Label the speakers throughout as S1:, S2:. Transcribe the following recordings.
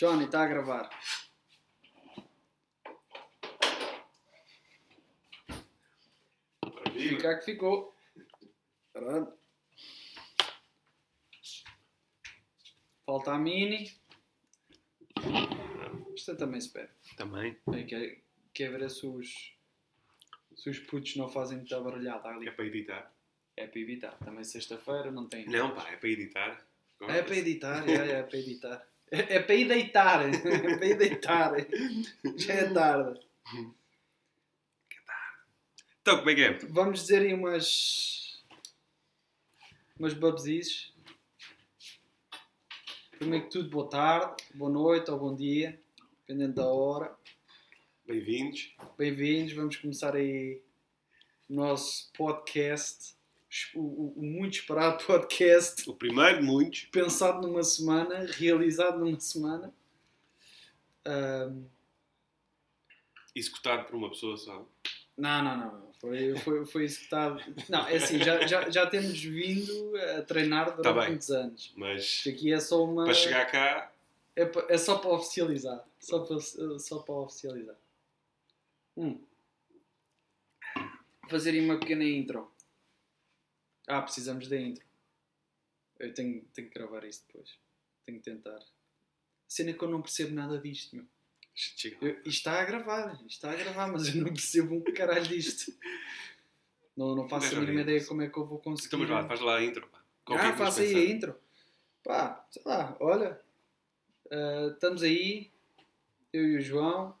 S1: Johnny, está a gravar. Fica que ficou. Pronto. Falta a mini. Isto também se perde.
S2: Também.
S1: Quer, quer ver se os, se os putos não fazem muita barulhada ali.
S2: É para editar.
S1: É para evitar. Também sexta-feira não tem.
S2: Não, pá, é para editar.
S1: É para editar, é, é para editar. É, é para ir deitar. É para ir deitar. Já é tarde.
S2: Então, como é que é?
S1: Vamos dizer aí umas. umas babesices. Primeiro que tudo, boa tarde, boa noite ou bom dia, dependendo da hora.
S2: Bem-vindos.
S1: Bem-vindos, vamos começar aí o nosso podcast, o, o- o muito esperado podcast,
S2: O primeiro de muitos.
S1: pensado numa semana, realizado numa semana. Ahm,
S2: Executado por uma pessoa só.
S1: Não, não, não. Foi, foi, foi executado. Não, é assim, já, já, já temos vindo a treinar durante
S2: Tá bem.
S1: muitos anos.
S2: Mas
S1: Isto aqui é só uma.
S2: para chegar cá,
S1: É, é só para oficializar. Só para, só para oficializar. Hum. Fazer aí uma pequena intro. Ah, precisamos da intro. Eu tenho, tenho que gravar isso depois. Tenho que tentar. Cena que eu não percebo nada disto, meu. Eu- isto está a gravar, isto está a gravar, mas eu não percebo um caralho disto. Não, não faço a mínima ideia como é que eu vou conseguir.
S2: Então, mas vá, faz lá a intro. Pá. Qual é
S1: ah, faça aí a intro. Pá, sei lá, olha. ah, estamos aí, eu e o João.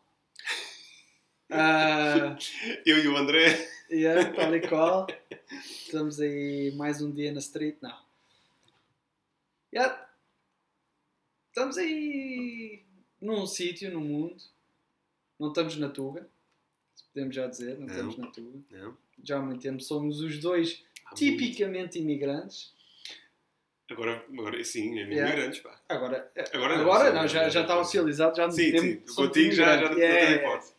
S1: Ah,
S2: Eu e o André.
S1: Yeah, tal e qual. Estamos aí mais um dia na street. Não. Yeah. Estamos aí num sítio no mundo. Não estamos na Tuga. Podemos já dizer, não,
S2: Não.
S1: estamos na Tuga.
S2: Não.
S1: Já há muito tempo somos os dois
S2: Há
S1: tipicamente imigrantes.
S2: muito. Agora, agora sim, é
S1: Yeah.
S2: imigrantes, pá.
S1: Agora,
S2: Agora
S1: agora,
S2: não,
S1: não, já, já está oficializado, já há muito
S2: Sim,
S1: tempo.
S2: sim.
S1: somos
S2: Contigo já, já,
S1: imigrantes.
S2: já
S1: Yeah,
S2: hipótese.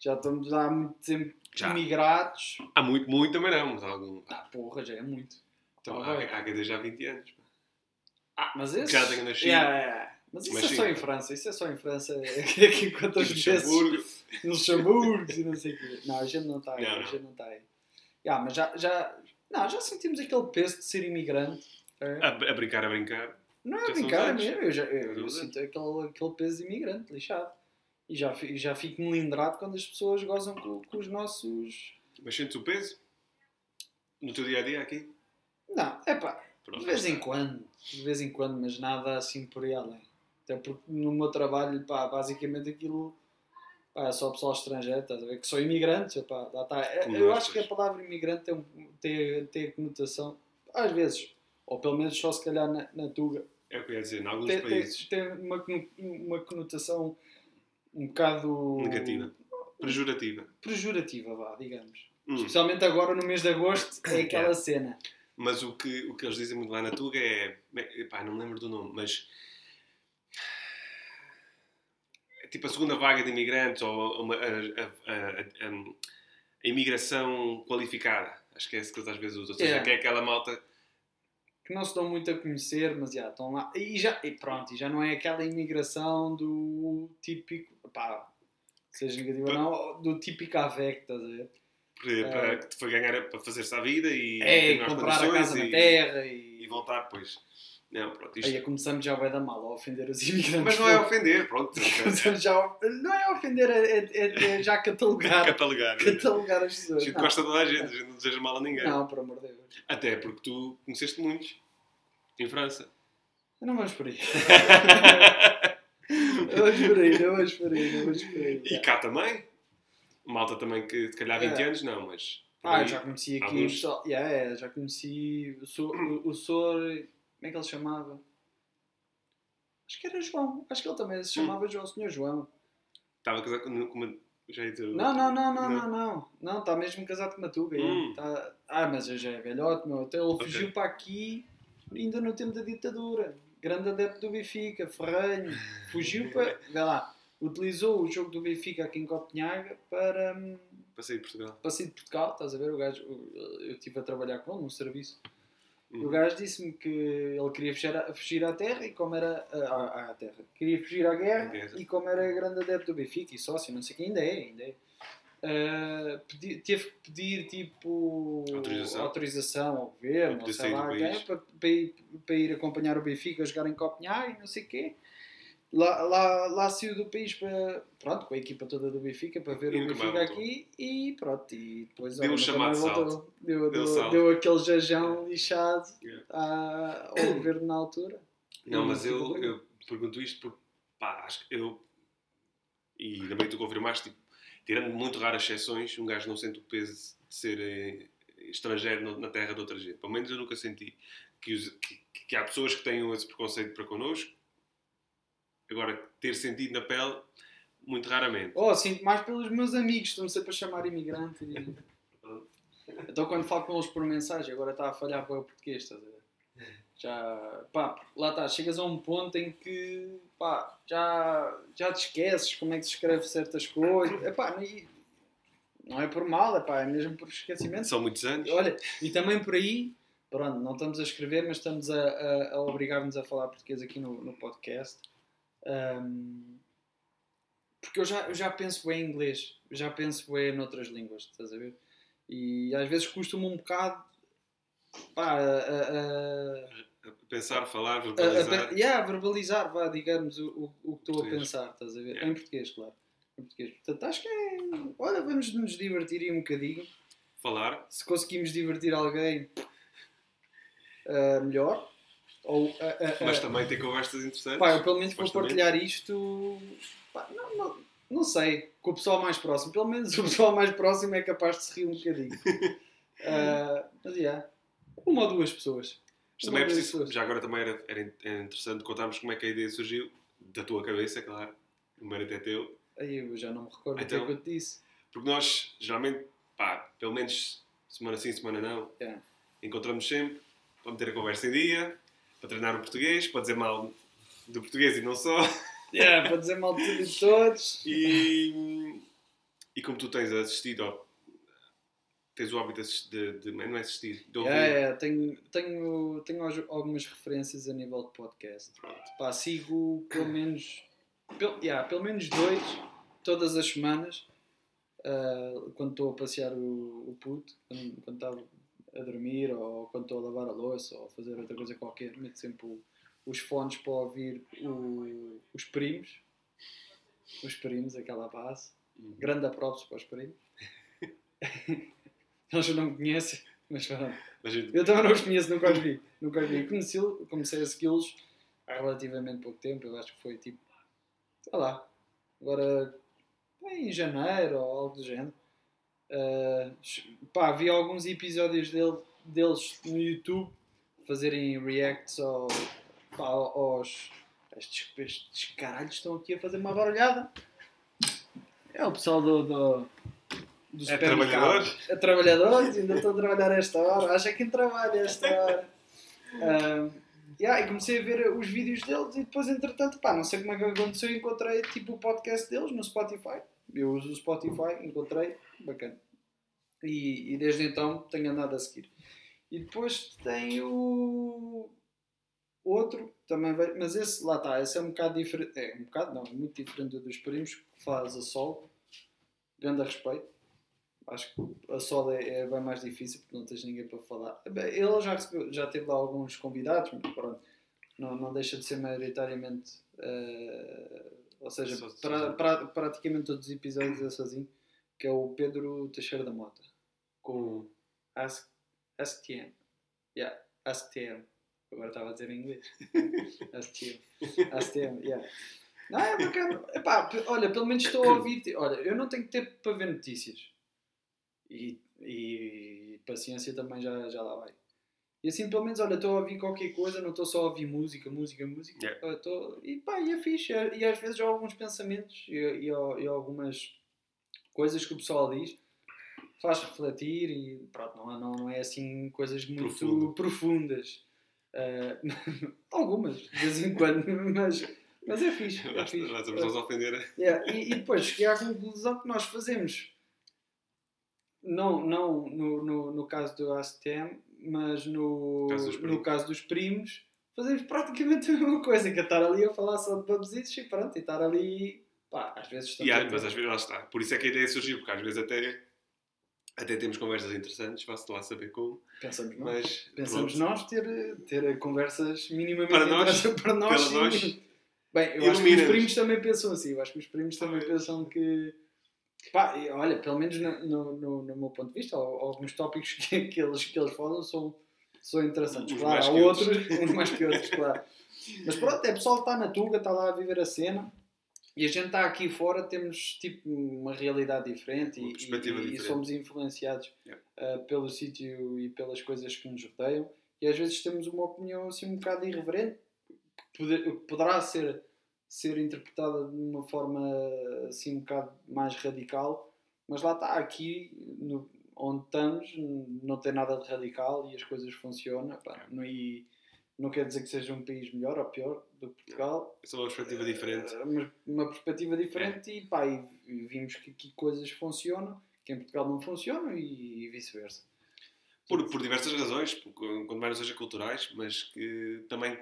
S1: Já estamos há muito tempo
S2: Já.
S1: imigrados.
S2: Há muito, muito também não, mas há algum.
S1: Ah, porra, já é muito.
S2: Então,
S1: Ah,
S2: há, há desde há 20 anos.
S1: Ah, mas esse...
S2: Já tenho nascido.
S1: Yeah, yeah. Mas isso
S2: Mas
S1: é
S2: sim.
S1: só em França, isso é só em França. É que enquanto as vezes
S2: Luxemburgo.
S1: nos Luxemburgo e não sei o quê. Não, a gente não está aí.
S2: Não,
S1: A
S2: não.
S1: gente não está aí. Yeah, mas já, já, não, já sentimos aquele peso de ser imigrante. é?
S2: A, a brincar, a brincar.
S1: Não é
S2: Já são
S1: brincar, é mesmo. Eu, já, eu, eu sinto aquele, aquele peso de imigrante, lixado. E já, já fico melindrado quando as pessoas gozam com, com os nossos.
S2: Mas sentes o peso? No teu dia a dia aqui?
S1: Não, é pá, de vez em quando. De vez em quando, mas nada assim por aí além. Até porque no meu trabalho, pá, basicamente aquilo. Pá, é só pessoal estrangeiro, estás a ver? Que são imigrantes, pá, está. É- Eu acho que a palavra imigrante tem, tem, tem a conotação, às vezes, ou pelo menos só se calhar na, na Tuga,
S2: É o que eu ia dizer, em alguns
S1: tem, tem,
S2: países.
S1: tem uma, cono- uma conotação um bocado
S2: Negativa. Pejorativa.
S1: pejorativa, vá, digamos.
S2: Hum.
S1: Especialmente agora no mês de agosto, é aquela
S2: Yeah.
S1: cena.
S2: Mas o que, o que eles dizem muito lá na Tuga é. Epá, não me lembro do nome, mas. É tipo a segunda vaga de imigrantes ou uma, a, a- a- a- a imigração qualificada. Acho que é isso que eles às vezes usam. Ou seja,
S1: Yeah.
S2: que é aquela malta.
S1: Que não se dão muito a conhecer, mas já estão lá. E, já, e pronto, e já não é aquela imigração do típico. pá, seja negativo ou não, do típico AVEC, estás a ver?
S2: Para, para, que te foi ganhar para fazer-se à vida e
S1: É, comprar a casa na
S2: e,
S1: terra
S2: e
S1: e.
S2: voltar, pois. Não, pronto. Isto,
S1: Aí começamos já vai dar mal a ofender os imigrantes.
S2: mas não é ofender, pronto.
S1: Começamos já a- Não é ofender, é, é- é já catalogar,
S2: Catalogar.
S1: catalogar as
S2: A
S1: pessoas.
S2: gente
S1: Não.
S2: gosta de toda a gente, a gente não deseja mal a ninguém.
S1: Não, por amor de Deus.
S2: Até porque tu conheceste muitos em França.
S1: Não vamos por aí. Não vamos por aí, não vamos por aí, não vamos por aí.
S2: E cá também. Malta também que se calhar há 20
S1: É.
S2: anos, não, mas.
S1: Ah, já conheci aqui
S2: alguns-.
S1: Yeah, yeah, já conheci o. O, o Sor. Como é que ele se chamava? Acho que era João. Acho que ele também se chamava João, Senhor João.
S2: Estava casado com uma. Já ia dizer.
S1: Não, não, não, não,
S2: Não.
S1: não, não. Está mesmo casado com uma tuga.
S2: Hum.
S1: Tá... Ah, mas eu já é velhote, meu. Até ele
S2: Ok.
S1: fugiu para aqui ainda no tempo da ditadura. Grande adepto do Benfica, ferranho. Fugiu para. Vê lá. Utilizou o jogo do Benfica aqui em Copenhaga para. hum,
S2: Passei de Portugal.
S1: passei de Portugal, estás a ver? O gajo, eu estive a trabalhar com ele num serviço E o
S2: Uhum.
S1: gajo disse-me que ele queria fugir, à- fugir à terra e como era. À, à terra. Queria fugir à guerra e como era grande adepto do Benfica e sócio, não sei o que, ainda é, ainda é. ah, pedi- teve que pedir tipo
S2: Autorização.
S1: autorização ao governo, sei lá,
S2: país.
S1: para, para ir, para ir acompanhar o Benfica a jogar em Copenhague, não sei o quê. Lá, lá, lá saiu do país para, pronto, com a equipa toda do Benfica para ver
S2: E
S1: o Benfica aqui e pronto, e depois
S2: Deu
S1: olha,
S2: um chamado
S1: voltou. Deu,
S2: Deu
S1: deu, deu aquele jajão lixado
S2: Yeah.
S1: à- ao governo na altura.
S2: Não, mas eu, eu pergunto isto porque, pá, acho que eu. E ainda bem que tu confirmaste, tipo, tirando muito raras exceções, um gajo não sente o peso de ser eh, estrangeiro na terra de outra gente. Pelo menos eu nunca senti que, os- que- que há pessoas que tenham esse preconceito para connosco. Agora, ter sentido na pele, muito raramente.
S1: Oh, sinto mais pelos meus amigos, estão sempre a chamar imigrante. e- Então quando falo com eles por mensagem, agora está a falhar para o português, estás a ver? Já, pá, lá está, chegas a um ponto em que, pá, já, já te esqueces como é que se escreve certas coisas. Epá, não, e- não é por mal, epá, é mesmo por esquecimento.
S2: São muitos anos.
S1: Olha, e também por aí, pronto, não estamos a escrever, mas estamos a, a, a obrigar-nos a falar português aqui no, no podcast. Ahm, porque eu já, eu já penso em inglês, já penso bem noutras línguas, estás a ver? E às vezes custa-me um bocado pá, a, a, a,
S2: Pensar, falar,
S1: a, a,
S2: verbalizar.
S1: a- yeah, verbalizar, vá, digamos, o, o, o que estou a pensar, estás a ver?
S2: Yeah.
S1: Em português, claro. Em português. Portanto, acho que é. Olha, vamos nos divertir aí um bocadinho
S2: Falar.
S1: se conseguimos divertir alguém ah, melhor ou ah, ah,
S2: Mas também ter conversas interessantes.
S1: pá, eu pelo menos vou
S2: supostamente.
S1: partilhar isto. Pá, não, não, não sei. Com o pessoal mais próximo. Pelo menos o pessoal mais próximo é capaz de se rir um bocadinho. Mas yeah, uma ou duas pessoas.
S2: Mas também é preciso,
S1: pessoas.
S2: já agora também era, era interessante contarmos como é que a ideia surgiu, da tua cabeça, claro, o mérito é teu,
S1: aí eu já não me recordo
S2: Então-
S1: o que é que eu te disse.
S2: Porque nós, geralmente, pá, pelo menos semana sim, semana não,
S1: Yeah.
S2: encontramos sempre para meter a conversa em dia, para treinar o português, para dizer mal do português e não só,
S1: yeah, para dizer mal de tudo e de todos.
S2: E, e como tu tens assistido, tens o hábito de, de, não é assistir, de ouvir,
S1: É, é, tenho, tenho, tenho al- algumas referências a nível de podcast. Pá, sigo pelo menos, pel, yeah, pelo menos dois todas as semanas ah, quando estou a passear o, o puto, quando quando a dormir ou quando estou a lavar a louça ou a fazer outra coisa qualquer, meto sempre o- os fones para ouvir o- os primos. Os primos, aquela base.
S2: Uhum.
S1: Grande props para os primos. Eles não me conhecem, mas pronto.
S2: Mas eu-
S1: também não os conheço, nunca os vi. Nunca os vi. Conheci, comecei a segui-los há relativamente pouco tempo. Eu acho que foi tipo, sei lá, agora em janeiro ou algo do género. Ah, pá, vi alguns episódios dele, deles no YouTube fazerem reacts ao, pá, aos. Estes, estes caralhos estão aqui a fazer uma barulhada. É o pessoal do. do do
S2: É trabalhadores?
S1: É trabalhadores, ainda estou a trabalhar esta hora. Acha quem trabalha esta hora? Ah, yeah, e comecei a ver os vídeos deles e depois, entretanto, pá, não sei como é que aconteceu, encontrei tipo o podcast deles no Spotify. Eu uso o Spotify, encontrei, bacana. E, e desde então tenho andado a seguir. E depois tem o outro, também mas esse lá está, esse é um bocado diferente, é um bocado não, é muito diferente do dos primos, que faz a sol, grande a respeito. Acho que a sol é, é bem mais difícil porque não tens ninguém para falar. Ele já, recebeu, já teve lá alguns convidados, mas pronto, não, não deixa de ser maioritariamente, eh, ou seja, pra- pra- praticamente todos os episódios é sozinho, que é o Pedro Teixeira da Mota, com Ask, AskTM. Yeah, AskTM. Agora estava a dizer em inglês. AskTM. AskTM, yeah. Não, é bacana. Epá, olha, pelo menos estou a ouvir. Olha, eu não tenho tempo para ver notícias. E, e paciência também já, já lá vai. E assim, pelo menos, olha, estou a ouvir qualquer coisa, não estou só a ouvir música, música, música.
S2: Yeah.
S1: Estou- e pá, e é fixe. E às vezes há alguns pensamentos e, e, e algumas coisas que o pessoal diz faz refletir e pronto, não, não, não é assim coisas muito
S2: Profundo.
S1: profundas. Ah, algumas, de vez em quando, mas, mas é fixe. É fixe.
S2: lá estamos nós a ofender.
S1: Yeah, E, e depois cheguei à conclusão que nós fazemos, não, não no, no, no caso do ASTM, mas no,
S2: Caso dos
S1: no
S2: primos.
S1: caso dos primos, fazemos praticamente a mesma coisa, que é estar ali a falar só de babuzitos e pronto, e estar ali, pá, às vezes
S2: há-
S1: a-
S2: mas às vezes lá está. Por isso é que a ideia surgiu, porque às vezes até, até temos conversas interessantes, faço lá saber como.
S1: pensamos nós.
S2: Mas
S1: Pensamos
S2: pronto.
S1: nós ter, ter conversas minimamente
S2: Para nós,
S1: para nós. sim.
S2: nós,
S1: Bem, eu acho que os primos também pensam assim. Eu acho que os primos também pensam que. Pá, olha, pelo menos no, no, no- no meu ponto de vista, al- alguns tópicos que, que, eles, que eles falam são, são interessantes.
S2: Uns
S1: claro, há
S2: outros,
S1: uns mais que outros, claro. Mas pronto, é pessoal que está na Tuga, está lá a viver a cena. E a gente está aqui fora, temos tipo uma realidade diferente
S2: Uma
S1: e, e- e
S2: diferente.
S1: somos influenciados
S2: Yeah.
S1: ah, pelo sítio e pelas coisas que nos rodeiam. E às vezes temos uma opinião assim um bocado irreverente, que poder- que poderá ser, ser interpretada de uma forma assim um bocado mais radical, mas lá está, aqui no- onde estamos, não tem nada de radical e as coisas funcionam. pá, não, e não quer dizer que seja um país melhor ou pior do que Portugal,
S2: é uma perspectiva diferente.
S1: Uh, mas uma perspectiva diferente e pá, e, e vimos que aqui coisas funcionam, que em Portugal não funcionam e, vice-versa.
S2: Por, por diversas razões, por- quando mais não seja culturais, mas que também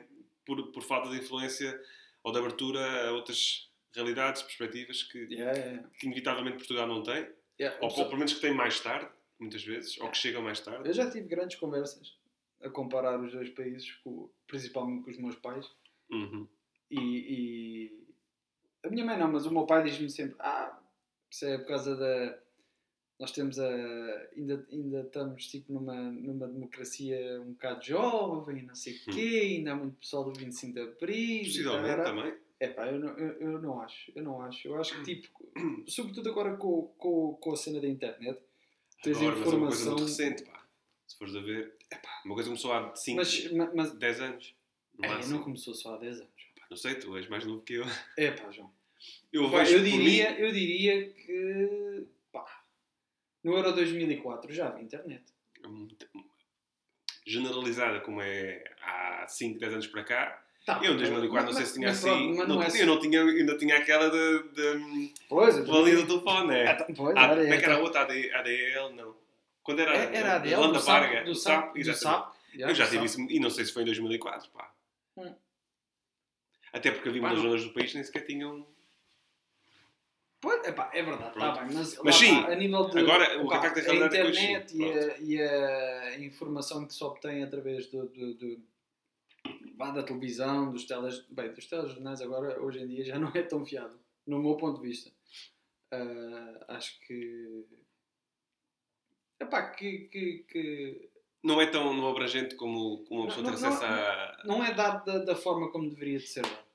S2: por, por falta de influência ou de abertura a outras realidades, perspectivas que,
S1: Yeah, yeah,
S2: que inevitavelmente Portugal não tem,
S1: yeah.
S2: ou pelo menos que tem mais tarde, muitas vezes, ou que chegam mais tarde.
S1: Eu já tive grandes conversas a comparar os dois países, com- principalmente com os meus pais,
S2: Uhum.
S1: e, e- a minha mãe não, mas o meu pai diz-me sempre: Ah, isso é por causa da. Nós temos a. Ainda, ainda estamos tipo numa, numa democracia um bocado jovem, não sei o quê, ainda há muito pessoal do 25 de Abril.
S2: Possivelmente
S1: tarará.
S2: também.
S1: É pá, eu não, eu, eu não acho, eu não acho. Eu acho que tipo, sobretudo agora com, com, com a cena da internet, tens
S2: Agora, mas é uma coisa
S1: informação.
S2: muito recente, pá. Se fores a ver, uma coisa começou há 5,
S1: mas, ma- mas
S2: 10 anos. No
S1: é,
S2: máximo.
S1: não começou só há 10 anos.
S2: Pá, não sei, tu és mais novo que eu.
S1: É pá, João.
S2: Eu
S1: Pá, eu, diria,
S2: mim-
S1: eu diria que pá, no Euro 2004 já havia internet.
S2: muito- generalizada como é há 5, 10 anos para cá.
S1: Tá,
S2: Eu em 2004 não sei se tinha
S1: mas
S2: assim.
S1: mas
S2: não,
S1: não é
S2: tinha, eu não tinha, ainda tinha aquela de, de,
S1: Pois,
S2: do telefone, né?
S1: Ah, tá, pois,
S2: Ah, como é que era a outra? AD- ADL? Não. Quando era,
S1: era, era a dele,
S2: Landa
S1: do
S2: Varga?
S1: do SAP, do. SAP.
S2: Eu já tive isso, e não sei se foi em 2004, pá.
S1: Hum.
S2: Até porque havia
S1: Pá,
S2: muitas zonas do país que nem sequer tinham.
S1: Pois, epá, é verdade, está bem, mas, lá
S2: Mas sim,
S1: está, a nível de
S2: agora, o
S1: a
S2: realidade é depois,
S1: internet
S2: sim,
S1: e, a, e a informação que se obtém através do, do, do- da televisão, dos teles, bem, dos telejornais agora, hoje em dia, já não é tão fiável, no meu ponto de vista. Ah, acho que... Epá, que, que, que
S2: Não é tão não abrangente como, como uma
S1: Não,
S2: pessoa ter
S1: não,
S2: acesso
S1: não,
S2: a.
S1: não é dado da, da forma como deveria de ser dado.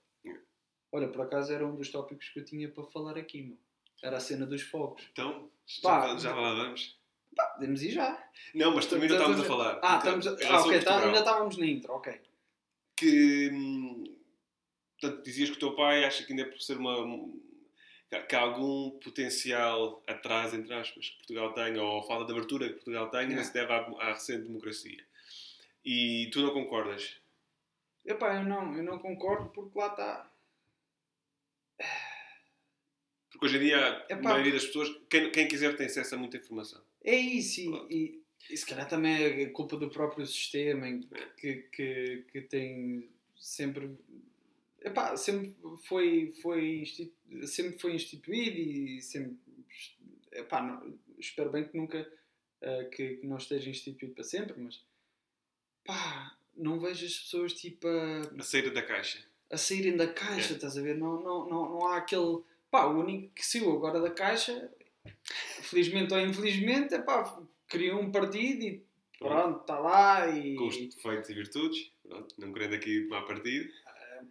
S1: Olha, por acaso era um dos tópicos que eu tinha para falar aqui, meu. Era a cena dos fogos.
S2: Então, já,
S1: Pá.
S2: já lá vamos.
S1: Pá, podemos ir já.
S2: Não, mas também não estávamos a falar.
S1: Ah,
S2: Então,
S1: estamos a... ah ok,
S2: a
S1: tá, ainda estávamos na intro, ok.
S2: Que. hum, Portanto, dizias que o teu pai acha que ainda é por ser uma. Que- algum potencial atrás, entre aspas, que Portugal tem, ou falta de abertura que Portugal tem, ainda
S1: Yeah.
S2: se deve à, à recente democracia. E tu não concordas?
S1: Epá, eu não, eu não concordo porque lá está.
S2: Porque hoje em dia a
S1: Epá.
S2: maioria das pessoas, quem, quem quiser tem acesso a muita informação.
S1: É isso, e, e, e se calhar também é culpa do próprio sistema em que, que, que tem sempre. Epá, sempre foi, foi, sempre foi instituído e sempre. Epá, não- espero bem que nunca. eh, que, que não esteja instituído para sempre, mas. Pá, não vejo as pessoas tipo a
S2: A saída da caixa.
S1: a saírem da caixa,
S2: É.
S1: estás a ver? Não, não, não, não há aquele. Pá, o único que saiu agora da caixa, felizmente ou infelizmente, é pá, criou um partido e pronto, está lá e.
S2: Com os defeitos e virtudes. Pronto, não querendo aqui tomar partido.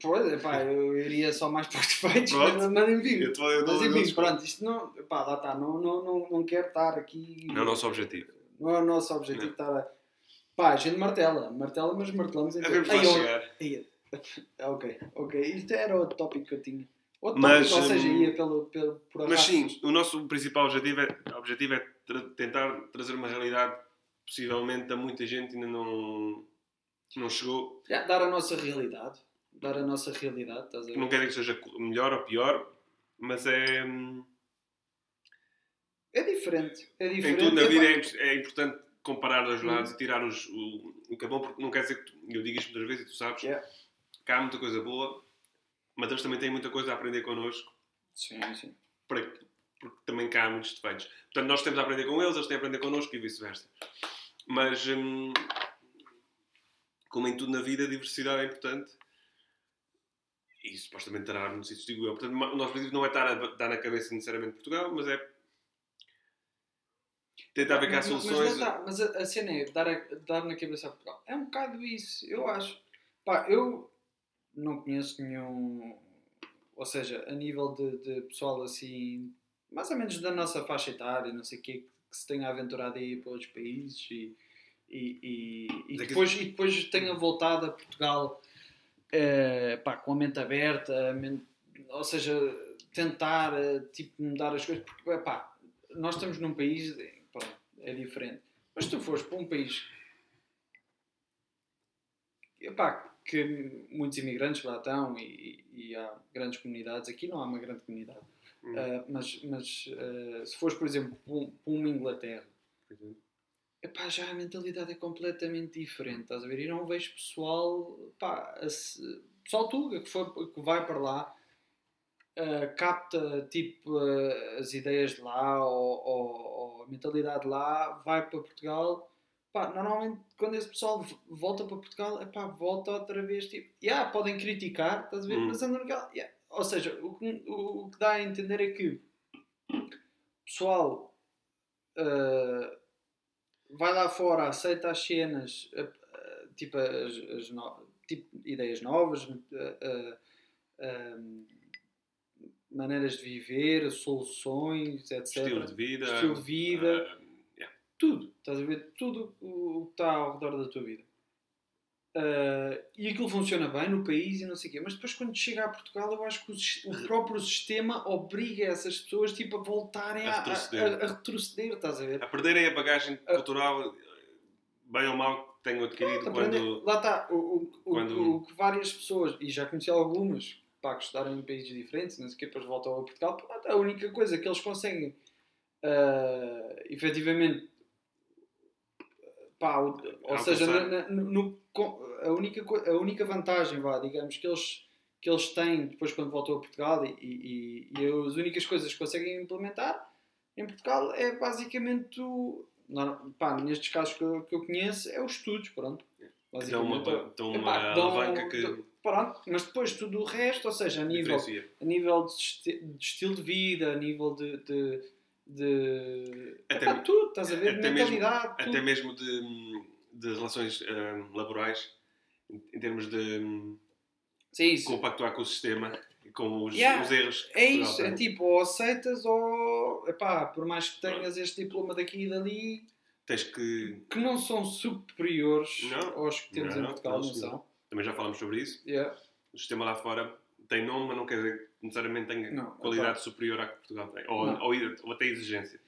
S1: Pois, pá, eu iria só mais para os defeitos,
S2: Pronto.
S1: mas, mas enfim.
S2: Eu estou eu
S1: Mas enfim, pronto, isto não. Pá, lá está, não, não, não, não quero estar aqui.
S2: Não é o nosso objetivo.
S1: Não é o nosso objetivo
S2: Não.
S1: estar a. Pá, a gente martela, martela, mas martelamos em tudo. ó,
S2: chegar.
S1: Ia. Ok, ok. Isto era outro tópico que eu tinha. Outro
S2: Mas,
S1: tópico, ou seja,
S2: hum,
S1: ia pelo, pelo, por
S2: Mas sim, o nosso principal objetivo é, objetivo é tra- tentar trazer uma realidade possivelmente a muita gente ainda não, não chegou.
S1: Já, dar a nossa realidade. Dar a nossa realidade, estás a ver?
S2: Não quer dizer que seja melhor ou pior, mas é. hum,
S1: É diferente. É
S2: Em
S1: diferente.
S2: tudo na
S1: Epá,
S2: vida é, é importante comparar dois
S1: Hum.
S2: lados e tirar os, o, o que é bom, porque não quer dizer que tu, eu digo isto muitas vezes e tu sabes
S1: Yeah.
S2: que há muita coisa boa, mas eles também têm muita coisa a aprender connosco,
S1: Sim, sim.
S2: para, porque também cá há muitos defeitos. Portanto, nós temos a aprender com eles, eles têm a aprender connosco e vice-versa. Mas, hum, como em tudo na vida, a diversidade é importante. E supostamente terá muitos sítios, digo eu. Portanto, o nosso objetivo não é estar a dar na cabeça necessariamente Portugal, mas é tentar ver cá
S1: Mas- mas-
S2: soluções.
S1: Mas, tá, mas a, a cena é dar, a- dar na cabeça a Portugal. É um bocado isso, eu acho. Pá, eu não conheço nenhum. Ou seja, a nível de, de pessoal assim, mais ou menos da nossa faixa etária, não sei o quê, que se tenha aventurado a ir para outros países e, e, e, e
S2: é
S1: depois, e depois tenha voltado a Portugal eh, pá, com a mente aberta, a mente- ou seja, tentar eh, tipo, mudar as coisas, porque pá, nós estamos num país, pronto, é diferente. Mas se tu fores para um país epá, que muitos imigrantes lá estão e, e há grandes comunidades, aqui não há uma grande comunidade,
S2: Hum,
S1: Ah, mas, mas se fores, por exemplo, para um- para uma Inglaterra,
S2: por exemplo.
S1: Epá, já a mentalidade é completamente diferente, estás a ver? E não vejo pessoal, pá, a pessoal tuga que, foi, que vai para lá, ah, capta tipo ah, as ideias de lá ou, ou- ou a mentalidade de lá, vai para Portugal. Pá, normalmente quando esse pessoal volta para Portugal, epá, volta outra vez, tipo, yeah, podem criticar, estás a ver?
S2: Hum.
S1: Mas andam naquela, yeah. Ou seja, o que, o, o que dá a entender é que o pessoal ah, vai lá fora, aceita as cenas, ah, ah, tipo, as, as no- tipo, ideias novas, ah, ah, ah, maneiras de viver, soluções, etc.
S2: Estilo de vida.
S1: Estilo de vida.
S2: ah, yeah.
S1: Tudo, estás a ver? Tudo o que está ao redor da tua vida. Ah, e aquilo funciona bem no país e não sei o quê, mas depois quando chega a Portugal eu acho que o, o próprio sistema obriga essas pessoas tipo, a voltarem
S2: A
S1: a, a,
S2: retroceder.
S1: a- a retroceder, estás a ver?
S2: A perderem a bagagem cultural, bem ou mal, que tenham adquirido
S1: Pronto,
S2: quando.
S1: Lá está, o, o,
S2: quando-
S1: o que várias pessoas, e já conheci algumas, pá, que estudaram em países diferentes, não sei o quê, depois voltam a Portugal, a única coisa que eles conseguem ah, efetivamente pá, o- ou seja, na- na- no- a, única, a única vantagem, vá, digamos, que eles, que eles têm depois quando voltam a Portugal e, e, e as únicas coisas que conseguem implementar em Portugal é basicamente o, não, pá, nestes casos que eu, que eu conheço é os estudos, pronto.
S2: Dão uma, dão uma
S1: dão-
S2: alavanca que
S1: pronto, mas depois tudo o resto, ou seja, a nível, a nível de, de estilo de vida, a nível de. de, de
S2: Até
S1: epá, tudo, estás a ver?
S2: até mesmo-
S1: Mentalidade, tudo.
S2: Até mesmo de, de relações ah, laborais, em, termos de hum, compactuar com o sistema e com os,
S1: Yeah,
S2: os erros.
S1: É isso, é tipo, ou aceitas ou. Epá, por mais que tenhas este diploma daqui e dali,
S2: Tens que.
S1: que não são superiores
S2: Não,
S1: aos que temos
S2: não,
S1: em Portugal,
S2: não,
S1: não são.
S2: Também já falamos sobre isso.
S1: Yeah.
S2: O sistema lá fora tem nome, mas não quer dizer que necessariamente tenha qualidade superior à que Portugal tem. Ou, ou, ou até exigência.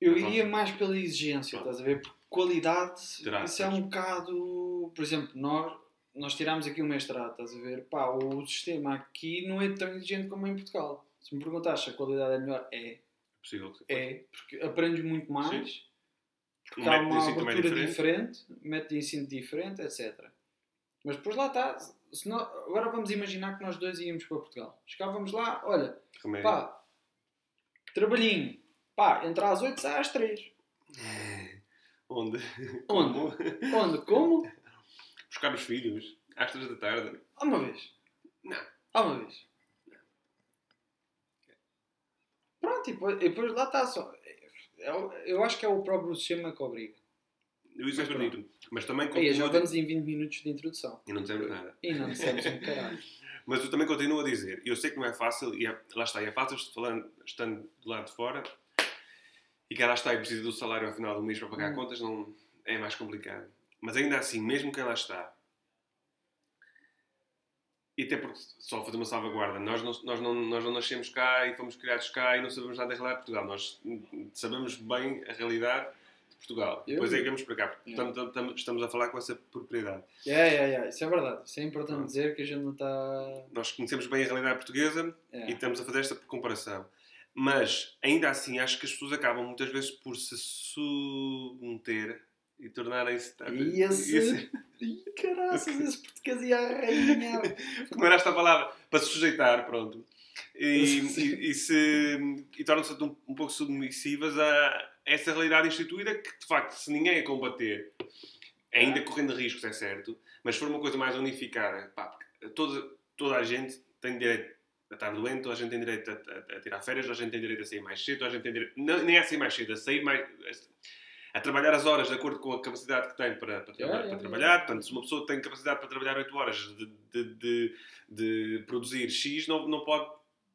S1: Eu iria mais pela exigência,
S2: Pronto.
S1: estás a ver? Porque qualidade,
S2: Terá,
S1: isso é um bocado. Por exemplo, nós, nós tirámos aqui o mestrado, estás a ver? Pá, o sistema aqui não é tão exigente como em Portugal. Se me perguntares se a qualidade é melhor, é.
S2: Possível que
S1: É, porque aprendes muito mais, porque
S2: O
S1: há uma
S2: é
S1: abertura diferente, método de ensino diferente, etc. Mas depois lá está. Se nó- agora vamos imaginar que nós dois íamos para Portugal. Chegávamos lá, olha,
S2: Remédio.
S1: pá, trabalhinho, pá, entra às 8, sai às 3.
S2: Onde?
S1: Onde?
S2: Como?
S1: Onde? Como?
S2: Buscar os filhos às três da tarde.
S1: Há uma vez.
S2: Não.
S1: Há uma vez. Pronto, e depois, e depois lá está só. Eu, eu acho que é o próprio sistema que obriga.
S2: Eu isso
S1: Mas
S2: também
S1: já
S2: continuo. a
S1: vamos em 20 minutos de introdução.
S2: E não dizemos nada.
S1: E não dissemos um caralho.
S2: Mas eu também continuo a dizer, eu sei que não é fácil, e é- lá está, e é fácil falando, estando do lado de fora, e que lá está e precisa do salário ao final do mês para pagar
S1: Hum.
S2: contas, não, é mais complicado. Mas ainda assim, mesmo quem lá está, e até porque, só fazer uma salvaguarda, nós não, nós, não, nós não nascemos cá e fomos criados cá e não sabemos nada da realidade de Portugal. Nós sabemos bem a realidade de Portugal.
S1: Eu-
S2: Depois é que viemos para cá, porque
S1: Yeah.
S2: estamos, estamos- estamos a falar com essa propriedade.
S1: É, é, é. Isso é verdade. Isso é importante
S2: Pronto.
S1: dizer que a gente não está.
S2: Nós conhecemos bem a realidade portuguesa
S1: É.
S2: e estamos a fazer esta comparação. Mas, ainda assim, acho que as pessoas acabam muitas vezes por se submeter e tornarem-se.
S1: E esse. Ih, caraças, esse português ia arranhar.
S2: Como era esta palavra? Para se sujeitar, pronto. E, e, e se, e tornam-se um, um pouco submissivas a essa realidade instituída que, de facto, se ninguém a combater, ainda correndo riscos, é certo, mas se for uma coisa mais unificada, pá, toda, toda a gente tem direito a estar doente, toda a gente tem direito a, a, a tirar férias, toda a gente tem direito a sair mais cedo, toda a gente tem direito, não, nem a sair mais cedo, a sair mais. A, trabalhar as horas de acordo com a capacidade que tem para, para, yeah, para yeah, trabalhar. Yeah. Portanto, se uma pessoa tem capacidade para trabalhar 8 horas de, de, de, de produzir X, não, não pode,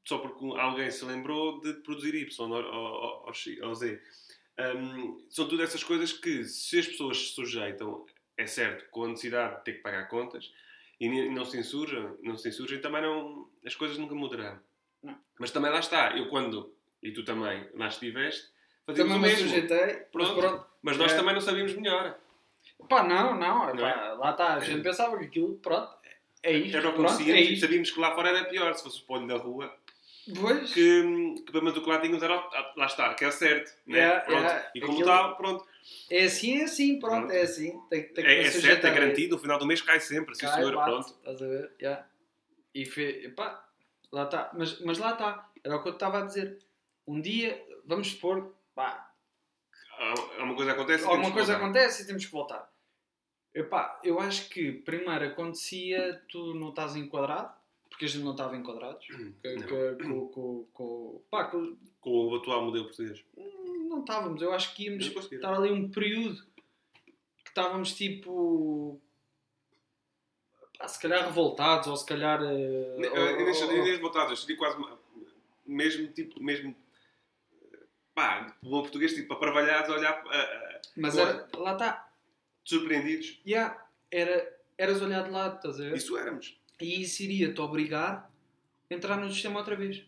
S2: só porque alguém se lembrou de produzir Y ou, ou, ou, ou Z. Um, são todas essas coisas que, se as pessoas se sujeitam, é certo, com a necessidade de ter que pagar contas, e não se insurgem, não se insurgem também não, as coisas nunca mudarão. Não. Mas também lá está, eu quando, e tu também lá estiveste, fazíamos também o mesmo. Sujeitei, pronto, mas, pronto, mas nós é... também não sabíamos melhor.
S1: Pá, não, não, não é? lá está, a gente é. pensava que aquilo, pronto, é isto.
S2: Era o que conhecíamos é e sabíamos que lá fora era pior, se fosse o polho da rua. Pois. Que, que pelo menos o que lá tínhamos era, lá está, que é certo. Né? Yeah, pronto. Yeah. E como Aquilo... está, pronto.
S1: É assim, é assim, pronto, pronto. é assim. Tem, tem
S2: é, é certo, é garantido, no final do mês cai sempre, sim senhor, bate, pronto.
S1: Estás a ver? Yeah. E fe... Epá, lá está. Mas, mas lá está, era o que eu estava a dizer. Um dia, vamos supor, pá.
S2: Alguma coisa acontece
S1: Alguma coisa acontece e temos que voltar. Epá, eu acho que primeiro acontecia, tu não estás enquadrado, porque a gente não estava enquadrados. Com, com, com, pá, com,
S2: com o atual modelo português
S1: não estávamos. Eu acho que íamos estar ali um período que estávamos tipo. Pá, se calhar revoltados ou se calhar. Uh,
S2: nem revoltados, eu senti quase. Mesmo tipo. Mesmo, pá, bom português, tipo, aparvalhados a olhar. Uh,
S1: Mas era, lá está.
S2: Surpreendidos.
S1: Yeah, era, eras olhar de lado, estás a ver?
S2: Isso éramos.
S1: E isso iria-te obrigar a entrar no sistema outra vez.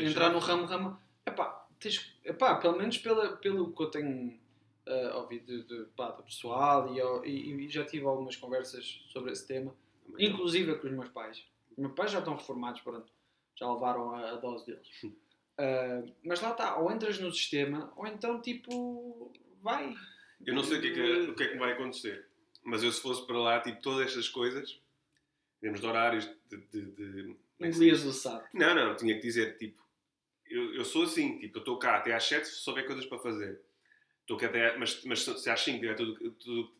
S1: Entrar no ramo, ramo. Epá, tens, epá, pelo menos pela, pelo que eu tenho uh, ouvido de, de, pá, do pessoal e, e, e, já tive algumas conversas sobre esse tema, Também inclusive com os meus pais. Os meus pais já estão reformados, pronto, já levaram a, a dose deles. Uh, mas lá está, ou entras no sistema, ou então tipo, vai.
S2: Eu não sei o que, é que, o que é que vai acontecer, mas eu se fosse para lá, tipo, todas estas coisas, temos de horários de. de, de
S1: Engolias o saco.
S2: Não, não, tinha que dizer, tipo, eu, eu sou assim, tipo, eu estou cá até às 7 se souber coisas para fazer. Estou cá até, mas, mas se às 5 tiver tudo, tudo,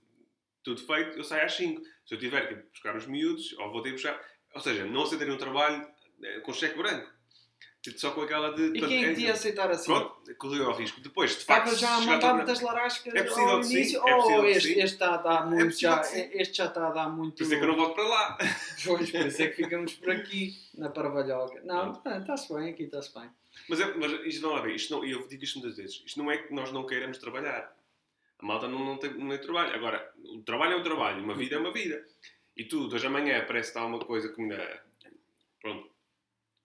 S2: tudo feito, eu saio às 5. Se eu tiver que buscar os miúdos, ou vou ter que buscar. Ou seja, não aceitarem um trabalho eh, com cheque branco. Só com aquela de.
S1: E quem é que ia aceitar assim?
S2: Pronto, correu ao risco. Depois, de facto.
S1: Estava já a montar muitas larascas é possível ao início, é ou este, este está a dar é muito. É já, este já está a dar muito.
S2: Por isso é que eu não volto para lá.
S1: Pois, por isso é que ficamos por aqui, na Parvalhoca. Não, está-se bem, aqui está-se bem.
S2: Mas, é, mas isto não é bem, isto não, eu digo isto muitas vezes, isto não é que nós não queiramos trabalhar. A malta não, não, tem, não é trabalho. Agora, o trabalho é um trabalho, uma vida é uma vida. E tu, hoje amanhã, parece que está uma coisa que ainda. Pronto.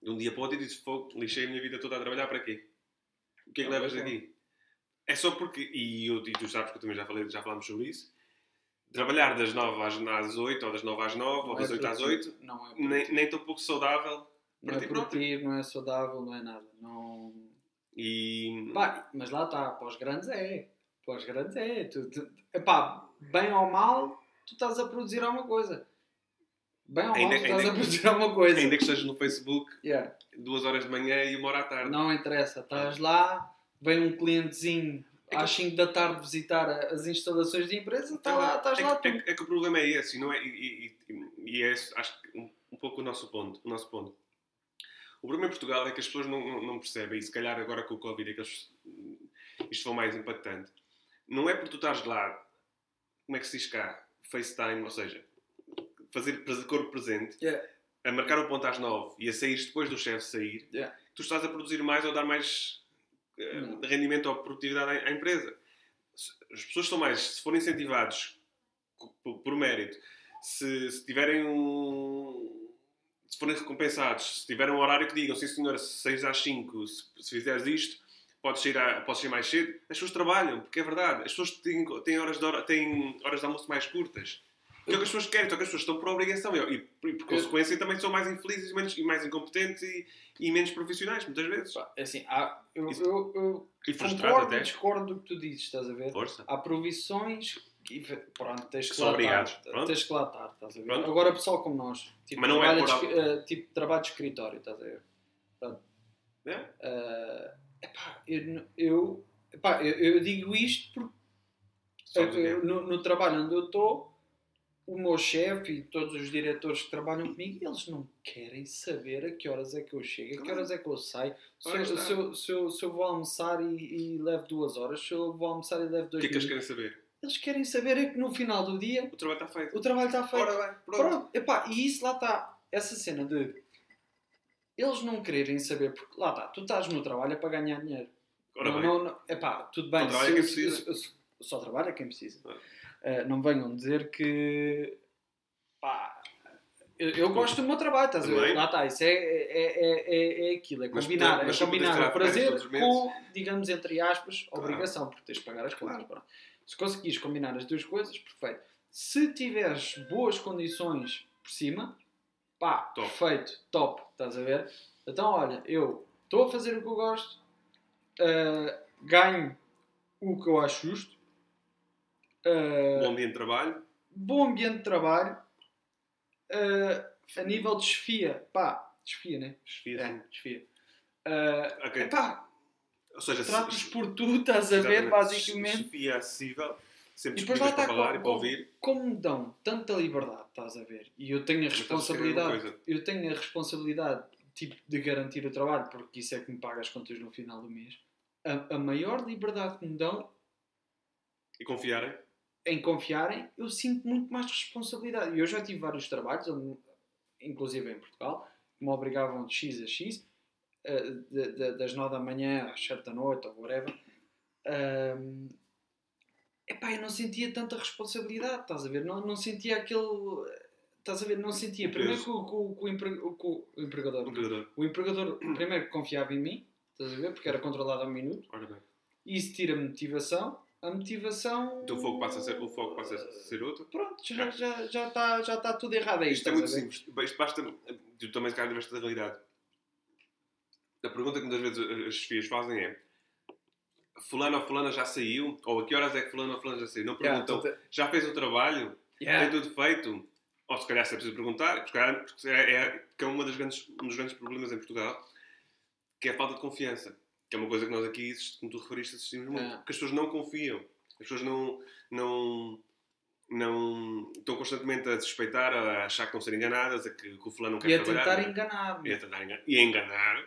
S2: De um dia para o outro e fogo, lixei a minha vida toda a trabalhar para quê? O que é que levas aqui? É só porque, e, eu, e tu sabes que eu também já, falei, já falámos sobre isso, trabalhar das 9 às, às 8, ou das 9 às 9, ou das 8 é às 8, não é nem, nem tão pouco saudável
S1: não é produtivo, não é saudável, não é nada. Não...
S2: E...
S1: Pá, mas lá está, para os grandes é. Para os grandes é. Tu, tu, epá, bem ou mal, tu estás a produzir alguma coisa. Bem ou ainda, mal, estás ainda, a produzir alguma coisa.
S2: Ainda que estejas no Facebook, yeah. duas horas de manhã e uma hora à tarde.
S1: Não interessa, estás lá, vem um clientezinho é às 5 da tarde visitar as instalações de empresa, está então, lá, estás
S2: é,
S1: lá.
S2: É, é, que o problema é esse, não é? E, e, e é acho que um, um pouco o nosso ponto. O nosso ponto o problema em Portugal é que as pessoas não, não, não percebem, e se calhar agora com o Covid é que eles, isto foi mais impactante. Não é porque tu estás lá, como é que se diz cá? FaceTime, ou seja, fazer corpo presente, yeah. a marcar o ponto às 9 e a sair depois do chefe sair, yeah. tu estás a produzir mais ou dar mais uh, rendimento ou produtividade à, à, empresa. As pessoas são mais, se forem incentivados por, por mérito, se, se tiverem um se forem recompensados, se tiverem um horário que digam, sim senhora, 6 às 5, se, se fizeres isto, podes sair, a, podes mais cedo, as pessoas trabalham, porque é verdade, as pessoas têm, têm, horas, de têm horas de almoço mais curtas. Que é o que as pessoas querem, então que as pessoas estão por obrigação e, e por consequência também são mais infelizes e, menos, e mais incompetentes e, e menos profissionais, muitas vezes.
S1: Pá, é assim, há, eu,
S2: Isso-
S1: eu, eu
S2: E
S1: concordo
S2: até.
S1: discordo do que tu dizes, estás a ver?
S2: Força.
S1: Há provisões que, pronto, tens que
S2: São
S1: lá
S2: obrigados, pronto.
S1: Tens que lá estar, estás a ver?
S2: Pronto.
S1: Agora, pessoal como nós, tipo,
S2: Mas não é
S1: trabalho,
S2: por
S1: de, eh, tipo trabalho de escritório, estás a ver?
S2: É?
S1: Eh, epá, eu, eu, epá, eu, eu digo isto porque eu- eu- no, no trabalho onde eu estou, o meu chefe e todos os diretores que trabalham comigo, eles não querem saber a que horas é que eu chego, a que horas é que eu saio. Se, eu, se, eu, se, eu, se eu vou almoçar e, e levo duas horas, se eu vou almoçar e levo
S2: O
S1: dois
S2: que é que eles querem saber?
S1: eles querem saber é que no final do dia
S2: O trabalho está feito.
S1: o trabalho está feito.
S2: Ora bem, pronto.
S1: Pronto, epá, e isso lá está. Essa cena de eles não quererem saber, porque lá está, tu estás no trabalho é para ganhar dinheiro.
S2: Ora
S1: não,
S2: bem.
S1: não, não, epá, tudo bem.
S2: Só trabalha quem precisa.
S1: só trabalha quem precisa.
S2: Ah.
S1: Eh, não venham dizer que. Pá, eu, eu gosto do meu trabalho, estás a ver? Lá está, isso é, é, é, é, é aquilo, é
S2: Mas
S1: combinar,
S2: poder- mas
S1: é combinar o prazer com, digamos, entre aspas,
S2: Claro.
S1: obrigação, porque tens de pagar as contas.
S2: Claro.
S1: Se conseguires combinar as duas coisas, perfeito. Se tiveres boas condições por cima, pá,
S2: Top.
S1: perfeito, top, estás a ver? Então, olha, eu estou a fazer o que eu gosto, ah, ganho o que eu acho justo, ah,
S2: Bom dia de trabalho.
S1: bom ambiente de trabalho, ah, a nível de desfia, pá, desfia, né?
S2: Desfia,
S1: É,
S2: sim.
S1: desfia. Ah,
S2: Ok.
S1: epá,
S2: Ou seja, se-
S1: tratos por tu, estás a ver, basicamente.
S2: Desfia acessível. Sempre
S1: E depois lá
S2: para
S1: está,
S2: falar
S1: como-
S2: e para ouvir.
S1: Como me dão tanta liberdade, estás a ver? E eu tenho a responsabilidade, eu tenho a responsabilidade tipo, de garantir o trabalho, porque isso é que me paga as contas no final do mês. A, a maior liberdade que me dão
S2: E confiarem.
S1: Em confiarem, eu sinto muito mais responsabilidade. E eu já tive vários trabalhos, inclusive em Portugal, que me obrigavam de X a X, eh, de- de- das 9 da manhã às 7 da noite, ou whatever. Ahm, epá, eu não sentia tanta responsabilidade, estás a ver? Não, não sentia aquele. Estás a ver? Não sentia. Primeiro que o, que o- o empre- o- que o empregador.
S2: O empregador.
S1: O empregador, primeiro, confiava em mim, estás a ver? Porque era controlado ao minuto.
S2: Ora bem.
S1: Isso tira motivação. A motivação.
S2: Então o foco passa a ser, o foco passa a ser outro.
S1: Pronto, já está já, tá, já tá tudo errado aí.
S2: Isto é muito simples. Isto basta. Tu também se calhar tiveste da realidade. A pergunta que muitas vezes as filhas fazem é: Fulano ou Fulana já saiu? Ou a que horas é que Fulano ou Fulana já saiu? Não
S1: Yeah,
S2: perguntam.
S1: tu te-
S2: Já fez o trabalho?
S1: Yeah.
S2: Tem tudo feito? Ou se calhar se é preciso perguntar, porque é, é, que é uma das grandes, um dos grandes problemas em Portugal, que é a falta de confiança. Que é uma coisa que nós aqui, como tu referiste, assistimos muito.
S1: É.
S2: Porque as pessoas não confiam. As pessoas não, não, não estão constantemente a suspeitar, a achar que estão a ser enganadas, a que, que o fulano não quer
S1: E a
S2: trabalhar.
S1: tentar
S2: não é?
S1: enganar-me.
S2: E a tentar enganar. E a enganar.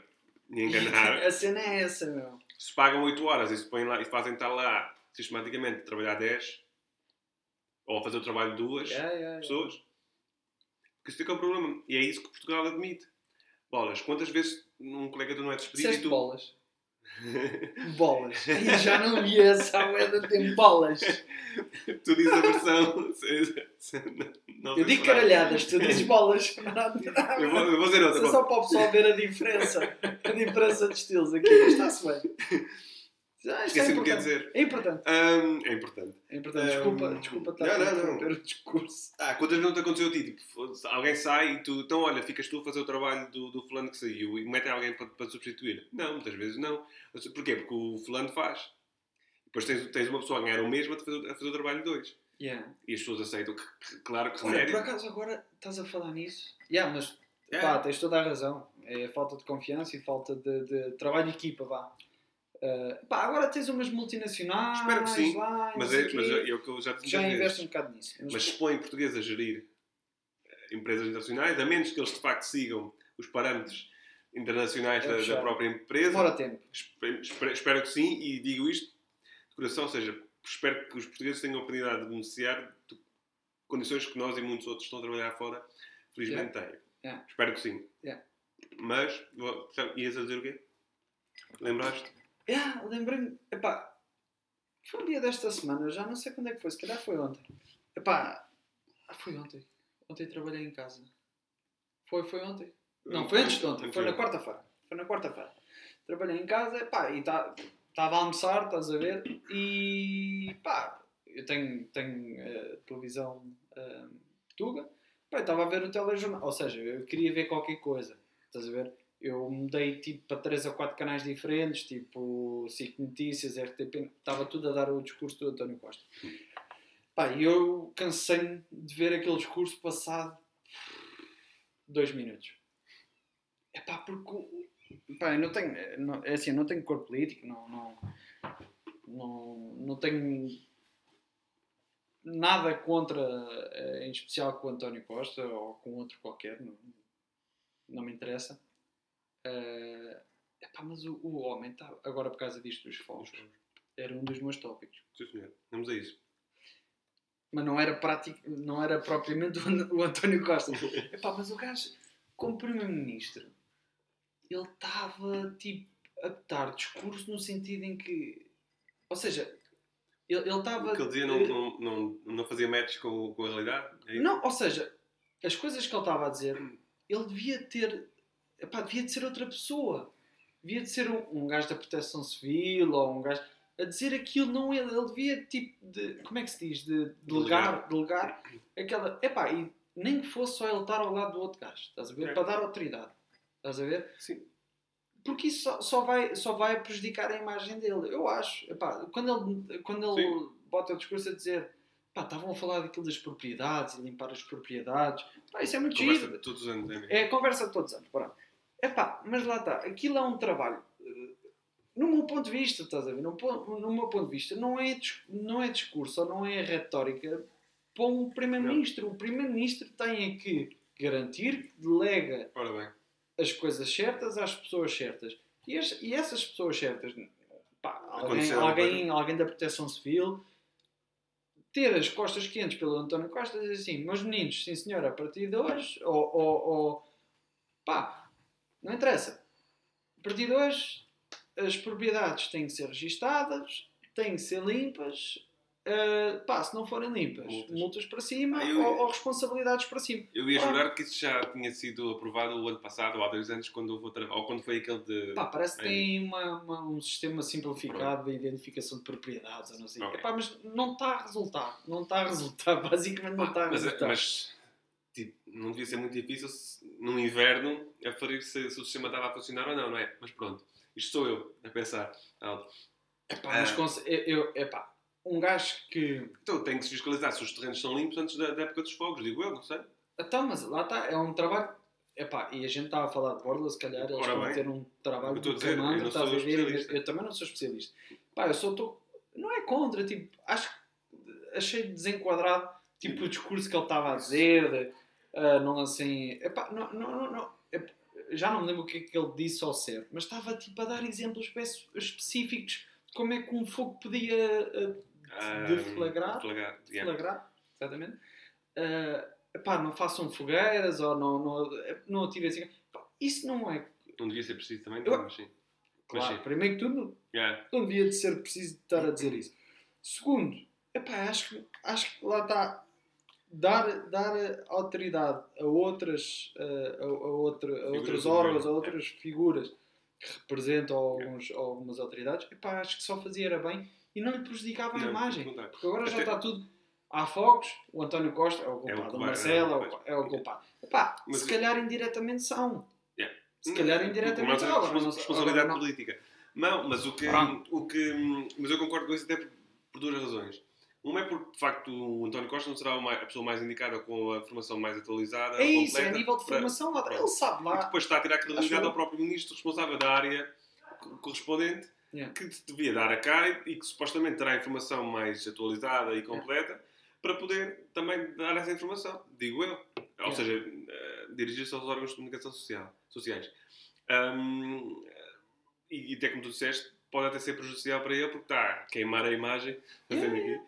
S2: E a enganar.
S1: A cena é essa, meu.
S2: se pagam 8 horas e se põem lá e fazem estar lá sistematicamente trabalhar 10 ou a fazer o trabalho de duas
S1: Yeah, yeah, yeah.
S2: pessoas. Porque isso é que é o problema. E é isso que Portugal admite. Bolas, quantas vezes um colega tu não é despedido e
S1: Disseste
S2: tu.
S1: bolas. Bolas. Eu já não vi essa moeda tem bolas.
S2: tu dizes a versão. não
S1: Eu digo caralhadas, tu dizes bolas.
S2: Eu vou, eu vou dizer outra.
S1: Isso é só para o pessoal ver a diferença. A diferença de estilos aqui. Está-se bem. Ah, é
S2: Esqueci-me o que ia
S1: importante.
S2: dizer.
S1: É importante.
S2: Hum, é importante.
S1: É importante. Desculpa,
S2: Hum,
S1: desculpa estar
S2: não,
S1: a
S2: não, não.
S1: interromper o discurso.
S2: Ah, quantas vezes não te aconteceu a ti? Tipo, alguém sai e tu, então olha, ficas tu a fazer o trabalho do, do fulano que saiu e metem alguém para, para substituir. Não, muitas vezes não. Porquê? Porque o fulano faz. Depois tens, tens uma pessoa a ganhar o mesmo a fazer, a fazer o trabalho de dois.
S1: Yeah.
S2: E as pessoas aceitam que, claro que
S1: Olha, por acaso agora estás a falar nisso? Yeah, mas
S2: É.
S1: pá, tens toda a razão. É falta de confiança e falta de, de trabalho de equipa, vá. Uh, pá, agora tens umas multinacionais
S2: Espero que sim,
S1: lá,
S2: Mas é, mas é, é o que eu já disse.
S1: já
S2: às
S1: investe
S2: vezes.
S1: um bocado nisso. Mas,
S2: Mas se põem portugueses a gerir eh, empresas internacionais, a menos que eles de facto sigam os parâmetros internacionais
S1: É
S2: da, da própria empresa,
S1: demora tempo.
S2: Espe- espero, espero que sim, e digo isto de coração, ou seja, espero que os portugueses tenham a oportunidade de beneficiar de condições que nós e muitos outros estão a trabalhar fora, felizmente têm.
S1: Yeah.
S2: Espero que sim.
S1: Yeah.
S2: Mas, sabe, ias a dizer o quê? Lembraste?
S1: Yeah, lembrei-me. Epá, foi um dia desta semana, já não sei quando é que foi, se calhar foi ontem. Epá, ah, foi ontem. Ontem trabalhei em casa. Foi, foi ontem. Não, foi antes de ontem, foi na quarta-feira. Foi na quarta-feira. Trabalhei em casa, pá, e estava a almoçar, estás a ver? E pá, eu tenho, tenho eh, televisão eh, Tuga. Pá, eu estava a ver o telejornal, ou seja, eu queria ver qualquer coisa, estás a ver? Eu mudei tipo para 3 ou 4 canais diferentes, tipo SIC Notícias, RTP, estava tudo a dar o discurso do António Costa. Pá, e eu cansei-me de ver aquele discurso passado dois minutos. É pá, porque pá, eu não tenho, não, é assim, não tenho cor político, não, não, não, não tenho nada contra, eh, em especial com o António Costa ou com outro qualquer, não, não me interessa. Uh, epá, mas o, o homem está, agora por causa disto dos fogos, era um dos meus tópicos.
S2: Sim, senhor. Vamos a isso.
S1: Mas não era, prático, não era propriamente o, o António Costa. epá, mas o gajo, como Primeiro-Ministro, ele estava tipo a dar discurso no sentido em que. Ou seja, ele estava.
S2: O que ele dizia não, não, não, não fazia match com, com a realidade? É?
S1: Não, ou seja, as coisas que ele estava a dizer, ele devia ter. Epá, devia de ser outra pessoa. Devia de ser um, um gajo da proteção civil ou um gajo. A dizer aquilo, não ele. Ele devia, tipo, de. Como é que se diz? De delegar, delegar aquela. Epá, e nem que fosse só ele estar ao lado do outro gajo, estás a ver?
S2: É.
S1: Para dar autoridade. Estás a ver?
S2: Sim.
S1: Porque isso só, só vai, só vai prejudicar a imagem dele. Eu acho. Epá, quando ele, quando ele
S2: Sim.
S1: bota o discurso a dizer pá, estavam a falar daquilo das propriedades e limpar as propriedades. Pá, isso é muito
S2: Conversa
S1: giro.
S2: de todos os anos, é mesmo?
S1: É a conversa de todos os anos. Pronto. Epá, mas lá está. Aquilo é um trabalho. eh, No meu ponto de vista, estás a ver? No, no meu ponto de vista, não é, não é discurso ou não é retórica para um Primeiro-Ministro. O Primeiro-Ministro tem é que garantir que delega as coisas certas às pessoas certas. E, as- e essas pessoas certas, pá, alguém, alguém, alguém da proteção civil, ter as costas quentes pelo António Costa e dizer assim: meus meninos, sim senhor, a partir de hoje, ou, ou, ou pá, não interessa. A partir de hoje, as propriedades têm que ser registadas, têm que ser limpas. Uh, pá, se não forem limpas, multas,
S2: Multas.
S1: para cima
S2: Ah, eu-
S1: ou, ou responsabilidades para cima.
S2: Eu ia
S1: Ah.
S2: jurar que isso já tinha sido aprovado o ano passado, ou há dois anos, quando houve outra, ou quando foi aquele de.
S1: Pá, parece que
S2: É.
S1: tem uma, uma- um sistema simplificado de identificação de propriedades, não sei.
S2: Ok.
S1: Epá, mas não está a resultar. Não está a resultar. Basicamente não está a
S2: mas,
S1: resultar.
S2: mas tipo, não devia ser muito difícil se, no inverno aferir se, se o sistema estava a funcionar ou não, não é? Mas pronto, isto sou eu a pensar. alto.
S1: Epá, mas
S2: Ah.
S1: conse- eu, eu- epá, um gajo que.
S2: Então tem que se fiscalizar se os terrenos são limpos antes da, da época dos fogos, digo eu, não sei.
S1: Então, mas lá está, é um trabalho. Epá, e a gente estava a falar de Borla, se calhar eles vão ter um trabalho de comando, estás
S2: sou
S1: a ver? Eu também não sou especialista. Pá, eu só estou. Não é contra, tipo, acho que achei desenquadrado tipo, o discurso que ele estava a dizer, ah, não assim. Epá, não, não, não, não. Ep- já não me lembro o que é que ele disse ao certo, mas estava tipo a dar exemplos espe- específicos de como é que um fogo podia ah,
S2: Ah,
S1: Deflagrar?
S2: deflagrar, yeah.
S1: flagrar, exatamente. Ah, epá, não façam fogueiras ou não, não, não atirem assim. Isso não é.
S2: Não devia ser preciso também,
S1: Eu-
S2: mas sim.
S1: Claro,
S2: Mas
S1: primeiro que tudo,
S2: Yeah.
S1: não devia de ser preciso estar a dizer isso. Segundo, epá, acho, acho que lá está. Dar, dar autoridade a outras, a, a outra, a outros órgãos, a outras figuras que representam alguns, algumas autoridades, epá, acho que só fazia era bem e não lhe prejudicava a
S2: Não,
S1: imagem.
S2: contrário.
S1: Porque agora já
S2: Até-
S1: está tudo. Há fogos, o António Costa é o culpado, o,
S2: culpado,
S1: Marcelo é
S2: é,
S1: o, é o culpado. Epá,
S2: Mas
S1: se
S2: eu-
S1: calhar indiretamente são.
S2: Yeah.
S1: Se calhar
S2: Não,
S1: indiretamente
S2: não,
S1: são.
S2: não,
S1: não-
S2: responsabilidade
S1: agora não-
S2: política. Não, mas o que,
S1: Pronto.
S2: o que. Mas eu concordo com isso até por, por duas razões. Uma é porque, de facto, o António Costa não será a pessoa mais indicada com a formação mais atualizada.
S1: É isso, é a
S2: completa,
S1: nível de
S2: para-
S1: formação lá. Ele sabe
S2: E
S1: lá.
S2: depois está a tirar credibilidade ao próprio ministro responsável da área co- correspondente,
S1: Yeah.
S2: que devia dar a cara e que supostamente terá a informação mais atualizada e completa para poder também dar essa informação, digo eu. Ou
S1: Yeah.
S2: seja, eh, dirigir-se aos órgãos de comunicação social, sociais. Ahm, e, e até como tu disseste, pode até ser prejudicial para ele porque está a queimar a imagem, fazendo
S1: Yeah.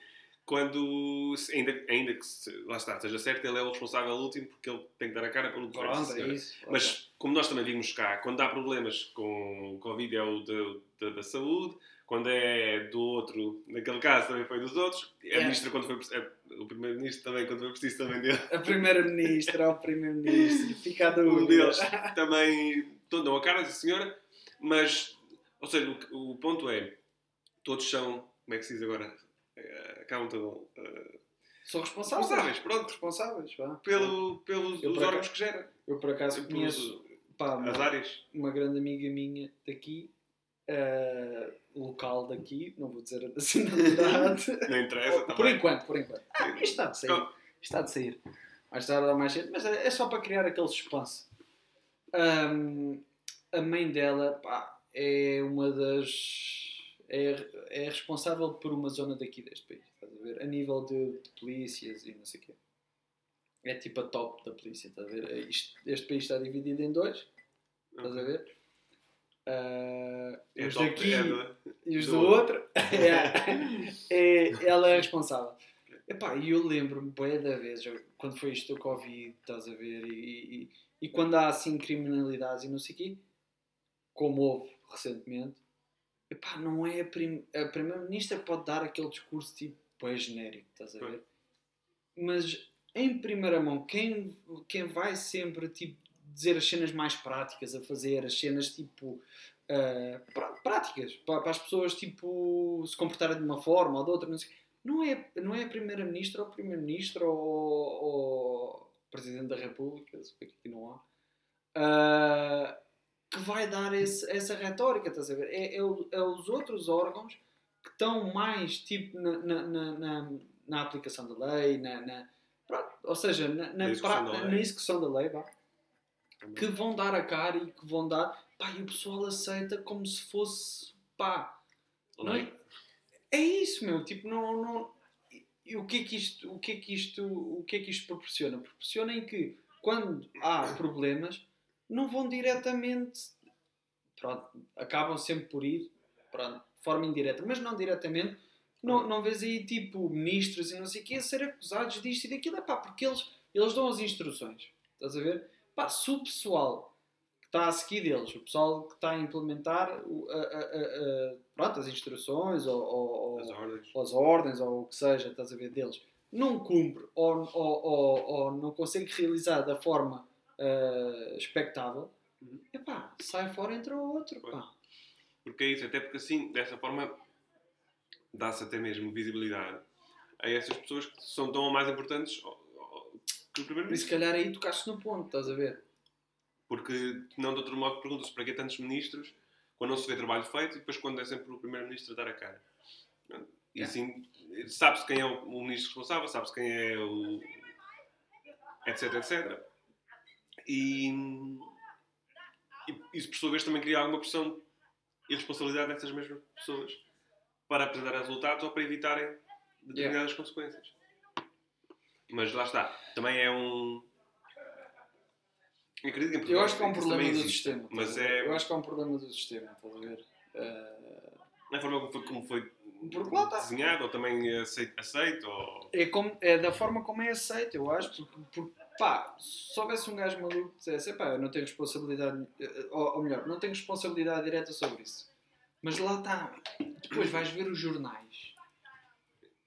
S2: Quando, ainda, ainda que, se- lá está, seja certo, ele é o responsável último porque ele tem que dar a cara pelo governo.
S1: Pronto, é isso.
S2: Mas, como nós também vimos cá, quando há problemas com Covid é o da- da- da saúde, quando é do outro, naquele caso também foi dos outros, a
S1: Yeah.
S2: ministra quando foi é, o primeiro-ministro também quando foi preciso também dele.
S1: A primeira-ministra, ao primeiro-ministro. Fica a
S2: Um
S1: dúvida.
S2: deles também dão a cara, sim senhora, mas, ou seja, o, o ponto é, todos são, como é que se diz agora, Eh, accountable, eh,
S1: São responsáveis.
S2: Responsáveis, pronto.
S1: Responsáveis, vá.
S2: Pelo, pelos os
S1: por
S2: órgãos que gera.
S1: Eu por acaso conheço pá,
S2: As
S1: uma,
S2: áreas.
S1: uma grande amiga minha daqui, eh, local daqui, não vou dizer a nacionalidade.
S2: Não interessa
S1: por
S2: também.
S1: enquanto, por enquanto. Ah, isto está de sair. Isto está de sair. Mais tarde ou mais cedo, mas é é só para criar aquele suspense. Ahm, a mãe dela pá, é uma das. É, é responsável por uma zona daqui deste país, estás a ver? A nível de, de polícias e não sei o quê. É tipo a top da polícia, estás a ver? É Isto- este país está dividido em dois, estás a ver? Ah,
S2: É
S1: os daqui
S2: é do-
S1: e os
S2: do
S1: do outro, é, é- ela é responsável. Epá, e eu lembro-me bem da vez, quando foi isto do Covid, estás a ver, e, e, e quando há assim criminalidades e não sei o quê, como houve recentemente, epá, não é a, prim a Primeira-Ministra pode dar aquele discurso tipo, bem genérico, estás a ver? Mas em primeira mão, quem, quem vai sempre tipo, dizer as cenas mais práticas a fazer, as cenas tipo prá- práticas, para, para as pessoas tipo se comportarem de uma forma ou de outra, não sei. Não é, não é a Primeira-Ministra ou o Primeiro-Ministro ou, ou Presidente da República, se bem que aqui não há, ah, que vai dar esse- essa retórica, estás a ver? É, é, é os outros órgãos que estão mais tipo na, na, na, na- aplicação da lei, na, ou seja, na, na,
S2: Na execução
S1: pra-
S2: da lei.
S1: na execução da lei, vá, que vão dar a cara e que vão dar, pá, e o pessoal aceita como se fosse, pá, não é? É isso, meu, tipo, não, não e- e o que é que isto, o que é que isto, o que é que isto proporciona? Proporciona em que quando há problemas não vão diretamente, pronto, acabam sempre por ir, pronto, de forma indireta, mas não diretamente, não, não vês aí tipo ministros e não sei o quê a ser acusados disto e daquilo, é pá, porque eles, eles dão as instruções, estás a ver? Pá, se o pessoal que está a seguir deles, o pessoal que está a implementar o- a- a- a- pronto, as instruções ou, ou- ou-
S2: As ordens.
S1: ou as ordens ou o que seja, estás a ver deles, não cumpre ou, ou, ou, ou não consegue realizar da forma ah, expectável,
S2: Uhum.
S1: epá, sai fora entra o outro. Pá.
S2: Porque é isso, até porque assim, dessa forma, dá-se até mesmo visibilidade a essas pessoas que são tão mais importantes que o
S1: E se
S2: Primeiro-Ministro.
S1: calhar aí tocaste no ponto, estás a ver?
S2: Porque, não de outro modo, pergunta-se para que tantos ministros quando não se vê trabalho feito e depois quando é sempre o Primeiro-Ministro a dar a cara. E
S1: Yeah.
S2: assim, sabe-se quem é o ministro responsável, sabe-se quem é o. etc, etc. E, e isso, por sua vez, também cria alguma pressão e responsabilidade nessas mesmas pessoas para apresentar resultados ou para evitarem determinadas consequências. Mas lá está, também é um. Eu acredito que
S1: Eu acho que é um problema do sistema.
S2: Mas é
S1: Eu acho que é um problema do sistema, estás a ver? Ah,
S2: a forma como foi, como foi
S1: está.
S2: desenhado, ou também aceito, aceito ou...
S1: é, como, é da forma como é aceito, eu acho. Porque, porque, pá, se houvesse um gajo maluco que dissesse, pá, eu não tenho responsabilidade, eh, ou, ou melhor, não tenho responsabilidade direta sobre isso. Mas lá está. Depois vais ver os jornais.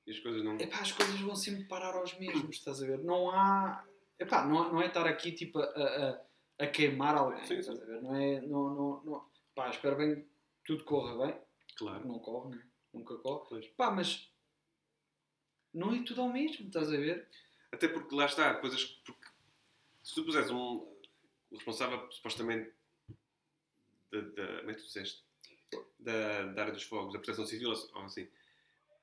S2: e as coisas não.
S1: Epá, as coisas vão sempre parar aos mesmos, estás a ver? Não há. Epá, não, não é estar aqui tipo a, a, a queimar alguém,
S2: Sim,
S1: estás a ver? Não é. Não, não, não. Pá, espero bem que tudo corra bem.
S2: Claro.
S1: Não corre, né? Nunca corre.
S2: Pois.
S1: Pá, mas. Não é tudo ao mesmo, estás a ver?
S2: Até porque lá está, coisas. Porque se tu puseres um. Responsável, supostamente. Da. da como é que tu disseste? Da, da área dos fogos, da proteção civil ou assim.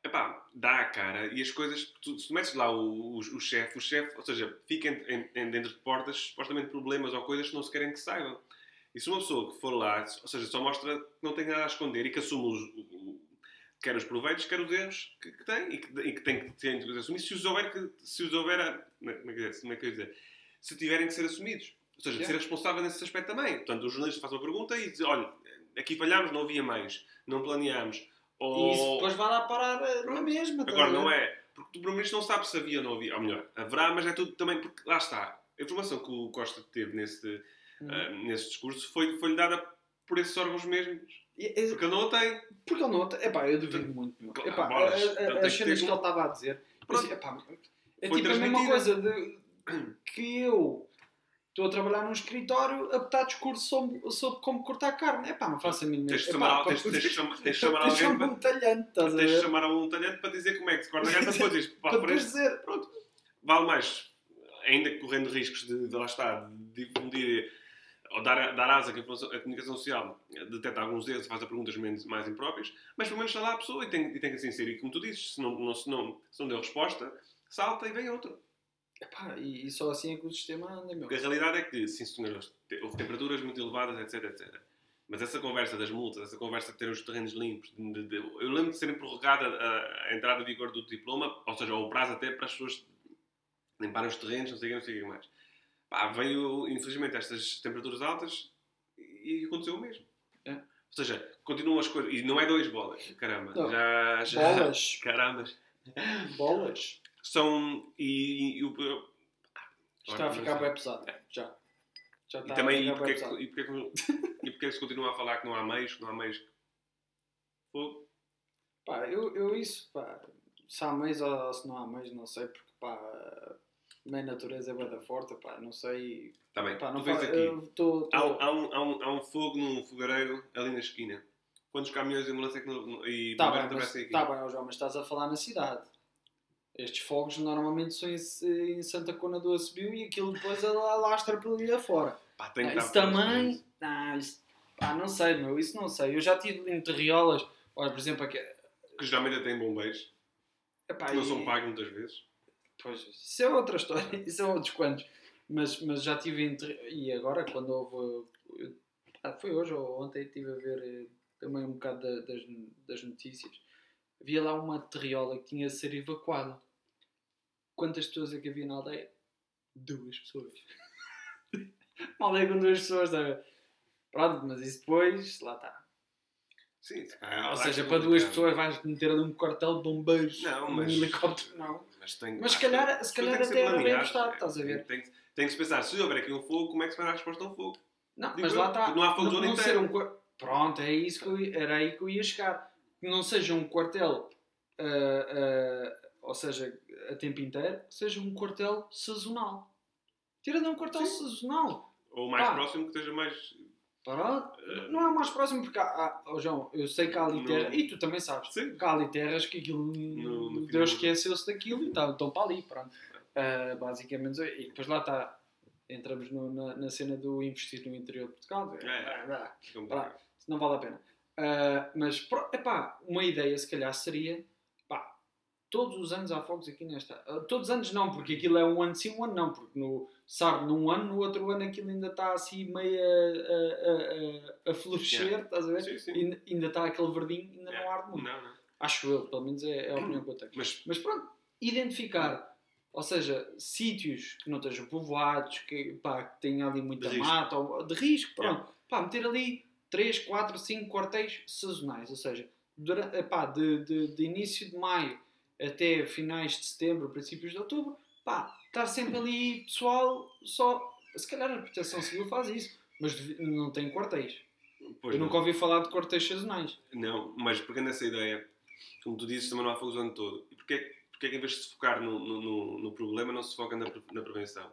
S2: Epá, dá a cara e as coisas. Tu, se tu metes lá o, o, o chefe, o chefe, ou seja, fica em, em- dentro de portas supostamente problemas ou coisas que não se querem que saibam. E se uma pessoa que for lá, ou seja, só mostra que não tem nada a esconder e que assume os, o- quer os proveitos, quer os erros que, que tem e que, e que tem que assumir se os houver, que, se os houver é- como é que eu ia dizer? Se tiverem que ser assumidos. Ou seja, de ser responsável nesse aspecto também. Portanto, o jornalista faz uma pergunta e diz: olha, aqui falhámos, não havia mais, não planeámos.
S1: E
S2: Ou...
S1: isso depois vai lá parar eh, na
S2: Pronto.
S1: mesma, estás
S2: Agora,
S1: a
S2: não é. Porque pelo menos, não sabe se havia ou não havia. Ou melhor, haverá, mas é tudo também. Porque lá está. A informação que o Costa teve nesse,
S1: Hum.
S2: ah, nesse discurso foi- foi-lhe dada por esses órgãos mesmos.
S1: E- e-
S2: Porque ele não a tem.
S1: Porque ele não. Epá, eu duvido muito. Meu.
S2: Claro,
S1: Epá,
S2: bolas.
S1: a- a-
S2: Então tem
S1: as
S2: que
S1: cenas
S2: ter
S1: que ele estava a dizer. Assim, epá, é
S2: Foi
S1: tipo a mesma coisa de, que eu estou a trabalhar num escritório a botar discurso sobre, sobre como cortar carne. É pá, não faço a mínima
S2: Tens de
S1: Epá,
S2: chamar,
S1: pá,
S2: tens, tens de chamar, tens chamar alguém
S1: chamar
S2: para,
S1: um talhante, estás a
S2: tens de
S1: ver?
S2: chamar um talhante para dizer como é que se corta a carne, depois dizes, pá,
S1: Para dizer,
S2: Pronto. Vale mais, ainda correndo riscos de, de lá estar, de difundir ou dar, dar asa que a comunicação social detecta alguns erros e faz perguntas menos, mais impróprias, mas pelo menos está lá a pessoa e tem, e tem que se inserir. E como tu dizes, se não, não, se, não, se não deu resposta, salta e vem outro.
S1: Epá, e, e só assim é que o sistema anda, meu.
S2: Porque a realidade é que, sim senhores, houve temperaturas muito elevadas, etc, etc. Mas essa conversa das multas, essa conversa de ter os terrenos limpos, de- de- de- eu lembro de serem prorrogada a, a entrada em vigor do diploma, ou seja, o prazo até para as pessoas limparem os terrenos, não sei o que, não sei o que mais. Pá, veio, infelizmente, estas temperaturas altas e aconteceu o mesmo.
S1: É.
S2: Ou seja, continuam as coisas. E não é dois bolas, caramba.
S1: Não.
S2: Já, já.
S1: Bolas.
S2: Carambas.
S1: Bolas.
S2: São. E, e o.
S1: Está a ficar bem pesado. Já. Já
S2: E
S1: está
S2: também, e
S1: a ficar
S2: porque,
S1: bem
S2: é que, e, porque é que, e porque é que se continua a falar que não há meios, que não há meios? Fogo.
S1: Pá, eu, eu isso, pá, se há meios ou se não há meios, não sei, porque, pá, minha natureza é bué da forte, pá, não sei,
S2: Está bem,
S1: pá, não
S2: tu vês
S1: fa-
S2: aqui.
S1: tô, tô-
S2: Há, um- há, um, há, um, há um fogo num fogareiro ali na esquina. Quantos caminhões de ambulância é que não- e
S1: Tá bem, mas,
S2: aqui?
S1: tá bem, João, mas estás a falar na cidade. Estes fogos normalmente são em, em Santa Cona do Acebiu e aquilo depois alastra pelo dia fora.
S2: Pá, tem que
S1: Ah, isso também, ah, isso, não sei, meu, isso não sei. Eu já tive em terriolas, olha, por exemplo, aqui,
S2: Que geralmente até tem bombeiros.
S1: epá,
S2: não
S1: e-
S2: são pagos muitas vezes.
S1: Pois, isso é outra história, isso é outros quantos. Mas, mas já tive entre. E agora, quando houve. ah, foi hoje ou ontem, estive a ver eh, também um bocado da- das, das notícias. Havia lá uma terriola que tinha de ser evacuada. Quantas pessoas é que havia na aldeia? Duas pessoas. uma aldeia com duas pessoas, a ver? Pronto, mas isso depois, lá está.
S2: Sim,
S1: Ou seja, para duas pessoas vais meter ali um quartel de bombeiros,
S2: Não,
S1: um
S2: mas-
S1: helicóptero, não.
S2: Mas, tem,
S1: Mas se calhar- se calhar até era bem apostado,
S2: é.
S1: estás a ver?
S2: Tem, que- tem que se pensar, se houver aqui um fogo, como é que se vai dar a resposta a um fogo?
S1: Não,
S2: Digo
S1: mas
S2: eu,
S1: lá está.
S2: não há fogo o ano
S1: não ser um Pronto, é isso que eu, era aí que eu ia chegar. Que não seja um quartel, ah, ah, ou seja, a tempo inteiro, seja um quartel sazonal. Tira de um quartel
S2: Sim.
S1: sazonal.
S2: Ou o mais
S1: Pá.
S2: próximo que esteja mais. Eh,
S1: Não é o mais próximo, porque há, há- oh, João, eu sei que há ali terras, e tu também sabes,
S2: Sim.
S1: que há ali terras que aquilo,
S2: No- no
S1: Deus esqueceu-se daquilo e tá- estão para ali, pronto. Ah, basicamente, e depois lá está, entramos no- na, na cena do investir no interior de Portugal.
S2: É, é.
S1: Ah,
S2: bocado-
S1: não vale a pena. Ah, mas, epá, uma ideia se calhar seria, pá, todos os anos há fogos aqui nesta... ah, todos os anos não, porque aquilo é um ano sim, um ano não, porque no, sabe, num ano, no outro ano aquilo ainda está assim meio a, a, a, a florescer,
S2: Yeah.
S1: estás a ver?
S2: Sim, sim.
S1: Ainda, ainda está aquele verdinho, ainda
S2: Yeah.
S1: não arde muito.
S2: Não, não.
S1: Acho eu, pelo menos é, é a opinião que eu tenho.
S2: Mas
S1: Mas pronto, identificar, ou seja, sítios que não estejam povoados, que, pá, que tenham ali muita
S2: De
S1: mata, ou, de risco, pronto. Pá, meter ali 3, 4, 5 quartéis sazonais, ou seja, durante, epá, de, de, de início de maio até finais de setembro, princípios de outubro, pá, estar sempre ali pessoal, só, se calhar a Proteção Civil faz isso, mas não tem quartéis.
S2: pois
S1: Eu
S2: não.
S1: nunca ouvi falar de quartéis sazonais.
S2: Não, mas pegando essa ideia, como tu dizes, também não há fogos o ano todo. E porquê, porquê que em vez de se focar no, no, no- no problema, não se foca na, na prevenção?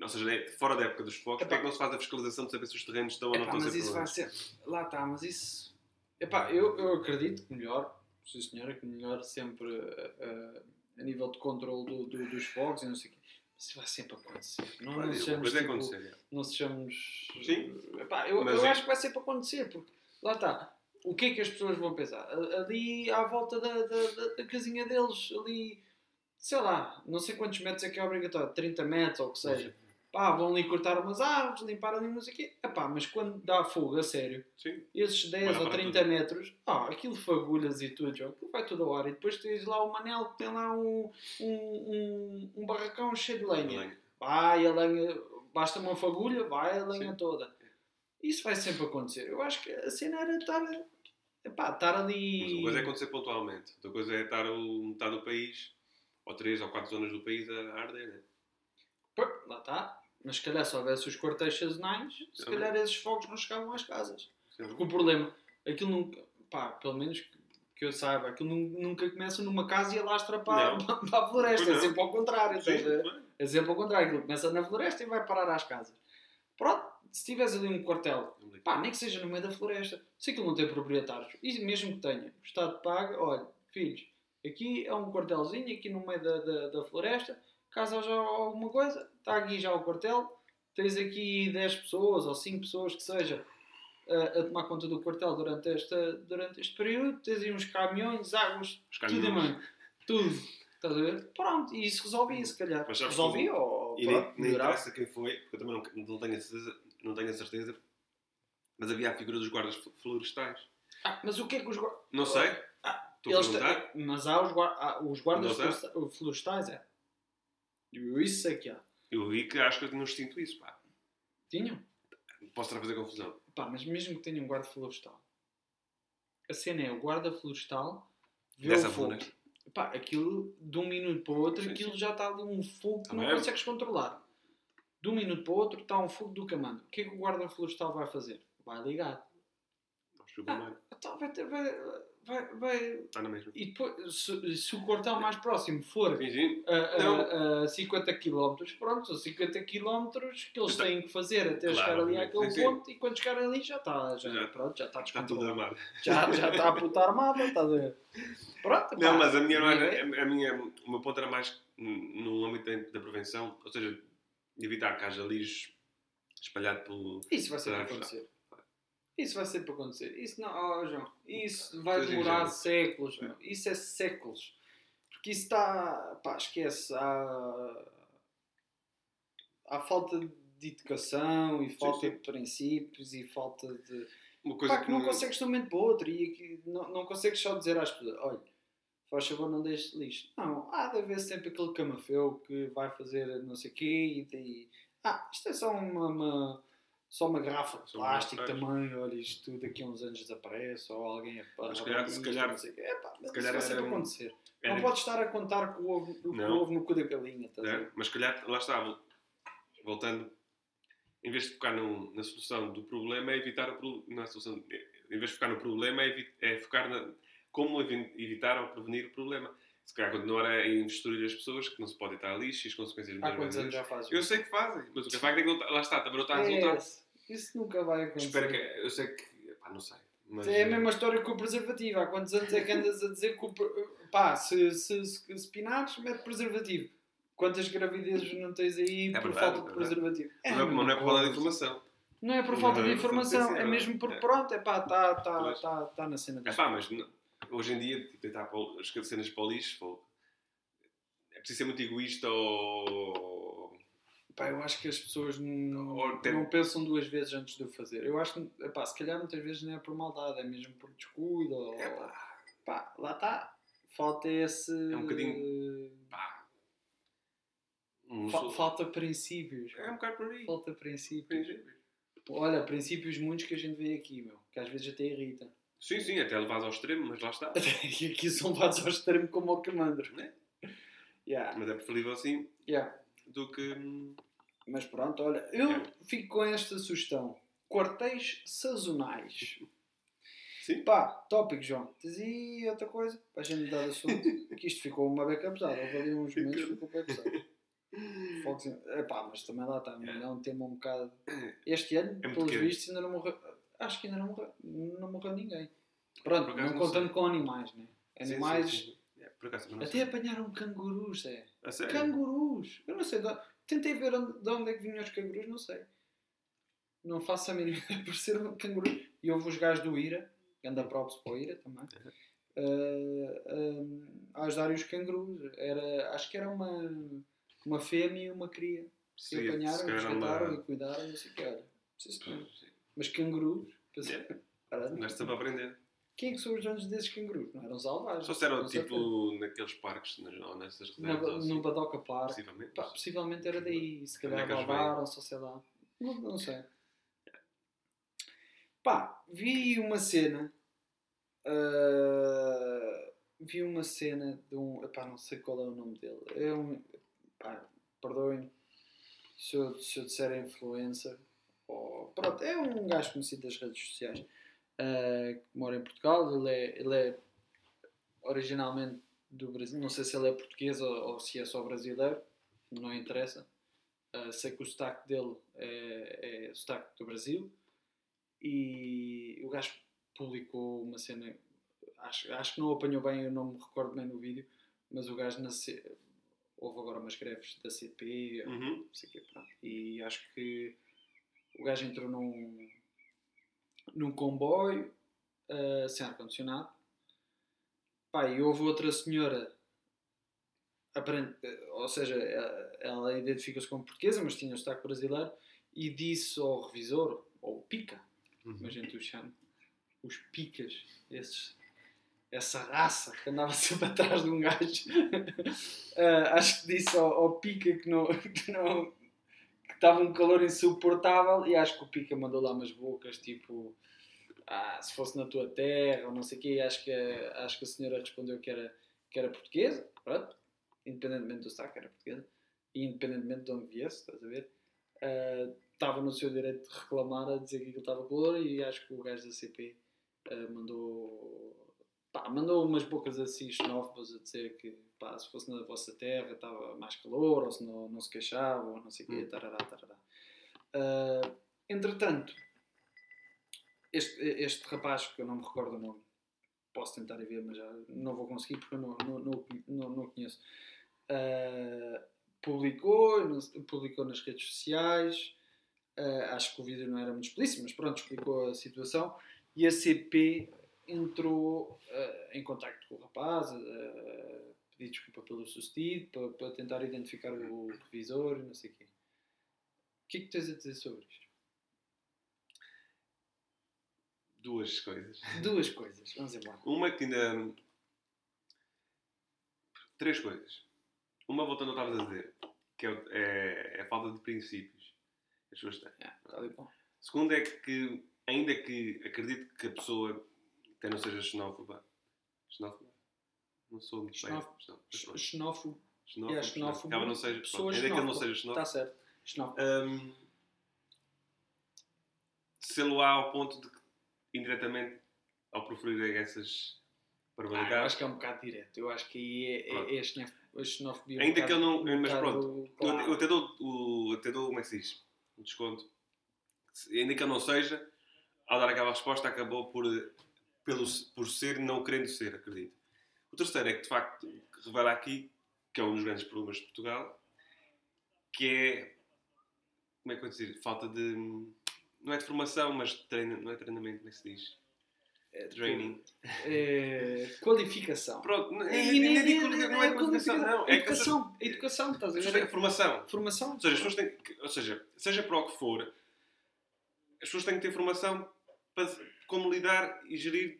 S2: Ou seja, é fora da época dos fogos, porquê é que não se faz a fiscalização de saber se os terrenos estão ou não estão a
S1: mas
S2: ser
S1: isso vai ser. Lá está, mas isso. Epá, eu, eu acredito que melhor, sim senhora, que melhor sempre eh, a nível de controle do, do- dos fogos e não sei o quê. Isso vai sempre acontecer. Não, não
S2: Olha, uma
S1: sejamos.
S2: é
S1: tipo,
S2: acontecer. é.
S1: não sejamos.
S2: Sim.
S1: Epá, eu
S2: Mas
S1: eu
S2: é-
S1: acho que vai sempre acontecer, porque lá está. O que é que as pessoas vão pensar? Ali à volta da, da, da- da casinha deles, ali, sei lá, não sei quantos metros é que é obrigatório, 30 metros ou o que seja. Pá, vão ali cortar umas árvores, limpar ali não sei o quê. Epá, mas quando dá fogo a sério,
S2: Sim.
S1: esses 10
S2: Vai lá
S1: ou
S2: para
S1: 30
S2: tudo.
S1: metros, ah, aquilo fagulhas e tudo, aquilo vai ao ar. E depois tens lá o Manel que tem lá um, um, um, barracão cheio de lenha.
S2: Lenha.
S1: Vai a lenha, basta uma fagulha, vai a lenha
S2: Sim.
S1: toda. Isso vai sempre acontecer. Eu acho que a cena era estar, epá, estar
S2: Mas
S1: ali.
S2: uma coisa é acontecer pontualmente. Outra coisa é estar o, metade do país, ou três ou quatro zonas do país a arder. Né?
S1: Lá está. Mas se calhar se houvesse os quartéis sazonais, se
S2: Também.
S1: calhar esses fogos não chegavam às casas.
S2: Sim.
S1: Porque o problema, aquilo nunca, pá, pelo menos que, eu saiba, aquilo nun- nunca começa numa casa e alastra para, para a floresta. É sempre ao contrário.
S2: Sim.
S1: É sempre ao contrário. Aquilo começa na floresta e vai parar às casas. Pronto, se tiveres ali um quartel, pá, nem que seja no meio da floresta, se aquilo não tem proprietários, e mesmo que tenha, o Estado paga, olha, filhos, aqui é um quartelzinho, aqui no meio da, da, da floresta, caso haja alguma coisa, está aqui já o quartel, tens aqui 10 pessoas ou 5 pessoas que seja a, a tomar conta do quartel durante, esta, durante este período, tens aí uns caminhões, águas,
S2: Os
S1: tudo em
S2: caminhões.
S1: mão, tudo. Estás a ver? Pronto, e isso resolvia, se calhar.
S2: Mas
S1: Resolvia ou
S2: E nem,
S1: pronto,
S2: nem
S1: melhorava.
S2: interessa quem foi, porque eu também não, não, tenho a certeza, não tenho a certeza, mas havia a figura dos guardas fl- florestais.
S1: Ah, mas o que é que os guardas.
S2: Não sei.
S1: Ah,
S2: Estou a perguntar.
S1: mas há os, há os guardas florestais, é. Eu isso sei que há.
S2: Eu vi que acho que eu tinha instinto isso, pá.
S1: Tinham?
S2: Posso estar a fazer confusão.
S1: Pá, mas mesmo que tenha um guarda florestal. A cena é o guarda florestal vê
S2: Dessa
S1: o fogo. Pá, aquilo de um minuto para o outro,
S2: Sim,
S1: aquilo
S2: sim.
S1: já está ali um fogo que
S2: Tá
S1: não
S2: bem.
S1: consegues controlar. De um minuto para o outro está um fogo do camando. O que é que o guarda florestal vai fazer? Vai ligar. Ah. Então vai, ter- vai, vai, vai-
S2: Está na mesma.
S1: E depois, se, se o quartel mais próximo for
S2: Sim, sim.
S1: a, a, a 50 km, pronto, são 50 km que eles
S2: Está-
S1: têm que fazer até
S2: Claro,
S1: chegar ali àquele
S2: sim.
S1: ponto e quando chegarem ali já está, já,
S2: Já-
S1: pronto, já está
S2: Está tudo armado.
S1: Já, já está a puta armada, estás a ver? Pronto,
S2: Não,
S1: pá,
S2: mas a minha,
S1: ninguém-
S2: a, a minha, o meu ponto era mais no âmbito da, prevenção, ou seja, de evitar que haja lixo espalhado pelo.
S1: Isso vai sempre
S2: Será que
S1: acontecer. Isso vai sempre acontecer. Isso não, oh, João, isso vai demorar
S2: ingênuo.
S1: séculos, meu. Isso é séculos. Porque isso está, pá, esquece, há, há falta de educação e falta
S2: sim.
S1: de princípios e falta de...
S2: Uma coisa
S1: Pá, que não consegues de um momento para o outro e que não, não consegues só dizer às pessoas, olha, faz favor não deixes lixo. Não, há de haver sempre aquele camafeu que vai fazer não sei o quê e, e ah, isto é só uma, uma- só uma garrafa de plástico também, olha, isto daqui a uns anos desaparece ou alguém
S2: Mas se
S1: apaga
S2: calhar- se
S1: isto,
S2: calhar-
S1: não sei o quê. Epá, mas
S2: se calhar
S1: isso vai acontecer.
S2: Era-
S1: Não podes estar a contar com o ovo, com o ovo no cu da galinha. estás a
S2: né? Mas se calhar, lá está, voltando, em vez de focar no- na solução do problema, é evitar o pro- não é solução, em vez de focar no problema, é, é focar na como evi- evitar ou prevenir o problema. Se calhar continuar a instruir as pessoas que não se pode estar e as consequências
S1: Há quantos anos já fazes?
S2: Eu sei que fazem, mas o que é facto é que não tá- lá está, também não está a
S1: É
S2: resultar.
S1: esse. Isso nunca vai acontecer.
S2: Espero que, eu sei que, pá, não sei. Mas,
S1: É a
S2: eh,
S1: mesma história com o preservativo. Há quantos anos é que andas a dizer que o. Pá, se, se, se, se pinares, mete preservativo. Quantas gravidezes não tens aí
S2: É
S1: por
S2: verdade,
S1: falta
S2: é
S1: de
S2: verdade.
S1: preservativo?
S2: Não é,
S1: a mesma
S2: não é por falta de informação.
S1: Não é por falta de
S2: Não,
S1: informação, é
S2: é
S1: mesmo
S2: É.
S1: pronto, é pá, está tá,
S2: Pois.
S1: tá, tá na cena
S2: É pá, mas não- hoje em dia, tipo, tentar pôr as cenas para o lixo, pô, é preciso ser muito egoísta ou.
S1: Pá, eu acho que as pessoas não,
S2: tem-
S1: não pensam duas vezes antes de o fazer. Eu acho que, epá, se calhar muitas vezes não é por maldade, é mesmo por descuido. Ou,
S2: É pá,
S1: lá está. Falta esse.
S2: É um bocadinho- pá. Sou-
S1: falta princípios.
S2: É um bocado por aí.
S1: Falta princípios. Olha, princípios muitos que a gente vê aqui, meu. Que às vezes até irrita.
S2: Sim, sim, até levados ao extremo, mas lá está.
S1: e aqui são levados ao extremo como ao camandro.
S2: Né?
S1: Yeah,
S2: Mas é preferível assim
S1: yeah.
S2: do que. hum,
S1: Mas pronto, olha, eu
S2: Yeah.
S1: fico com esta sugestão. Quartéis sazonais.
S2: Sim.
S1: Pá, tópico, João. Dizia outra coisa, para a gente mudar de assunto, que isto ficou uma beca pesada. Houve ali uns momentos que ficou bem pesado. Sem- Epá, mas também lá está,
S2: Yeah.
S1: é um tema um bocado. Este ano,
S2: É
S1: pelos vistos, ainda não morreu. Acho que ainda não morreu, não morreu ninguém. Pronto, não
S2: não
S1: contando com animais, né?
S2: sim, sim,
S1: Animais.
S2: sim, sim. É, acaso, não
S1: Até
S2: sei.
S1: apanharam cangurus, é.
S2: A sério?
S1: Cangurus! Eu não sei. de Tentei ver onde- de onde é que vinham os cangurus, não sei. Não faço a mínima ideia por ser um canguru. E houve os gajos do IRA, anda props para o IRA também, eh, eh, a ajudarem os cangurus. Era, acho que era uma, uma fêmea e uma cria. Se
S2: Sim, se
S1: apanharam, resgataram
S2: uma-
S1: e cuidaram, não sei o que era. Sim, senhor.
S2: Sim.
S1: Mas cangurus? pensei,
S2: Yeah. gajo sempre a aprender.
S1: Quem é que são os donos desses cangurus? Não eram selvagens.
S2: Só se eram
S1: com certeza.
S2: tipo naqueles parques nas- ou nessas
S1: Na,
S2: reservas. ou assim,
S1: no Badoca Park.
S2: possivelmente.
S1: Pá, possivelmente era daí, se calhar lavaram, só sei lá. Não, não sei. Pá, vi uma cena. ah, vi uma cena de um. Epá, não sei qual é o nome dele. É um. Pá, perdoem se eu, se eu disser influencer. Ou, pronto, é um gajo conhecido das redes sociais ah, que mora em Portugal. Ele é, ele é originalmente do Brasil. Não sei se ele é português ou, ou se é só brasileiro. Não interessa. Uh, sei que o sotaque dele é, é sotaque do Brasil e o gajo publicou uma cena, acho, acho que não apanhou bem, eu não me recordo bem no vídeo, mas o gajo nasceu, houve agora umas greves da CP,
S2: Uhum.
S1: não sei o quê, pronto. E acho que o gajo entrou num, num comboio uh, sem ar-condicionado. Pá, e houve outra senhora, aparente, ou seja, ela- ela identifica-se como portuguesa, mas tinha o sotaque brasileiro, e disse ao revisor, ou pica,
S2: Uhum.
S1: como a gente os chama, os picas, esses, essa raça que andava sempre atrás de um gajo. Ah, acho que disse ao, ao Pica que não, que não que estava um calor insuportável e acho que o Pica mandou lá umas bocas tipo ah, se fosse na tua terra ou não sei o quê, acho que, a- acho que a senhora respondeu que era, que era portuguesa, pronto, independentemente do sotaque era portuguesa, e independentemente de onde viesse, estás a ver? Ah, estava no seu direito de reclamar, a dizer que aquilo estava calor e acho que o gajo da CP ah, mandou pá, mandou umas bocas assim xenófobas a dizer que pá, se fosse na vossa terra estava mais calor ou se não, não se queixava ou não sei o quê,
S2: Hum.
S1: tarará, tarará. Ah, entretanto, este, este rapaz, que eu não me recordo o nome, posso tentar ver, mas já não vou conseguir porque eu não, não, não, não, conheço. Ah, publicou, publicou nas redes sociais. ah, acho que o vídeo não era muito explícito, mas pronto, explicou a situação. E a CP entrou ah, em contacto com o rapaz, ah, pediu desculpa pelo sucedido, para, para tentar identificar o revisor e não sei o quê. O que é que tens a dizer sobre isto?
S2: Duas coisas.
S1: Duas coisas, vamos embora.
S2: Uma que ainda. Três coisas. Uma, voltando ao que estavas a dizer, que é, é, é a falta de princípios. As pessoas têm.
S1: É, tá.
S2: Segundo é que, ainda que acredito que a pessoa até não seja xenófoba. Xenófoba? Não sou muito bem.
S1: Xenófobo. Xenófobo,
S2: Xenófobo.
S1: é, xenófobo,
S2: Acaba não seja. Ainda que ele não seja xenófobo.
S1: está certo. Xenófobo.
S2: Hum, se lo há ao ponto de que, indiretamente, ao proferir essas
S1: Ah, eu
S2: barbaridades.
S1: acho que é um bocado direto. Eu acho que aí é, é, é a xenofobia.
S2: Ainda
S1: um
S2: que ele não-
S1: um
S2: mas pronto, Eu,
S1: clara.
S2: eu até dou o. Até dou, como é que se diz? Um desconto. Ainda que ele não seja, ao dar aquela resposta, acabou por, pelo, por ser, não querendo ser, acredito. O terceiro é que, de facto, revela aqui, que é um dos grandes problemas de Portugal, que é. Como é que eu vou dizer? Falta de. Não é de formação, mas de treino, não é treinamento, como é que se diz?
S1: É,
S2: Training.
S1: é, qualificação.
S2: Pronto, não,
S1: É,
S2: é,
S1: e
S2: nem digo- não é qualificação, não. É as pessoas-
S1: educação. Educação, estás a ver?
S2: formação.
S1: Formação.
S2: Ou seja, as pessoas têm que, ou seja, seja para o que for, as pessoas têm que ter formação para como lidar e gerir.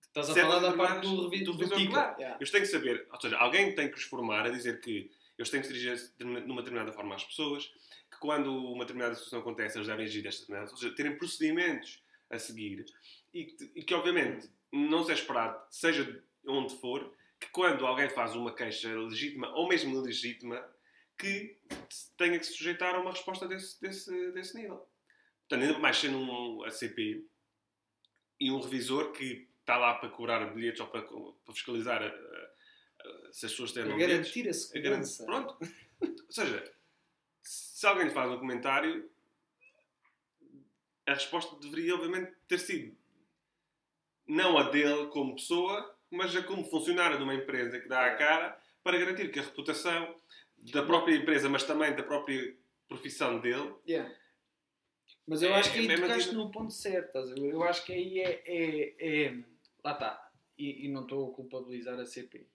S1: Estás a falar da parte do revi-
S2: do
S1: do
S2: revisor.
S1: Yeah.
S2: Eles têm que saber, ou seja, alguém tem que os formar a dizer que eles têm que se dirigir de uma determinada forma às pessoas, que quando uma determinada situação acontece, eles devem agir desta determinada, ou seja, terem procedimentos a seguir e que, e que, obviamente, não se é esperado, seja onde for, que quando alguém faz uma queixa legítima ou mesmo ilegítima, que tenha que se sujeitar a uma resposta desse, desse, desse nível. Portanto, ainda mais sendo um ACP e um revisor que está lá para cobrar bilhetes ou para, para fiscalizar a- a- a- se as pessoas têm bilhetes.
S1: garantir a
S2: A garantir-
S1: segurança.
S2: Pronto. Ou seja, se alguém faz um comentário, a resposta deveria, obviamente, ter sido não a dele como pessoa, mas a como funcionário de uma empresa que dá a cara para garantir que a reputação da própria empresa, mas também da própria profissão dele,
S1: Yeah. Mas eu
S2: É-
S1: acho que aí
S2: é
S1: tocaste
S2: mantido.
S1: no ponto certo? Eu acho que aí é. é, é- lá está. E, e não estou a culpabilizar a CP.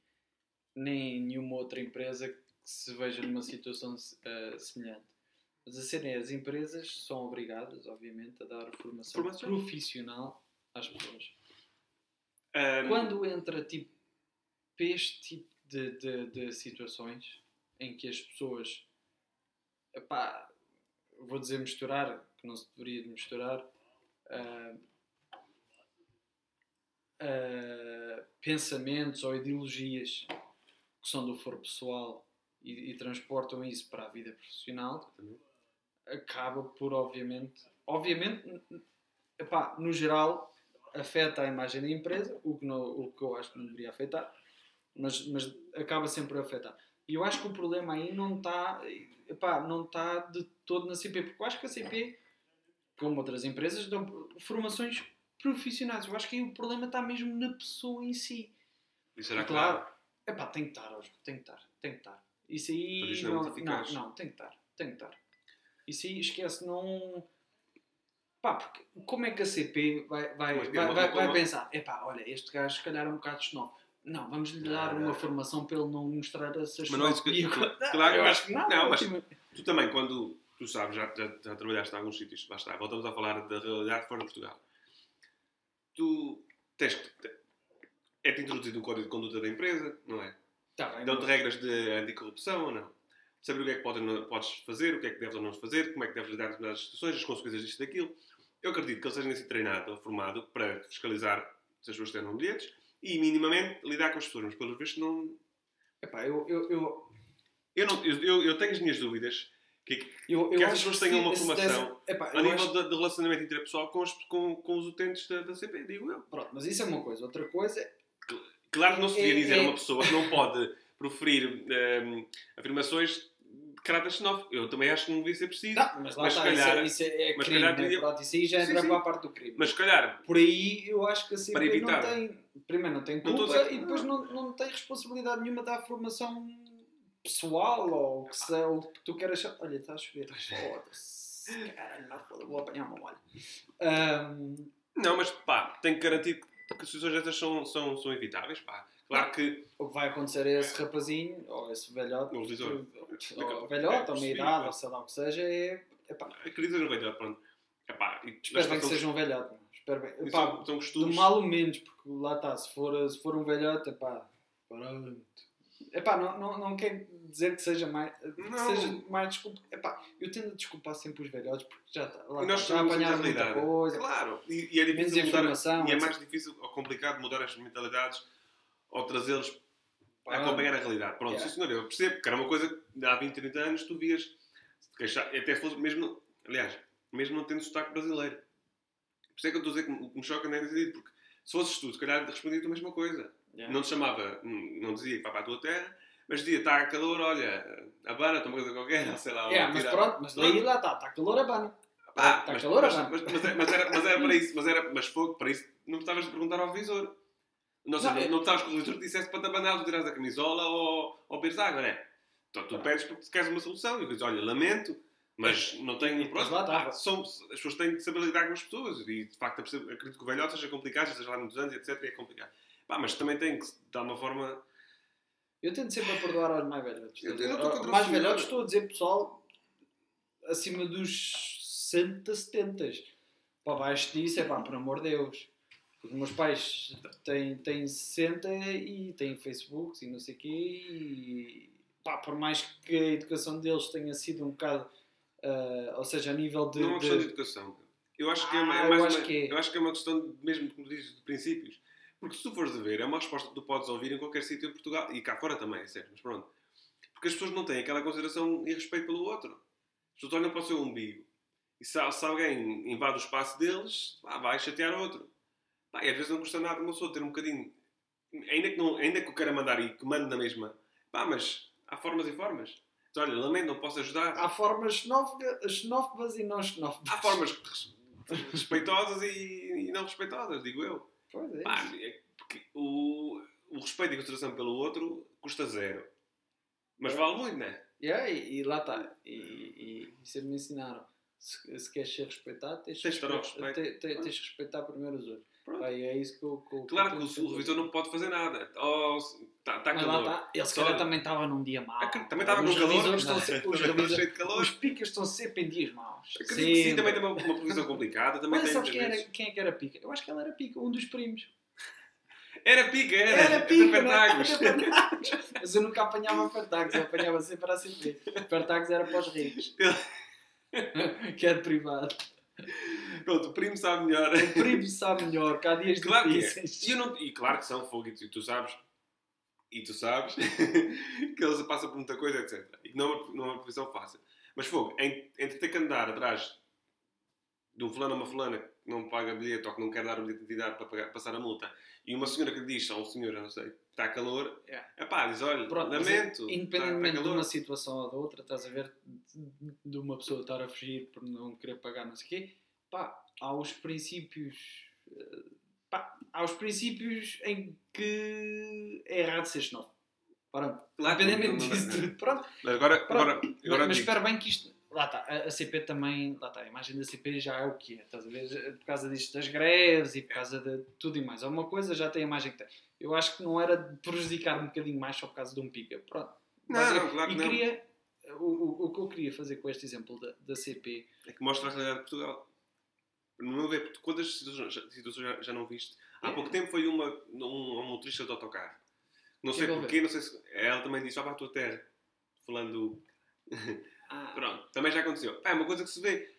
S1: Nem nenhuma outra empresa que se veja numa situação eh, semelhante. Mas a cena é: as empresas são obrigadas, obviamente, a dar formação,
S2: Formação.
S1: profissional às pessoas.
S2: ahm,
S1: Quando entra tipo, para este tipo de, de, de situações em que as pessoas epá, vou dizer misturar, que não se deveria de misturar ah, ah, pensamentos ou ideologias que são do foro pessoal e, e transportam isso para a vida profissional acaba por obviamente obviamente epá, no geral afeta a imagem da empresa o que, não, o que eu acho que não deveria afetar mas, mas acaba sempre a afetar. E eu acho que o problema aí não está epá, não está de todo na CP, porque eu acho que a CP, como outras empresas, dão formações profissionais. Eu acho que aí o problema está mesmo na pessoa em si.
S2: E será que
S1: claro,
S2: dá?
S1: epá, tem que estar, tem que estar, tem que estar. Isso aí,
S2: isto não é
S1: não, não, não, tem que estar, tem que estar. Isso aí, esquece, não... Pá, porque como é que a CP vai, vai, vai,
S2: é uma-
S1: vai, vai
S2: uma-
S1: pensar, epá, olha, este gajo se calhar é um bocado xenófobo. Não, vamos lhe dar
S2: Não,
S1: uma
S2: não.
S1: formação para ele não mostrar essa
S2: Mas não é isso que-
S1: xenofobia.
S2: cl- claro,
S1: eu acho que não.
S2: não, mas-. Tu também, quando tu sabes, já, já, já trabalhaste em alguns sítios, lá está, voltamos a falar da realidade fora de Portugal. Tu tens que. te- É-te introduzido um código de conduta da empresa, não é?
S1: Tá
S2: Dão-te regras de anticorrupção ou não? Saber o que é que pode, podes fazer, o que é que deves ou não fazer, como é que deves lidar com determinadas situações, as consequências disto e daquilo. Eu acredito que ele seja nesse treinado ou formado para fiscalizar se as pessoas têm bilhetes e minimamente lidar com as pessoas, mas pelos vistos não.
S1: Epá, eu, eu, eu,
S2: Eu, não, eu, eu tenho as minhas dúvidas que, que
S1: eu,
S2: Que
S1: eu
S2: essas
S1: acho
S2: pessoas tenham uma formação
S1: epá,
S2: a nível
S1: acho-
S2: de, de relacionamento interpessoal com os, com, com os utentes da, da CP, digo eu.
S1: Pronto, mas isso é uma coisa. Outra coisa é
S2: Claro que não se devia
S1: É-
S2: dizer a
S1: é-
S2: uma pessoa que não pode proferir ehm, afirmações de caráter xenófobo. Eu também acho que não devia ser preciso.
S1: Não, mas lá
S2: Mas
S1: está,
S2: calhar-
S1: isso, é, isso é
S2: mas
S1: crime,
S2: calhar
S1: né? Pronto, isso aí já entra para a parte do crime.
S2: Mas se calhar,
S1: Por aí eu acho que a CP não tem. Primeiro, não tem
S2: Não
S1: culpa
S2: dizer-
S1: e depois não, não tem responsabilidade nenhuma da formação pessoal ou o que, se, ou o que tu queres. Olha, está a chover. Foda-se. Caralho, não, foda vou apanhar uma molha. Ahm,
S2: não, mas pá, tem que garantir que situações destas são, são, são evitáveis. Pá. Claro que
S1: o que vai acontecer a esse rapazinho, ou esse velhote,
S2: olha,
S1: ou velhote, ou meia idade, ou sei lá o que seja, é. Epá,
S2: acredito no velhote, pronto. Epá, e-
S1: espero bem que seja um velhote. meu. Espero bem. Epá,
S2: são, são
S1: do
S2: costumes.
S1: mal ou menos, porque lá está, se for, se for um velhote, epá, pronto. Epá, não, não, não quer dizer que seja mais, que seja mais desculpa. Epá, eu tendo a desculpar sempre os velhotes porque já, está- lá
S2: E nós
S1: está, já apanharam
S2: a
S1: muita
S2: realidade.
S1: coisa.
S2: Claro, e, e é difícil mudar,
S1: informação,
S2: e é mais difícil ou complicado mudar as mentalidades ou trazê-los a acompanhar a realidade. Pronto,
S1: yeah.
S2: sim senhor, eu percebo que era uma coisa que há 20, 30 anos tu vias queixar, até fosse mesmo, aliás, mesmo não tendo sotaque brasileiro. Por isso é que eu estou a dizer que me- choca nem dizer porque se fosses tu, se calhar respondia a mesma coisa.
S1: Yeah.
S2: Não te chamava, não não dizia que vai para a tua terra, mas dizia, está calor, olha, abana, toma coisa qualquer, sei lá.
S1: Yeah, mas pronto, mas daí lá está, está calor a bana.
S2: Pá,
S1: Está
S2: mas,
S1: calor,
S2: mas,
S1: Abana?
S2: mas, mas, é- era, mas era para isso, mas, era, mas fogo, para isso não estavas a perguntar ao visor. Não,
S1: Não,
S2: não,
S1: é-
S2: não estavas com o visor que dissesse para te abanar, tirar a camisola ou, ou beberes água, não é? Então tu
S1: Pronto.
S2: pedes porque queres uma solução e dizes, olha, lamento, mas não tenho. Pronto,
S1: lá
S2: pá, são, as pessoas têm que saber lidar com as pessoas e de facto acredito que o velhote seja complicado, seja lá muitos anos, etc. E é complicado. Pá, mas também tem que, de alguma forma.
S1: Eu tento sempre a perdoar aos mais velhotes.
S2: Eu- eu não estou
S1: mais velhotes estou a dizer pessoal acima dos 60, 70. Para baixo disso é pá, por amor de Deus. Os meus pais têm, têm 60 e têm Facebook e não sei o quê. E pá, por mais que a educação deles tenha sido um bocado. ah, ou seja, a nível de.
S2: não é uma
S1: de-
S2: questão de educação. Eu acho que é,
S1: Ah,
S2: uma- é
S1: eu
S2: mais
S1: acho
S2: uma,
S1: que é.
S2: eu acho que é uma questão, de- mesmo como dizes, de princípios. Porque se tu fores a ver, é uma resposta que tu podes ouvir em qualquer sítio em Portugal e cá fora também, é certo, mas pronto. Porque as pessoas não têm aquela consideração e respeito pelo outro. As pessoas olham para o seu umbigo. E se, se alguém invade o espaço deles, pá, vai chatear outro. Pá, e às vezes não custa nada uma pessoa ter um bocadinho. Ainda que, não, ainda que eu queira mandar e que mande na mesma. Pá, mas há formas e formas. Então, olha, lamento, não posso ajudar.
S1: Há formas xenófoba- xenófobas e não xenófobas.
S2: Há formas res- respeitosas e, e não respeitosas, digo eu.
S1: Pois é.
S2: Pá, é porque o, o respeito e consideração pelo outro custa zero. Mas vale muito, não é?
S1: Yeah, e, e lá está. E, e, e sempre me ensinaram. Se, se queres ser respeitado, tens,
S2: Tens
S1: respe-
S2: respeito.
S1: te- te- tens de respeitar primeiro os outros. Pá, é isso que eu. que que
S2: Claro
S1: eu
S2: que o, revisor não pode fazer nada. Está tá
S1: Mas
S2: calor.
S1: está. Ele se
S2: Só-
S1: calhar também estava num dia mau.
S2: Também estava com calor.
S1: estão sempre, os, revisores,
S2: calor.
S1: os picas estão sempre em dias maus.
S2: Acredito que sim,
S1: Sempre.
S2: também tem uma, uma previsão complicada. Também tem
S1: sabes quem, era, quem é que era pica? Eu acho que ela era pica, um dos primos.
S2: Era pica, era.
S1: Era pica?
S2: Fertagos.
S1: Era. Mas eu nunca apanhava Fertagos, eu apanhava sempre a CP. Era para os ricos. que era privado.
S2: Pronto, o primo sabe melhor.
S1: O primo sabe melhor, que há dias
S2: Claro que é.
S1: difíceis.
S2: E, não- e claro que são fogo, e tu sabes, e tu sabes, que eles passam por muita coisa, etc. E que não é uma, não é uma profissão fácil. Mas fogo, entre ter que andar atrás de um fulano ou uma fulana não paga bilhete ou que não quer dar o bilhete de identidade para pagar- passar a multa, e uma senhora que lhe diz, ou um senhor, não sei, está calor,
S1: Yeah.
S2: é pá, diz, olha,
S1: Pronto,
S2: lamento, está,
S1: Independentemente
S2: está
S1: de uma situação ou da outra, estás a ver, de- de uma pessoa estar a fugir por não querer pagar não sei o quê, pá, há os princípios, eh, pá, há os princípios em que é errado ser xenófobo. Pronto, independentemente
S2: não- não-
S1: disso tudo, pronto.
S2: Mas agora,
S1: Pronto,
S2: agora, agora
S1: mas
S2: digo,
S1: espera bem que isto. Lá está, a, a CP também. Lá está, a imagem da CP já é o que é. Estás a ver? Por causa disto das greves e por causa de tudo e mais. Alguma coisa já tem a imagem que tem. Eu acho que não era de prejudicar um bocadinho mais só por causa de um pica. Pronto.
S2: Não,
S1: Mas
S2: não, claro
S1: e
S2: que não.
S1: queria. O, o, o que eu queria fazer com este exemplo da, da CP.
S2: é que mostra a realidade de Portugal. No meu ver, quantas situações já, já não viste? Há
S1: É.
S2: pouco tempo foi uma, um, um motorista de autocarro. Não sei
S1: eu
S2: porquê, não sei se. Ela também disse, vá para a tua terra. Falando.
S1: Ah,
S2: Pronto, também já aconteceu. É uma coisa que se vê.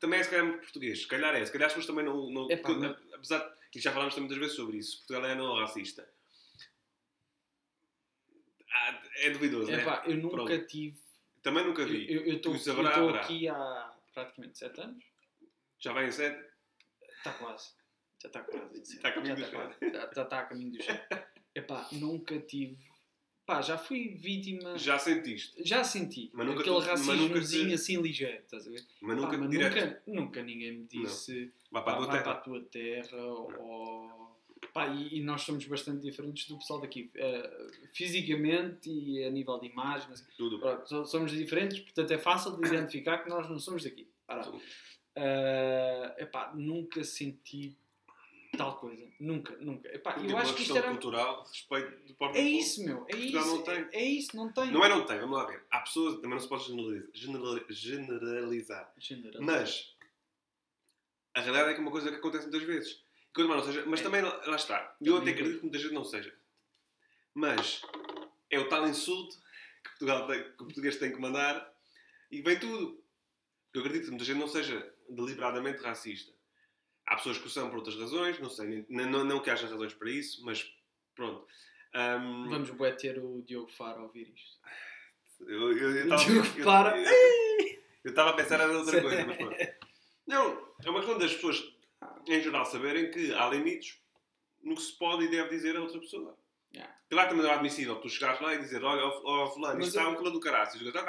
S2: Também é se calhar muito português. Se calhar é. Se calhar as pessoas também não. não
S1: Epá,
S2: porque, Apesar de. E já falámos também muitas vezes sobre isso. Portugal é não racista. Ah, É duvidoso, né?
S1: epá, eu nunca
S2: Pronto.
S1: tive.
S2: Também nunca vi.
S1: eu- estou aqui há praticamente 7 anos.
S2: Já vai em sete?
S1: Está quase. Já está quase.
S2: Está a caminho
S1: já
S2: do
S1: está
S2: chão.
S1: Já- Já está a caminho do chão. Epá, nunca tive. Pá, já fui vítima.
S2: Já sentiste.
S1: Já senti.
S2: Mas nunca
S1: aquele
S2: mas nunca
S1: racismozinho
S2: te-
S1: assim ligeiro, estás a ver?
S2: Mas
S1: Pá,
S2: nunca
S1: mas
S2: direto.
S1: nunca, nunca ninguém me disse
S2: Vai para a
S1: pá,
S2: tua
S1: vai
S2: terra.
S1: para a tua terra ou. Pá, e, e nós somos bastante diferentes do pessoal daqui. eh, fisicamente e a nível de imagem. assim.
S2: Tudo.
S1: Pronto, so- somos diferentes, portanto é fácil de identificar que nós não somos daqui. Ora,
S2: Tudo.
S1: eh, epá, nunca senti tal coisa. Nunca, nunca. Epá, eu
S2: uma
S1: acho que isto
S2: questão
S1: era.
S2: cultural, respeito do próprio
S1: É isso, meu. É isso.
S2: não tem.
S1: É, é isso, não tem.
S2: Não é não tem, vamos lá ver. Há pessoas, também não se pode generaliza- generali- generalizar.
S1: General.
S2: Mas a realidade é que é uma coisa que acontece muitas vezes. Quando mais não seja, mas
S1: É.
S2: também lá está. Eu até acredito que muita gente não seja. Mas é o tal insulto que, Portugal tem, que o português tem que mandar e vem tudo. Eu acredito que muita gente não seja deliberadamente racista. Há pessoas que o são por outras razões, não sei, nem- não, não, que haja razões para isso, mas pronto. Ahm,
S1: Vamos bué, ter o Diogo Faro a ouvir isto.
S2: Eu eu- eu estava
S1: Diogo
S2: eu-
S1: para.
S2: eu- estava a pensar em outra coisa, mas pronto. Não, é uma questão das pessoas, em geral, saberem que há limites no que se pode e deve dizer a outra pessoa.
S1: Yeah.
S2: Claro que também não é admissível tu chegares lá e dizer: Olha, ó Fulano, isto está
S1: eu-
S2: um calor do caraças. "Ok."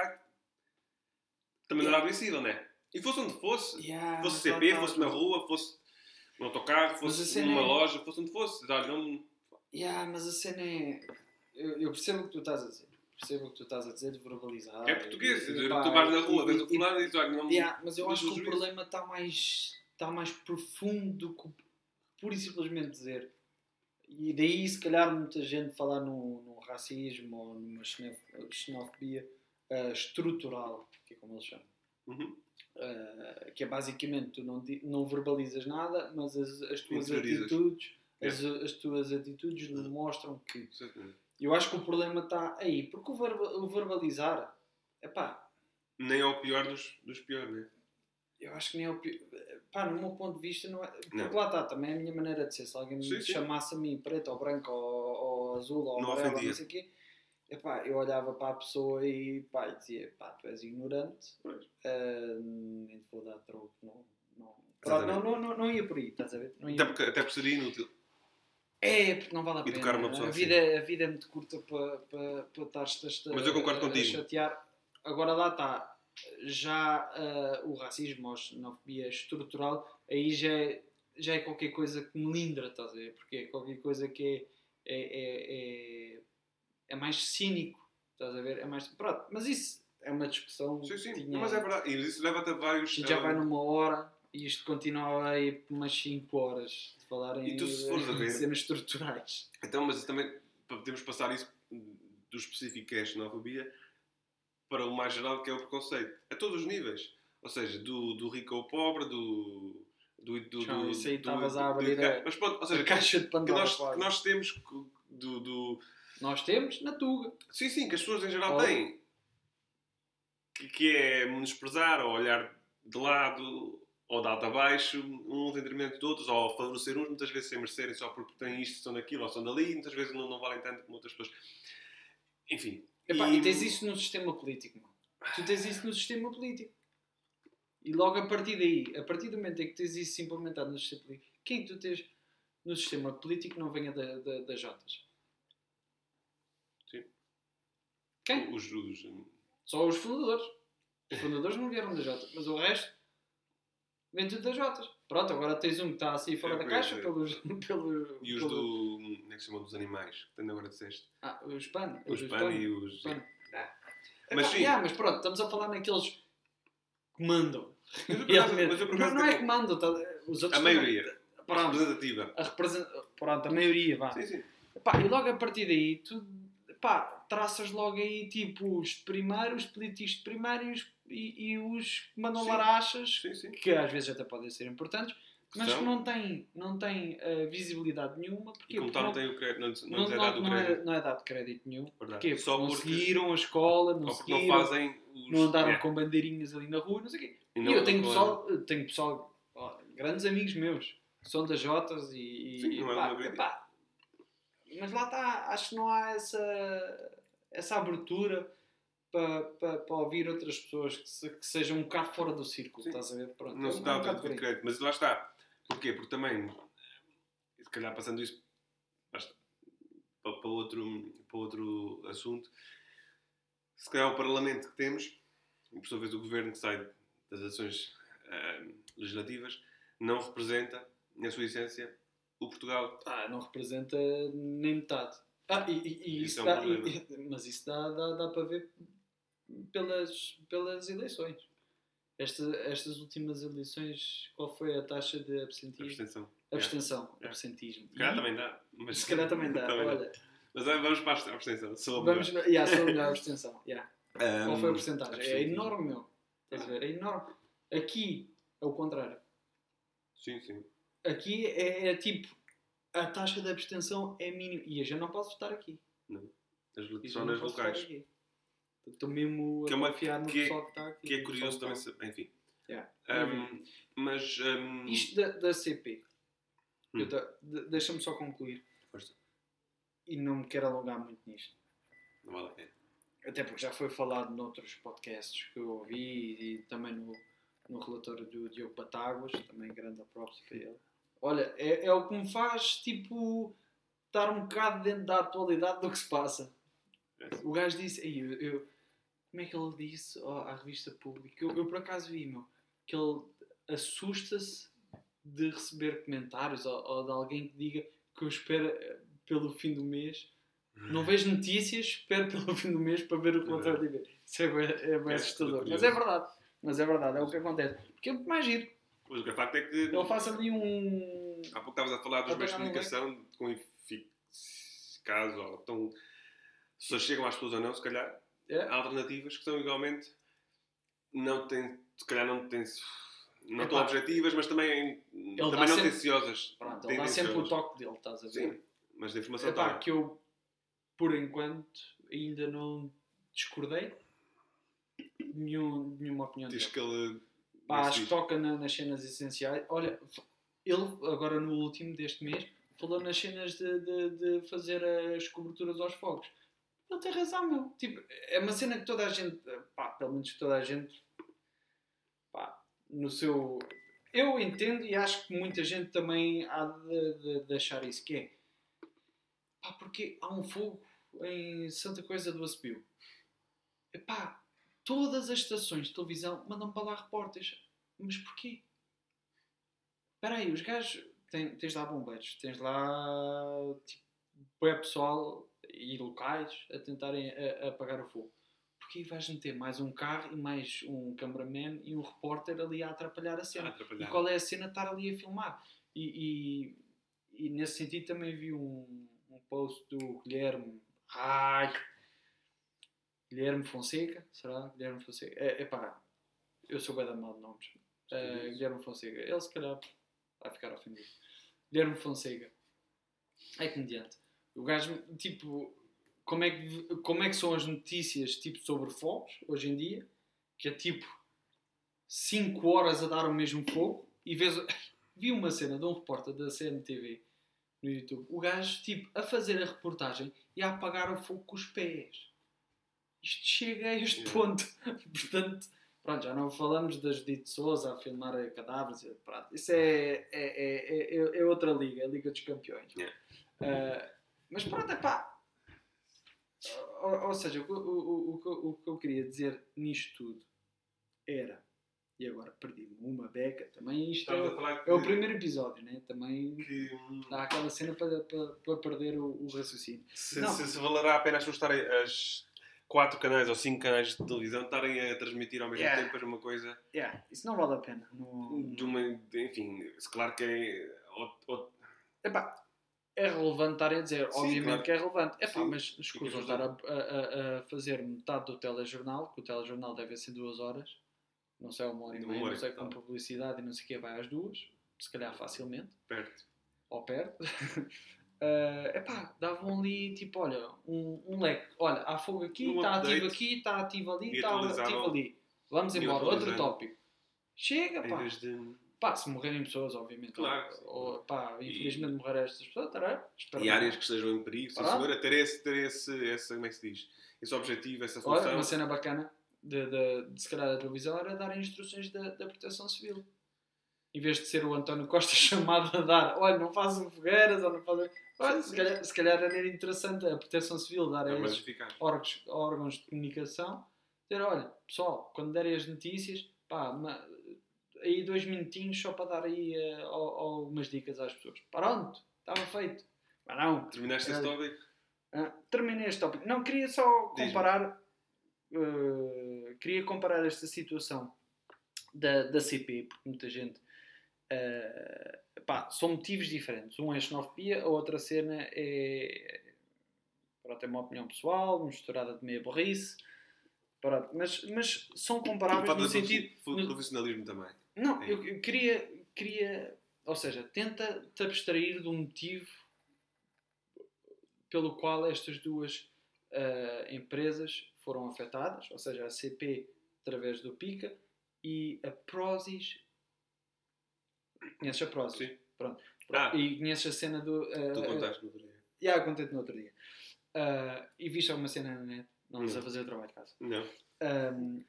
S2: Também não era admissível, não é? E fosse onde fosse,
S1: Yeah,
S2: fosse CP, fosse na rua, fosse no autocarro, fosse numa
S1: é-
S2: loja, fosse onde fosse. Olha, não.
S1: Yeah, mas a cena é. Eu, eu percebo o que tu estás a dizer. Percebo o que tu estás a dizer de verbalizar.
S2: É português.
S1: E-
S2: tu
S1: e, pá,
S2: vais na rua, vês o fulano e dizes: Olha, não.
S1: Yeah, mas eu acho que o problema está mais, está mais profundo do que pura e simplesmente dizer. E daí, se calhar, muita gente falar no, no racismo ou numa xenof- xenofobia ah, estrutural, que é como eles chamam.
S2: Uhum.
S1: Ah, que é basicamente tu não, não verbalizas nada, mas as, as tuas atitudes, as, as tuas atitudes mostram que.
S2: Exatamente.
S1: Eu acho que o problema está aí, porque o, verba- o verbalizar, epá,
S2: Nem é o pior dos, dos piores, né?
S1: Eu acho que nem é o pior. Pá, no meu ponto de vista, não é. Porque
S2: Não.
S1: lá está, também é a minha maneira de ser. Se alguém me
S2: Sim, sim.
S1: chamasse a mim preto ou branco ou, ou azul ou
S2: Não
S1: amarelo, não sei o quê, epá, eu olhava para a pessoa e pá, dizia: pá, tu és ignorante, ah, nem te vou dar troco. Não, não,
S2: Exatamente.
S1: não, não, não, não ia por aí, estás a ver? Não ia
S2: Até porque, até por seria inútil.
S1: É, porque não vale a
S2: E
S1: pena.
S2: tocar uma pessoa
S1: a,
S2: assim.
S1: vida, a vida é muito curta para, para, para estar-te a,
S2: Mas eu concordo
S1: a- a
S2: contigo.
S1: chatear. Agora lá está. Já ah, o racismo ou a xenofobia estrutural, aí já é, já é qualquer coisa que melindra, estás a ver? Porque é qualquer coisa que é, é, é, é, é mais cínico, estás a ver? É mais, pronto, mas isso é uma discussão
S2: Sim, sim.
S1: que tinha-
S2: mas é verdade. E isso leva-te a vários.
S1: a gente já vai numa hora e isto continua aí por umas 5 horas de falar em,
S2: E tu, se fores a ver-
S1: cenas estruturais.
S2: Então, mas também podemos passar isso do específico que é a xenofobia para o mais geral que é o preconceito. A todos os níveis. Ou seja, do, do rico ao pobre, do. do, do, do
S1: isso aí estavas a abrir
S2: do-
S1: a-
S2: Mas pronto, ou seja,
S1: a caixa de
S2: que
S1: Pandora.
S2: nós,
S1: quase.
S2: que nós temos que- do, do.
S1: Nós temos na Tuga.
S2: Sim, sim, que as pessoas em geral têm. Que, que é menosprezar ou olhar de lado ou de alto a baixo, uns em detrimento de outros, ou favorecer uns, muitas vezes sem merecerem só porque têm isto, são daquilo, ou são dali, muitas vezes não, não valem tanto como outras pessoas. Enfim.
S1: Epá, e... tens isso no sistema político. mano. Tu tens isso no sistema político. E logo a partir daí, a partir do momento em que tens isso implementado no sistema político, quem que tu tens no sistema político não venha da, da, das Jotas?
S2: Sim.
S1: Quem?
S2: Os, os,
S1: Só os fundadores. Os fundadores não vieram das Jotas, mas o resto vem tudo das Jotas. Pronto, agora tens um que está assim fora
S2: É,
S1: da caixa
S2: é.
S1: pelos. pelo,
S2: e os
S1: pelo-
S2: do. Como é que se chama? Dos animais. Que agora disseste.
S1: Ah, os PAN.
S2: Os PAN e os.
S1: PAN.
S2: Mas
S1: Mas,
S2: sim.
S1: mas pronto, estamos a falar naqueles que mandam.
S2: Mas eu, por
S1: não, é que mandam, tá- os outros
S2: A
S1: também.
S2: maioria.
S1: Pronto,
S2: Representativa.
S1: a represent... pronto, a maioria, vá.
S2: Sim, sim.
S1: Pá, e logo a partir daí, tu pá, traças logo aí tipo os de primeiro, os políticos de primeiro e os, e, e os que mandam
S2: Sim.
S1: larachas,
S2: Sim, sim.
S1: que às vezes até podem ser importantes, mas
S2: São.
S1: que não têm, não têm eh, visibilidade nenhuma. Porque,
S2: E como tal, não tem o crédito. Não, não,
S1: não,
S2: é dado
S1: não é,
S2: crédito.
S1: não é dado crédito nenhum.
S2: Verdade.
S1: Porquê?
S2: Só
S1: Porque não
S2: porque.
S1: seguiram a escola, não
S2: porque não
S1: seguiram,
S2: fazem os.
S1: não andaram
S2: Yeah.
S1: com bandeirinhas ali na rua, não sei o quê.
S2: E
S1: E, eu tenho pessoal, tenho pessoal, ó, grandes amigos meus, são das Jotas e. e
S2: Sim, é
S1: pá,
S2: uma grande-
S1: pá, mas lá está, acho que não há essa, essa abertura para, para, para ouvir outras pessoas que, se- que sejam um bocado fora do círculo,
S2: Sim.
S1: estás a ver? Pronto,
S2: Não
S1: é
S2: se dá
S1: bocado
S2: o
S1: por aí.
S2: crédito. Mas lá está. Porquê? Porque também, se calhar passando isso para, para outro, para outro assunto, se calhar o Parlamento que temos, e por sua vez o Governo que sai das ações ah, legislativas, não representa, na sua essência, o Portugal.
S1: Ah, não representa nem metade. Ah, e, e-
S2: Isso
S1: isso,
S2: é um
S1: dá, e- mas isso dá, dá, dá para ver pelas, pelas eleições. Esta, estas últimas eleições, qual foi a taxa de absentismo?
S2: Abstenção.
S1: Abstenção,
S2: Yeah.
S1: absentismo.
S2: Se calhar também dá. Mas,
S1: Se calhar também dá. Olha,
S2: Mas ah, vamos para a abstenção. Sou a
S1: vamos
S2: melhor.
S1: Yeah, sou a melhor abstenção. Yeah.
S2: Ahm,
S1: Qual foi a porcentagem? É enorme, meu. Estás a ver? É enorme. Aqui é o contrário.
S2: Sim, sim.
S1: Aqui é, é tipo. A taxa de abstenção é mínima. E eu já não posso votar aqui.
S2: As,
S1: E não
S2: nas
S1: posso
S2: locais.
S1: Estou mesmo
S2: Que é
S1: a
S2: uma-
S1: confiar no
S2: que é-
S1: pessoal que está aqui.
S2: Que é curioso também saber. Enfim.
S1: Yeah.
S2: Ahm, mas. ahm,
S1: está. Isto da, da CP.
S2: Hum.
S1: de- Deixa-me só concluir.
S2: Força.
S1: E não me quero alongar muito nisto.
S2: Não vale a pena.
S1: Até porque já foi falado noutros podcasts que eu ouvi e também no, no relatório do Diogo Batáguas, também grande aprops para ele. Olha, é, é o que me faz, tipo, estar um bocado dentro da atualidade do que se passa.
S2: É.
S1: O gajo disse, "Ei, eu, eu- como é que ele disse ó, à revista pública? Eu, eu por acaso vi, meu, que ele assusta-se de receber comentários ou, ou de alguém que diga que eu espero eh, pelo fim do mês não vejo notícias, espero pelo fim do mês para ver o que
S2: É
S1: vou ver. Isso é bem, é bem
S2: É,
S1: assustador. Mas é verdade. Mas é verdade, é o que acontece. Porque é muito mais giro.
S2: Pois o que é facto é que.
S1: Ele faz ali um.
S2: Há pouco estavas a falar dos meios de comunicação com eficaz ou tão. Se chegam às pessoas ou não, se calhar.
S1: É.
S2: Há alternativas que são igualmente. Não têm. Se calhar não têm. Não
S1: Epá.
S2: tão objetivas, mas também, também não
S1: sempre-
S2: tenciosas.
S1: Pronto, ele dá sempre o toque dele, estás a ver?
S2: Sim, mas da informação também.
S1: que eu, por enquanto, ainda não discordei de nenhum, de nenhuma opinião
S2: Diz
S1: dele.
S2: que ele.
S1: Pá, acho que toca na- nas cenas essenciais. Olha, ele agora no último deste mês falou nas cenas de, de, de fazer as coberturas aos fogos. Ele tem razão, meu. Tipo, é uma cena que toda a gente, pá, pelo menos toda a gente, pá, no seu. Eu entendo e acho que muita gente também há de, de- de achar isso, que é pá, porque há um fogo em Santa Coisa do Acebio. Epá, todas as estações de televisão mandam para lá repórteres. Mas porquê? Espera aí, os gajos... Tem, tens lá bombeiros, tens lá tipo, bué pessoal e locais a tentarem a- a apagar o fogo. Porquê vais meter mais um carro e mais um cameraman e um repórter ali a atrapalhar a cena? E
S2: atrapalhar.
S1: qual é a cena de estar ali a filmar? E, e, e nesse sentido também vi um, um post do Guilherme. Ai! Guilherme Fonseca, será? Guilherme Fonseca. É, epá, eu sou bem da mal de nomes. Eh, Guilherme Fonseca. Ele se calhar vai ficar ofendido. Guilherme Fonseca. É comediante. O gajo, tipo, como é, que, como é que são as notícias tipo, sobre fogos hoje em dia? Que é tipo 5 horas a dar o mesmo fogo e vês. Vi uma cena de um repórter da CMTV no YouTube. O gajo, tipo, a fazer a reportagem e a apagar o fogo com os pés. Isto chega a este
S2: Yeah.
S1: ponto. Portanto, Pronto, já não falamos da Judite Souza a filmar cadáveres. e- Pronto, isso é, é, é, é, é outra liga, é a Liga dos Campeões.
S2: Yeah.
S1: Ah, mas pronto, é pá. Ou, ou seja, o, que- o, o, o, que eu- o que eu queria dizer nisto tudo era, e agora perdi-me uma beca, também isto é, é o primeiro episódio, né? também
S2: que
S1: dá aquela cena para, para, para perder o, o raciocínio.
S2: se,
S1: Não.
S2: se, se valerá a pena estarem as quatro canais ou cinco canais de televisão estarem a transmitir ao mesmo
S1: Yeah.
S2: tempo era uma coisa
S1: Yeah, isso não vale a pena. Não,
S2: de uma de- enfim se claro que é ou- ou-
S1: Epá, é relevante estar a dizer,
S2: Sim,
S1: obviamente
S2: claro.
S1: que é relevante. Epá,
S2: Sim.
S1: mas escusa
S2: Ficas
S1: estar a, a- a fazer metade do telejornal, que o telejornal deve ser duas horas, não sei, uma hora e meia, não sei, com publicidade e não sei o que, vai às duas, se calhar facilmente,
S2: perto
S1: ou perto. É epá, davam ali, tipo, olha, um, um leque. Olha, há fogo aqui, está ativo aqui, está ativo ali,
S2: E
S1: está ativo ali. Vamos
S2: E
S1: embora, outro tópico. Chega, pá.
S2: de
S1: Pá, se morrerem pessoas, obviamente.
S2: Claro,
S1: Ou, pá, infelizmente morreram estas pessoas, tará, espero
S2: e áreas que estejam em perigo sim, senhora, ter esse ter esse, esse como é que se diz esse objetivo essa
S1: Olha,
S2: função
S1: uma cena bacana de, de, de se calhar da televisão era dar instruções da, da proteção civil. Em vez de ser o António Costa chamado a dar, olha, não façam fogueiras, ou não fazem. Olha, se calhar, se calhar era interessante a proteção civil dar a
S2: é
S1: esses órgãos, órgãos de comunicação, dizer, olha, pessoal, quando derem as notícias, pá, ma- aí dois minutinhos só para dar aí eh, al- algumas dicas às pessoas. Pronto, estava feito. Mas não,
S2: terminaste
S1: Era-
S2: tópico
S1: ah, terminei este tópico. Não, queria só comparar, eh, queria comparar esta situação da, da CP, porque muita gente, eh, são motivos diferentes. Um é xenofobia, a outra cena é, pronto, é uma opinião pessoal, misturada de meia burrice, pronto, mas, mas são comparáveis no sentido... no-
S2: profissionalismo também
S1: não,
S2: Sim.
S1: eu, eu queria, queria, ou seja, tenta te abstrair do motivo pelo qual estas duas ah, empresas foram afetadas, ou seja, a CP através do PICA e a Prozis. Conheces a Prozis?
S2: Sim.
S1: Pronto.
S2: Ah.
S1: E conheces a cena do. ah,
S2: tu
S1: ah,
S2: contaste no outro dia
S1: Já, contei-te no outro dia. Ah, e viste alguma cena na net? Não
S2: Não.
S1: a fazer o trabalho de casa.
S2: não
S1: Um,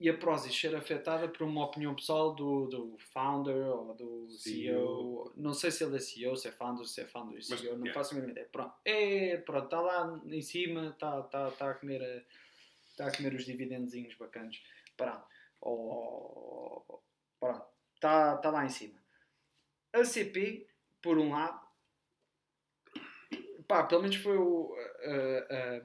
S1: e a Prozis ser afetada por uma opinião pessoal do, do founder ou do CEO.
S2: CEO.
S1: Não sei se ele é CEO, se é founder, se é founder e
S2: Mas,
S1: CEO, não
S2: yeah.
S1: faço a mínima ideia. Pronto, é, pronto, está lá em cima, está tá, tá a comer a- está a comer os dividendozinhos bacanas. Pronto, ou, pronto, está tá lá em cima. A CP, por um lado, pá, pelo menos foi o, a- a-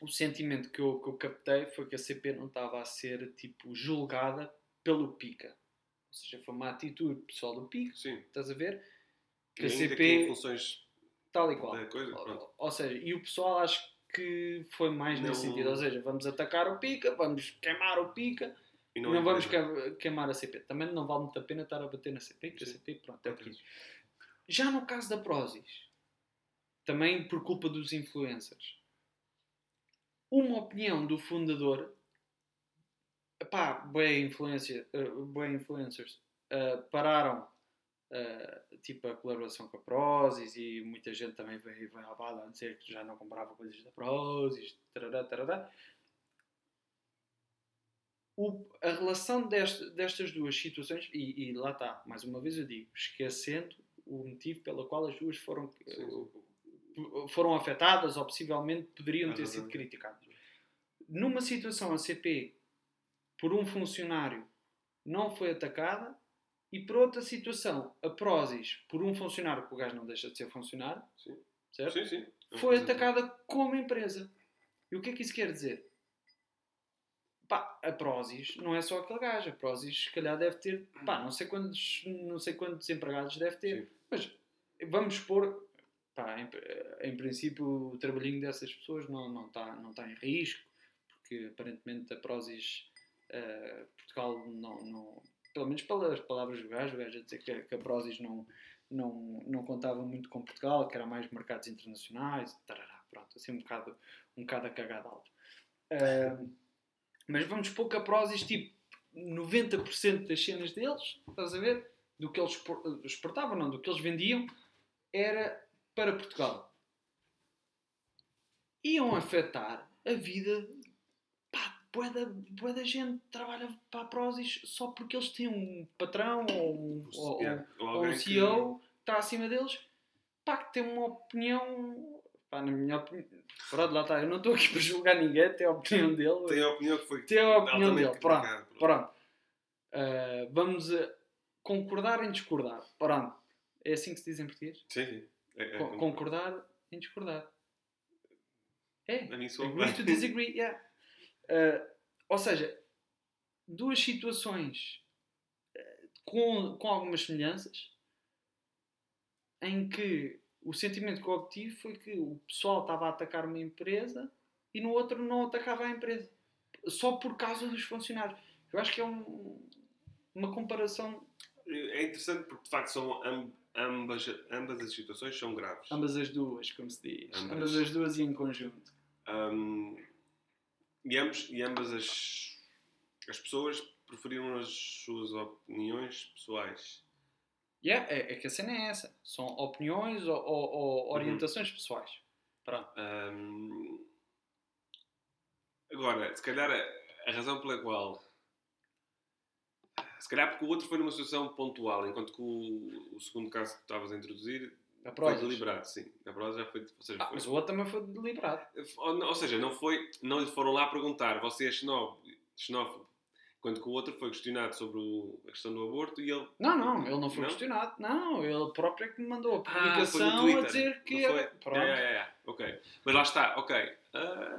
S1: o sentimento que eu, que eu captei foi que a CP não estava a ser tipo julgada pelo PICA. Ou seja, foi uma atitude pessoal do PICA,
S2: sim
S1: estás a ver? Que
S2: E
S1: a CP
S2: funções
S1: tal e qual.
S2: coisa
S1: Ou, ou seja, e o pessoal acho que foi mais nesse
S2: Não-
S1: sentido. Ou seja, vamos atacar o PICA, vamos queimar o PICA
S2: e não,
S1: não, vamos queimar a CP. Também não vale muito a pena estar a bater na CP, porque a. CP, pronto, é o que. Já no caso da Prozis, também por culpa dos influencers, uma opinião do fundador, pá, boa influência, uh, influencers, uh, pararam uh, tipo a colaboração com a Prozis e muita gente também veio, veio à bala a dizer que já não comprava coisas da Prozis, tarará, tarará. O- a relação deste- destas duas situações, e, e lá está, mais uma vez eu digo, esquecendo o motivo pelo qual as duas foram,
S2: Sim, sim.
S1: foram afetadas ou possivelmente poderiam ter sido criticadas. Numa situação a CP, por um funcionário, não foi atacada, e por outra situação, a Prozis, por um funcionário, que o gajo não deixa de ser funcionário,
S2: Sim.
S1: certo? foi atacada como empresa. E o que é que isso quer dizer? Pá, a Prozis não é só aquele gajo. A Prozis, se calhar, deve ter, pá, não sei quantos, não sei quantos empregados deve ter.
S2: Sim.
S1: Mas vamos expor, pá, em, em princípio, o trabalhinho dessas pessoas não está não tá, não tá em risco, porque aparentemente a Prozis, eh, Portugal, não, não, pelo menos pelas palavras do gajo, o gajo a dizer que, que a Prozis não, não, não contava muito com Portugal, que era mais mercados internacionais, tarará, pronto, assim um bocado, um bocado a cagada alta. Ah, mas vamos pôr que a Prozis, tipo, 90% das cenas deles, estás a ver? Do que eles expor- exportavam, não, do que eles vendiam, era para Portugal. Iam afetar a vida pá, da, bué da gente trabalha para a Prozis só porque eles têm um patrão ou um, ou.
S2: Ou
S1: ou um CEO que está acima deles, pá, que tem uma opinião. Pá, na minha opinião. Pronto, lá está. Eu não estou aqui para julgar ninguém, tem a opinião dele.
S2: Tem a opinião que foi
S1: Tem a opinião dele. Pronto.
S2: criticada.
S1: Pronto. Ah, vamos a concordar em discordar. Pronto. É assim que se diz em português?
S2: Sim, sim. É, é,
S1: Co- concordar em discordar. É. Agree to disagree, yeah. Uh, ou seja, duas situações uh, com, com algumas semelhanças em que o sentimento que eu obtive foi que o pessoal estava a atacar uma empresa e no outro não atacava a empresa. Só por causa dos funcionários. Eu acho que é um- uma comparação.
S2: É interessante porque de facto são am- ambas, ambas as situações são graves.
S1: Ambas as duas, como se diz.
S2: Ambas.
S1: Ambas as duas e em conjunto.
S2: Um, e, ambos, e ambas as, as pessoas preferiram as suas opiniões pessoais.
S1: Yeah, é, é que a cena é essa. São opiniões ou, ou- ou orientações pessoais. Pronto.
S2: Um, agora, se calhar a, a razão pela qual. Se calhar porque o outro foi numa situação pontual, enquanto que o, o segundo caso que estavas a introduzir
S1: A
S2: foi
S1: prova.
S2: deliberado, sim. A prosa já foi. Ou seja,
S1: Ah,
S2: foi-
S1: mas o outro também foi deliberado.
S2: Ou, ou seja, não, foi, não lhe foram lá perguntar, você é xenófobo, xenófobo. Enquanto que o outro foi questionado sobre o- a questão do aborto e ele.
S1: Não, não, ele não foi
S2: Não?
S1: questionado. Não, ele próprio é que me mandou a
S2: Ah,
S1: publicação a
S2: Twitter.
S1: dizer que era.
S2: foi?
S1: Pronto.
S2: É, é, é, ok. Mas lá está, ok. Ah,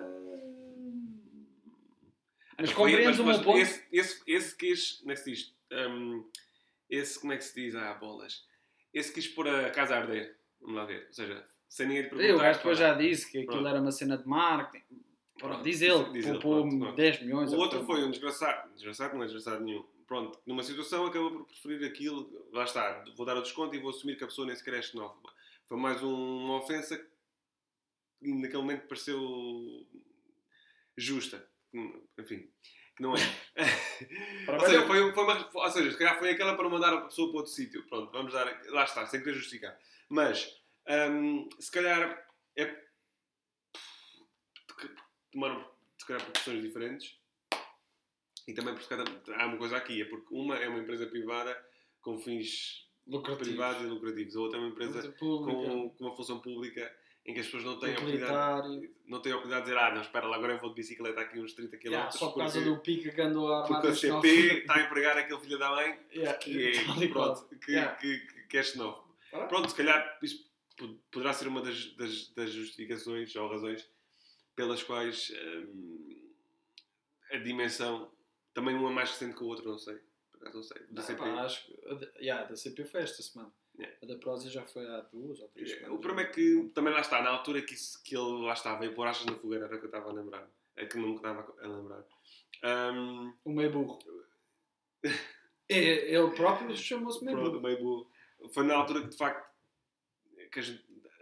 S1: Mas
S2: foi-
S1: compreendes o meu ponto?
S2: Esse, esse, esse quis. Como é que se diz? Hum, esse, como é que se diz? Ah, bolas. Esse quis pôr a casa a arder. Vamos lá ver. Ou seja, sem ninguém lhe perguntar.
S1: Eu, o gajo depois já disse que aquilo
S2: Pronto.
S1: era uma cena de marketing. Pronto, diz ele,
S2: diz
S1: poupou
S2: pronto, pronto.
S1: 10 milhões.
S2: O
S1: ou
S2: outro foi um desgraçado. Desgraçado não é desgraçado nenhum. Pronto, numa situação acabou por preferir aquilo. Lá está, vou dar o desconto e vou assumir que a pessoa nem sequer é xenófoba. Foi mais um- uma ofensa que naquele momento pareceu justa. Enfim, que não é. Ou, seja, foi, foi uma, ou seja, se calhar foi aquela para mandar a pessoa para outro sítio. Pronto, vamos dar. Lá está, sem querer justificar. Mas, hum, se calhar é. Tomaram, se calhar, proporções diferentes. E também porque cada, há uma coisa aqui, é porque uma é uma empresa privada com fins
S1: Lucrativo.
S2: privados e lucrativos, a outra é uma empresa com, com uma função pública em que as pessoas não têm a oportunidade, não têm a oportunidade de dizer, ah, não, espera lá, agora eu vou de bicicleta aqui uns 30 km.
S1: Yeah, só por causa do pica que andou a
S2: porque a. CP está a empregar aquele filho da mãe
S1: Yeah,
S2: que é, pronto, que,
S1: Yeah.
S2: que, que, que é xenófobo. Pronto, se calhar isso po- poderá ser uma das, das, das justificações ou razões pelas quais hum, a dimensão, também um é mais recente que o outro, não sei. Por acaso não sei. Da
S1: Não,
S2: CP.
S1: pá, acho a yeah, a da CP foi esta semana.
S2: Yeah.
S1: A da Prozia já foi há duas ou três
S2: É,
S1: semanas.
S2: O problema é que também lá está, na altura que, isso, que ele lá estava, veio pôr achas na fogueira, era o que eu estava a lembrar. É que não me estava a lembrar. Hum,
S1: O meio burro. É, ele próprio chamou-se meio burro.
S2: meio burro. Foi na altura que de facto que as,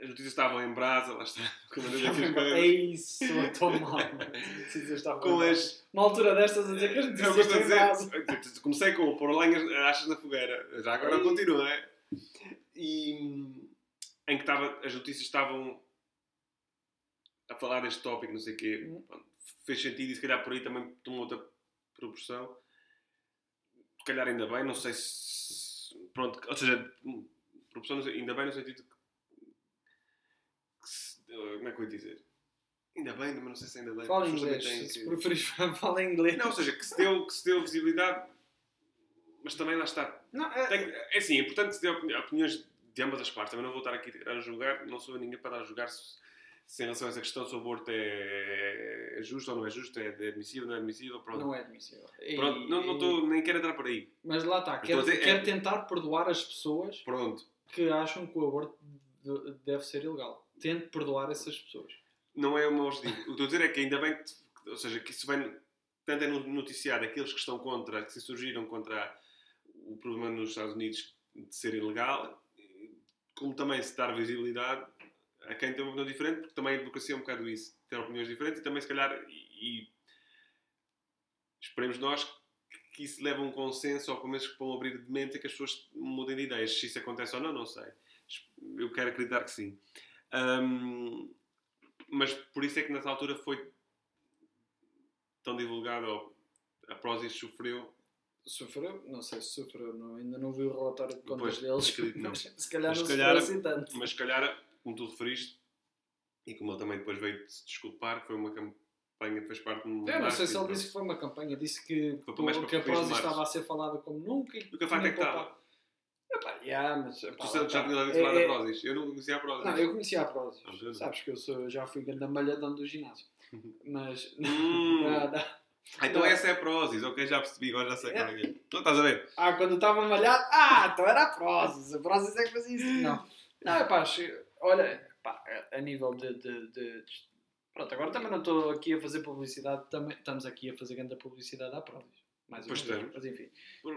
S2: as notícias estavam em brasa, lá está. Com, a maneira que as
S1: É isso, estou mal. As notícias estavam
S2: com as.
S1: Uma altura destas a dizer que as notícias estão em
S2: dizer, comecei com o pôr lenhas, achas na fogueira, já agora
S1: Ei.
S2: continua, é? E em que estava, as notícias estavam a falar deste tópico, não sei o quê,
S1: Hum.
S2: Fez sentido e se calhar por aí também tomou outra proporção. Se calhar ainda bem, não sei se. Pronto, ou seja, hum, proporção ainda bem no sentido como é que eu ia dizer? Ainda bem, mas não sei se ainda bem.
S1: Fala inglês. Se
S2: que-
S1: preferires, fala inglês.
S2: não, ou seja, que se deu, que se deu visibilidade, mas também lá está.
S1: Não, é-
S2: Tem- é assim, é importante se dê opini- opiniões de ambas as partes. Também não vou estar aqui a julgar, não sou ninguém para a julgar se, se em relação a essa questão se o aborto é, é justo ou não é justo, é admissível ou não é admissível. Pronto,
S1: não é admissível. E-
S2: pronto não, não estou, nem quero entrar por aí.
S1: Mas lá está, quero,
S2: a dizer,
S1: quero
S2: é-
S1: tentar perdoar as pessoas
S2: Pronto,
S1: que acham que o aborto de- deve ser ilegal. Tento perdoar essas pessoas.
S2: não é meu objetivo. O que estou a dizer é que ainda bem que, ou seja, que isso vem tanto é noticiado aqueles que estão contra, que se surgiram contra o problema nos Estados Unidos de ser ilegal, como também se dar visibilidade a quem tem uma opinião diferente, porque também a democracia é um bocado isso, ter opiniões diferentes e também se calhar, e, e esperemos nós que isso leve a um consenso ou pelo menos que vão abrir de mente e que as pessoas mudem de ideias. Se isso acontece ou não, não sei. Eu quero acreditar que sim. Ahm, mas por isso é que nessa altura foi tão divulgado, ou a Prozis sofreu.
S1: Sofreu? Não sei se sofreu, não, ainda não vi o relatório de contas deles.
S2: acredito não.
S1: mas se calhar
S2: Mas
S1: não
S2: se calhar-
S1: assim tanto.
S2: Mas se calhar, como tu referiste, e como ele também depois veio se desculpar, foi uma campanha que fez parte de um.
S1: Eu não sei se ele disse que foi uma campanha, disse que, que a Prozis estava a ser falada como nunca. E
S2: O que a facto é que estava.
S1: Epá, yeah, mas, epá,
S2: Tu já
S1: está.
S2: tinhas ouvido
S1: É-
S2: falar da
S1: é-
S2: Prozis? Eu não conhecia a Prozis.
S1: Não, eu conhecia a Prozis.
S2: Ah.
S1: Sabes que eu sou, já fui grande malhadão do ginásio. Mas.
S2: Hum.
S1: Não, não.
S2: Ah, então
S1: Não.
S2: essa é a Prozis, ok, já percebi, agora já sei qual é que é. Então estás a ver?
S1: Ah, quando eu estava malhado, ah, então era a Prozis. A Prozis é que fazia isso. Não, não é pá, olha, pá, a nível de, de, de- de- Pronto, agora também não estou aqui a fazer publicidade, também estamos aqui a fazer grande publicidade à Prozis. Mais uma
S2: Pois
S1: vez, mas enfim.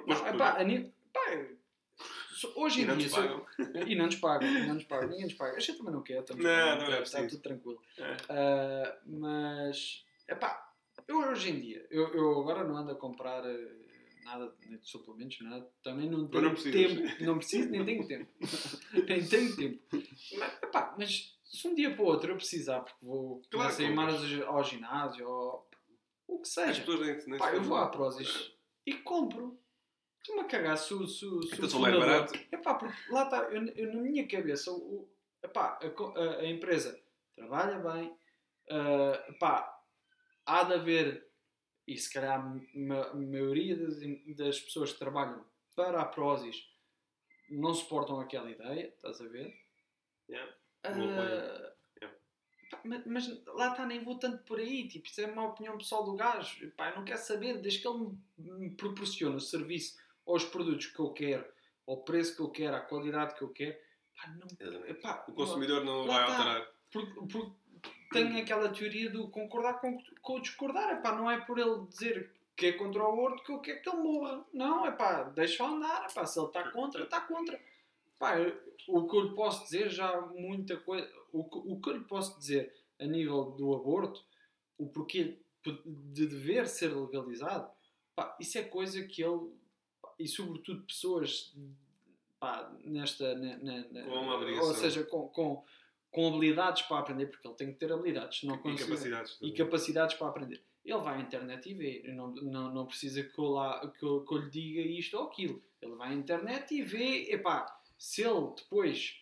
S2: Mas,
S1: é pá, a nível. Pá, hoje
S2: e
S1: em
S2: não
S1: dia. sou-
S2: pagam.
S1: E não nos pagam, e não nos pagam, ninguém nos paga. A gente também não quer, estamos
S2: Não, não é
S1: está
S2: preciso.
S1: tudo tranquilo.
S2: É.
S1: Ah, mas, epá, eu hoje em dia, eu, eu agora não ando a comprar eh, nada de suplementos, nada, também não tenho
S2: não
S1: tempo, não preciso, nem tenho tempo, nem tenho tempo. Mas, epá, mas se um dia para o outro eu precisar, porque vou
S2: Claro
S1: começar a
S2: que
S1: ir mais ao, ginásio, ou o que seja, pá, eu vou à. Prozis e compro. Estou-me a cagar se o se, o- se o
S2: Então mais
S1: fundador-
S2: barato.
S1: Epá, porque lá está, eu, eu na minha cabeça, o, o- epá, a, a- a empresa trabalha bem, ah, epá, há de haver, e se calhar a ma- a maioria das, das pessoas que trabalham para a Prozis não suportam aquela ideia, estás a ver?
S2: Yeah.
S1: Ah,
S2: Não apoiam. Yeah.
S1: pá, ma- mas, lá está, nem vou tanto por aí, tipo, isso é uma opinião pessoal do gajo, pá, eu não quero saber, desde que ele me, me proporcione o serviço aos produtos que eu quero, ao preço que eu quero, à qualidade que eu quero, pá, não, epá,
S2: O consumidor não
S1: Lá
S2: vai alterar.
S1: porque, porque tem aquela teoria do concordar com, com o discordar, epá, não é por ele dizer que é contra o aborto que eu quero que ele morra, não, é pá, deixa-o andar, epá, se ele está contra, está contra. Pá, o que eu lhe posso dizer já há muita coisa, o que, o que eu lhe posso dizer a nível do aborto, o porquê de dever ser legalizado, pá, isso é coisa que ele, e sobretudo pessoas pá, nesta, na- na-
S2: Com uma
S1: ou seja, com, com, com habilidades para aprender, porque ele tem que ter habilidades, senão
S2: E capacidades.
S1: e capacidades para aprender. Ele vai à internet e vê, não, não, não precisa que eu, lá, que, eu, que eu lhe diga isto ou aquilo. Ele vai à internet e vê, epá, se ele depois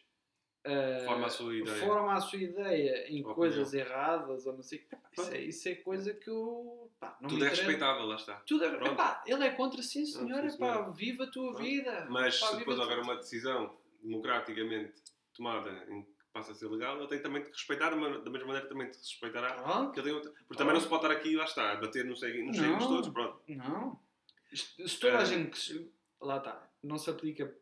S1: ah,
S2: Forma a sua ideia.
S1: forma a sua ideia em
S2: Opinião.
S1: coisas erradas ou não sei, epá, isso, é, isso é coisa que eu pá, não
S2: Tudo é respeitável, lá está.
S1: Tudo é,
S2: Pronto.
S1: epá, ele é contra sim senhor,
S2: sim,
S1: epá,
S2: senhor.
S1: viva a tua
S2: Pronto.
S1: vida.
S2: Mas
S1: Epá,
S2: se depois houver uma decisão democraticamente tomada em que passa a ser legal, ele tem também de respeitar, mas da mesma maneira também te respeitará.
S1: Pronto.
S2: Ele outra- porque também não se pode estar aqui, lá está, a bater nos segui- nos
S1: Não.
S2: seguintes todos, pronto.
S1: Não. Se toda a
S2: É.
S1: gente lá está, não se aplica,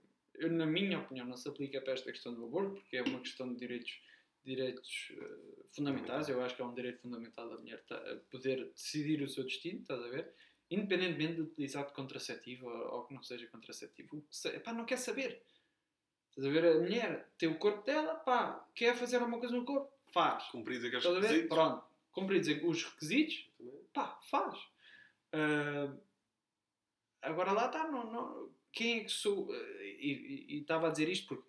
S1: eu, na minha opinião, não se aplica para esta questão do aborto, porque é uma questão de direitos, direitos eh, fundamentais. Eu acho que é um direito fundamental da mulher ta- poder decidir o seu destino, estás a ver? Independentemente de utilizar de contraceptivo ou, ou que não seja contraceptivo. Se- Epá, não quer saber. Estás a ver? A mulher tem o corpo dela, pá, quer fazer alguma coisa no corpo, faz.
S2: Cumprir aqueles
S1: Estás
S2: requisitos.
S1: Pronto. Cumpridos os requisitos, pá, faz. Ah, agora lá está, não, não, quem é que sou? ah, e- e e estava a dizer isto porque,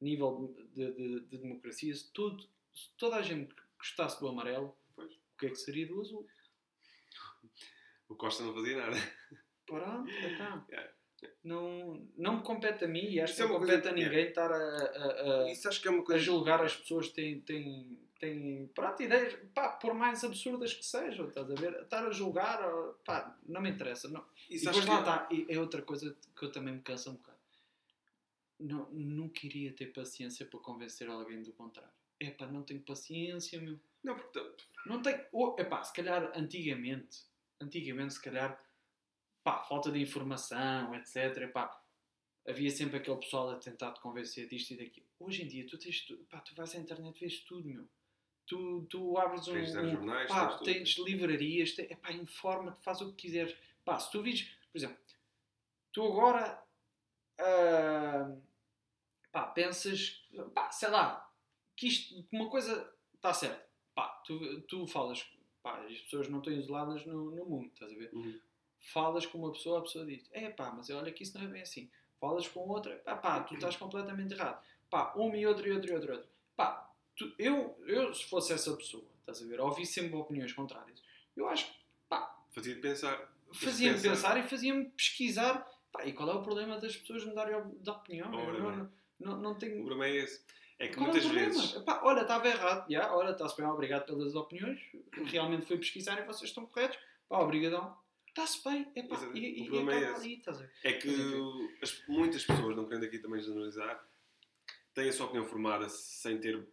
S1: a nível de, de- de democracia, se, tudo, se toda a gente gostasse do amarelo,
S2: Pois.
S1: o que é que seria do azul?
S2: O Costa não fazia nada.
S1: Pronto,
S2: Yeah.
S1: não, não me compete a mim e acho
S2: Isso
S1: que
S2: é
S1: não
S2: uma
S1: compete a ninguém estar a, a- a-
S2: Isso acho que é uma
S1: a
S2: coisa.
S1: julgar as pessoas que têm, têm, têm pronto, ideias, pá, por mais absurdas que sejam, estás a ver? Estar a julgar, pá, não me interessa. Não. E
S2: Isso
S1: depois
S2: acho
S1: lá
S2: que-
S1: está, e é outra coisa que eu também me canso um bocado. Não, nunca iria ter paciência para convencer alguém do contrário. É pá, não tenho paciência, meu.
S2: Não, porque
S1: Não tenho. Ou, epá, se calhar antigamente, antigamente, se calhar, pá, falta de informação, etc. Epá, havia sempre aquele pessoal a tentar te convencer disto e daquilo. Hoje em dia, tu tens. tu- Pá, tu vais à internet e vês tudo, meu. Tu, tu abres um.
S2: Tens
S1: um-
S2: jornais,
S1: pá,
S2: tens tudo.
S1: tens livrarias, te, epá, informa-te, faz o que quiseres. Pá, se tu vires, por exemplo, tu agora. ah, pá, pensas, pá, sei lá, que isto, uma coisa está certa. Pá, tu, tu falas, pá, as pessoas não estão isoladas no, no mundo, estás a ver?
S2: Uhum.
S1: Falas com uma pessoa, a pessoa diz, é pá, mas olha que isso não é bem assim. Falas com outra, pá, pá, tu estás completamente errado. Pá, uma e outra e outra e outra. e outra. Pá, tu- eu, eu, se fosse essa pessoa, estás a ver, ouvi sempre opiniões contrárias. Eu acho que pá,
S2: Fazia-te pensar.
S1: fazia-me
S2: Pensar.
S1: pensar e fazia-me pesquisar. Pá, e qual é o problema das pessoas mudarem de opinião?
S2: Ora
S1: Eu não, não, não
S2: O
S1: tenho.
S2: problema é esse. É que
S1: Qual é o
S2: muitas
S1: problema?
S2: vezes.
S1: Epá, olha, estava errado. Já, olha, está-se bem, obrigado pelas opiniões. Realmente fui pesquisar e vocês estão corretos. Pá, obrigadão. Está-se bem. Epá,
S2: Exato.
S1: e,
S2: O
S1: e,
S2: problema é esse.
S1: ali, estás a ver?
S2: É que as- muitas pessoas, não querendo aqui também generalizar, têm a sua opinião formada sem ter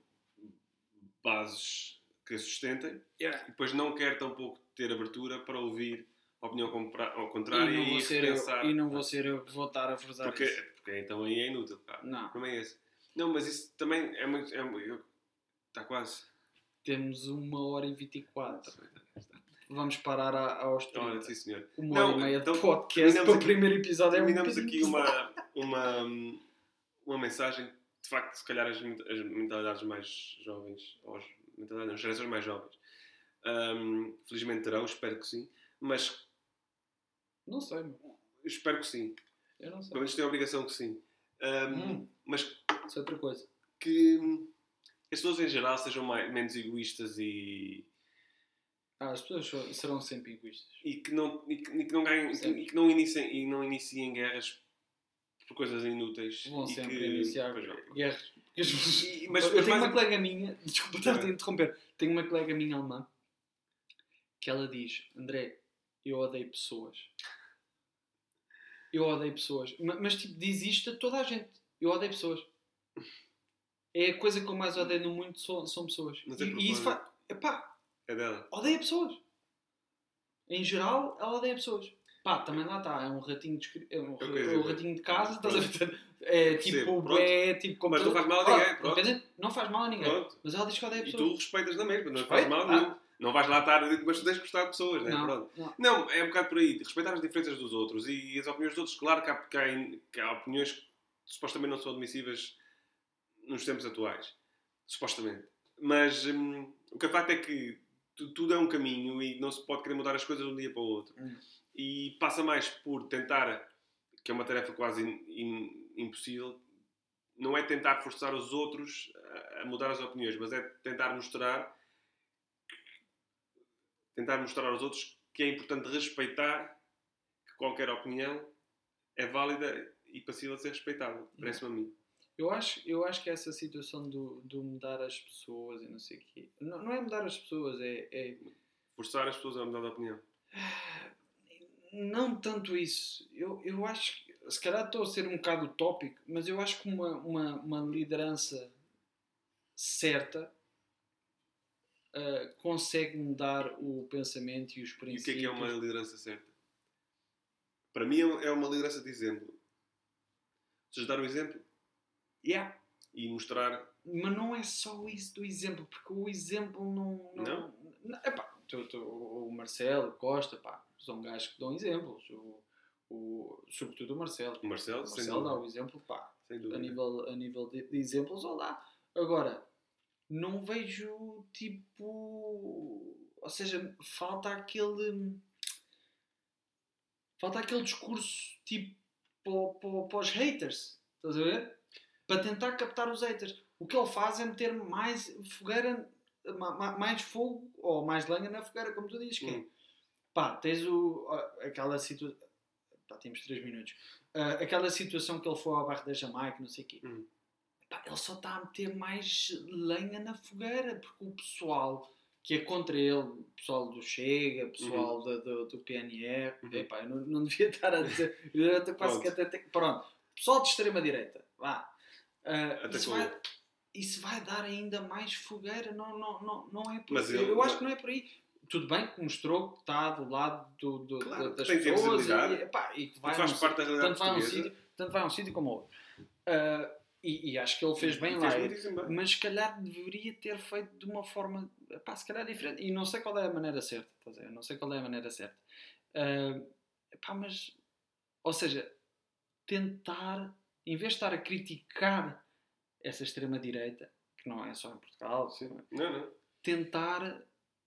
S2: bases que a sustentem e depois não quer tampouco ter abertura para ouvir a opinião ao
S1: E
S2: contrário
S1: não,
S2: e,
S1: vou ser eu, e não vou ser eu que vou estar a forçar
S2: porque,
S1: isso.
S2: porque então aí é inútil. Pá.
S1: Não,
S2: problema é esse. Não, mas isso também é muito. É, eu- está quase.
S1: temos uma hora e 24. Vamos parar a- aos 30.
S2: Olha, sim, senhor.
S1: Uma
S2: Não,
S1: hora e meia
S2: então
S1: de podcast
S2: terminamos
S1: para o primeiro episódio. é um
S2: Terminamos aqui uma, uma, uma mensagem de facto, se calhar as, as mentalidades mais jovens, ou as, mentalidades, as gerações mais jovens, hum, felizmente terão, espero que sim, mas
S1: Não sei,
S2: espero que sim.
S1: Eu não sei.
S2: Pelo menos tenho a obrigação que sim. Hum,
S1: Hum.
S2: Mas
S1: Isso é outra coisa.
S2: que as pessoas em geral sejam mais, menos egoístas e,
S1: Ah, as pessoas serão sempre egoístas.
S2: e que não, e que, e que não ganhem,
S1: Sempre.
S2: e que não iniciem, e não iniciem guerras por coisas inúteis.
S1: Vão
S2: e
S1: sempre
S2: que,
S1: iniciar
S2: vão.
S1: guerras.
S2: E- mas-
S1: eu
S2: mas
S1: tenho
S2: mais-
S1: uma colega minha, desculpa estar-te a
S2: É.
S1: interromper, tenho uma colega minha alemã que ela diz: André, eu odeio pessoas. Eu odeio pessoas. Ma- Mas, tipo, diz isto a toda a gente. Eu odeio pessoas. É a coisa que eu mais odeio no mundo são, são pessoas.
S2: Mas é
S1: e, e isso faz. Epá,
S2: É dela.
S1: odeia pessoas. Em geral, ela odeia pessoas. Pá, também lá está. É um ratinho de, é um,
S2: Ok,
S1: é um ratinho de casa, estás a ver? É tipo,
S2: pronto.
S1: é tipo como
S2: Mas não faz mal a ninguém, pronto.
S1: independente, Não faz mal a ninguém.
S2: Pronto.
S1: Mas ela diz que odeia
S2: E
S1: pessoas.
S2: tu respeitas na mesma, não
S1: Respeito,
S2: faz mal
S1: ah.
S2: nenhum. Não vais lá estar, mas tu tens de gostar de pessoas, né?
S1: não,
S2: Pronto.
S1: não.
S2: Não, é um bocado por aí. Respeitar as diferenças dos outros e as opiniões dos outros. Claro que há, que há, que há opiniões que supostamente não são admissíveis nos tempos atuais. Supostamente. Mas hum, o que é facto é que tu- tudo é um caminho e não se pode querer mudar as coisas de um dia para o outro.
S1: Hum.
S2: E passa mais por tentar, que é uma tarefa quase in- in- impossível, não é tentar forçar os outros a, mudar as opiniões, mas é tentar mostrar tentar mostrar aos outros que é importante respeitar que qualquer opinião é válida e passível de ser respeitada. Parece-me a mim.
S1: Eu acho, eu acho que essa situação do, do mudar as pessoas e não sei o quê. Não, não é mudar as pessoas, é, é
S2: Forçar as pessoas a mudar de opinião.
S1: não tanto isso. Eu, eu acho que, se calhar estou a ser um bocado utópico, mas eu acho que uma, uma, uma liderança certa ah, consegue mudar o pensamento e os
S2: E o
S1: princípios.
S2: que é que é uma liderança certa? Para mim é é uma liderança de exemplo. Vocês dar um exemplo
S1: Yeah.
S2: e mostrar.
S1: Mas não é só isso do exemplo, porque o exemplo não. Não?
S2: Não?
S1: não epá, tu- tu- o Marcelo, Costa, pá, são gajos que dão exemplos. O, o, sobretudo o Marcelo.
S2: O Marcelo,
S1: O Marcelo dá o exemplo, pá, a nível, a nível de, de exemplos, olá. Agora, não vejo tipo. Ou seja, falta aquele. Falta aquele discurso tipo para, os haters. Estás a ver? Para tentar captar os haters. O que ele faz é meter mais fogueira, ma- ma- mais fogo ou mais lenha na fogueira, como tu dizes. É,
S2: Hum.
S1: Pá, tens o, aquela situação. Pá, temos 3 minutos. Ah, aquela situação que ele foi ao bairro da Jamaica, não sei o quê.
S2: Hum.
S1: Pá, ele só está a meter mais lenha na fogueira, porque o pessoal que é contra ele, o pessoal do Chega, o pessoal do, do, do PNR,
S2: Uhum.
S1: epá, eu não, não devia estar a dizer, eu até quase que até tenho- pronto, pessoal de extrema-direita, vá,
S2: Até
S1: isso, vai, isso vai dar ainda mais fogueira, não, não, não, não é por
S2: Mas ele-
S1: eu acho que não é por aí. Tudo bem que mostrou que está do lado do, do-
S2: Claro,
S1: das pessoas e, epá, e que vai
S2: faz
S1: um
S2: parte da
S1: tanto vai um sítio, tanto vai a um sítio como outro. Ah, e, e acho que ele fez bem lá. Mas se calhar deveria ter feito de uma forma, pá, se calhar diferente. E não sei qual é a maneira certa, ver? Não sei qual é a maneira certa. Pá, mas, ou seja, tentar, em vez de estar a criticar essa extrema-direita, que não é só em Portugal,
S2: Não, não.
S1: tentar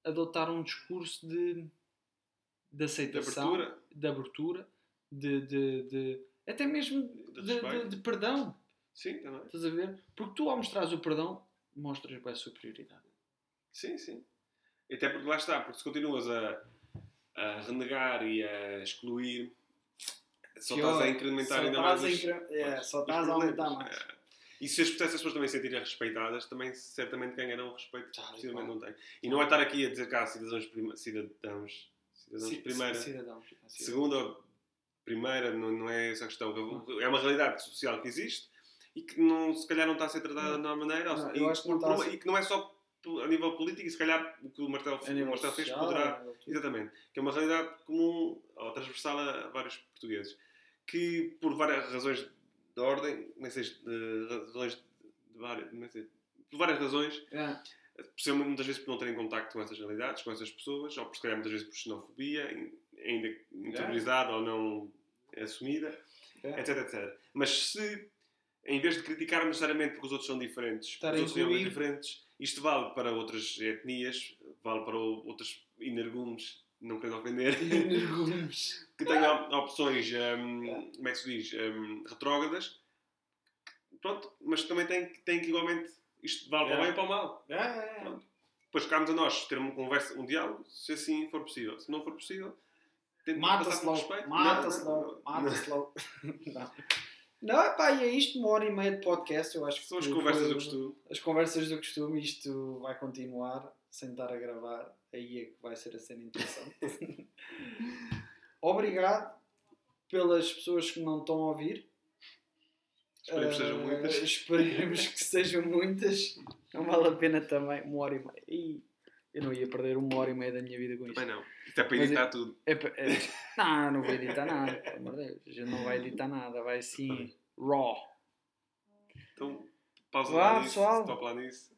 S1: adotar um discurso de, de
S2: De
S1: aceitação,
S2: abertura.
S1: de abertura, de, de, de- até mesmo de, de- de perdão.
S2: Sim, também.
S1: Estás a ver? Porque tu, ao mostrares o perdão, mostras a superioridade.
S2: Sim, sim. Até porque lá está, porque se continuas a, a renegar e a excluir, só estás a incrementar ainda mais os,
S1: é, só estás a aumentar mais.
S2: É. E se as pessoas também se sentirem respeitadas, também certamente ganharão o respeito que possivelmente não têm. E não é estar aqui a dizer cá cidadãos, prima, cidadãos, cidadãos primeira,
S1: Cidadãos. cidadãos.
S2: segunda ou primeira, não, não é essa a questão. É uma realidade social que existe e que não, se calhar não está a ser tratada da melhor maneira.
S1: Não,
S2: e,
S1: que não
S2: por-
S1: ser-
S2: e que não é só a nível político, e se calhar o que o Martel, o Martel fez poderá. Exatamente. Que é uma realidade comum ou transversal a vários portugueses. Que por várias razões de ordem, nem sei, de razões de várias, nem sei, por várias razões,
S1: É.
S2: Possivelmente muitas vezes por não terem contacto com essas realidades, com essas pessoas, ou por se calhar muitas vezes por xenofobia, in- ainda interiorizada ou não assumida,
S1: É.
S2: etc, etc. Mas se, em vez de criticar necessariamente porque os outros são diferentes,
S1: Estarem
S2: os outros são diferentes, isto vale para outras etnias, vale para outros energumes, não querendo ofender, que tenham opções, hum, como é que se diz, hum, retrógradas, pronto, mas também tem, que- tem que igualmente, isto vale para o
S1: É.
S2: bem e para o mal.
S1: É, é, é.
S2: Pronto. Depois cabe a nós ter uma conversa, um diálogo, se assim for possível. Se não for possível,
S1: Mata-se logo. Mata-se
S2: Não,
S1: logo. Mata-se logo. Não. Pá, e é isto, uma hora e meia de podcast. Eu acho que
S2: São as
S1: foi-
S2: conversas do costume.
S1: As conversas do costume, isto vai continuar sem estar a gravar. Aí é que vai ser a cena interessante. Obrigado pelas pessoas que não estão a ouvir.
S2: Esperemos que sejam
S1: Ah,
S2: muitas.
S1: Esperemos que sejam muitas. Não vale a pena também. Uma hora e meia. Ih, eu não ia perder uma hora e meia da minha vida com isto.
S2: Também não. Isto é para editar tudo.
S1: É é- Não, não vou editar nada. Pelo amor de Deus. A gente não vai editar nada. Vai assim, raw.
S2: Então, pausa
S1: Vá,
S2: lá nisso.
S1: pessoal.
S2: Stop lá nisso.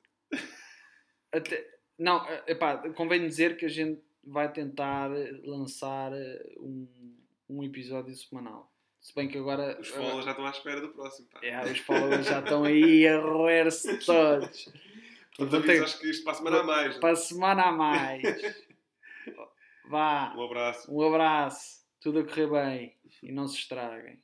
S1: Até, não, eh, epá, convém dizer que a gente vai tentar lançar eh, um, um episódio semanal. Se bem que agora.
S2: Os followers já estão à espera do próximo. Pá.
S1: É, os followers já estão aí a roer-se todos.
S2: Portanto, aviso, acho que isto para a semana a mais.
S1: Para a semana a mais. Vá,
S2: Um abraço.
S1: um abraço. Tudo a correr bem. E não se estraguem.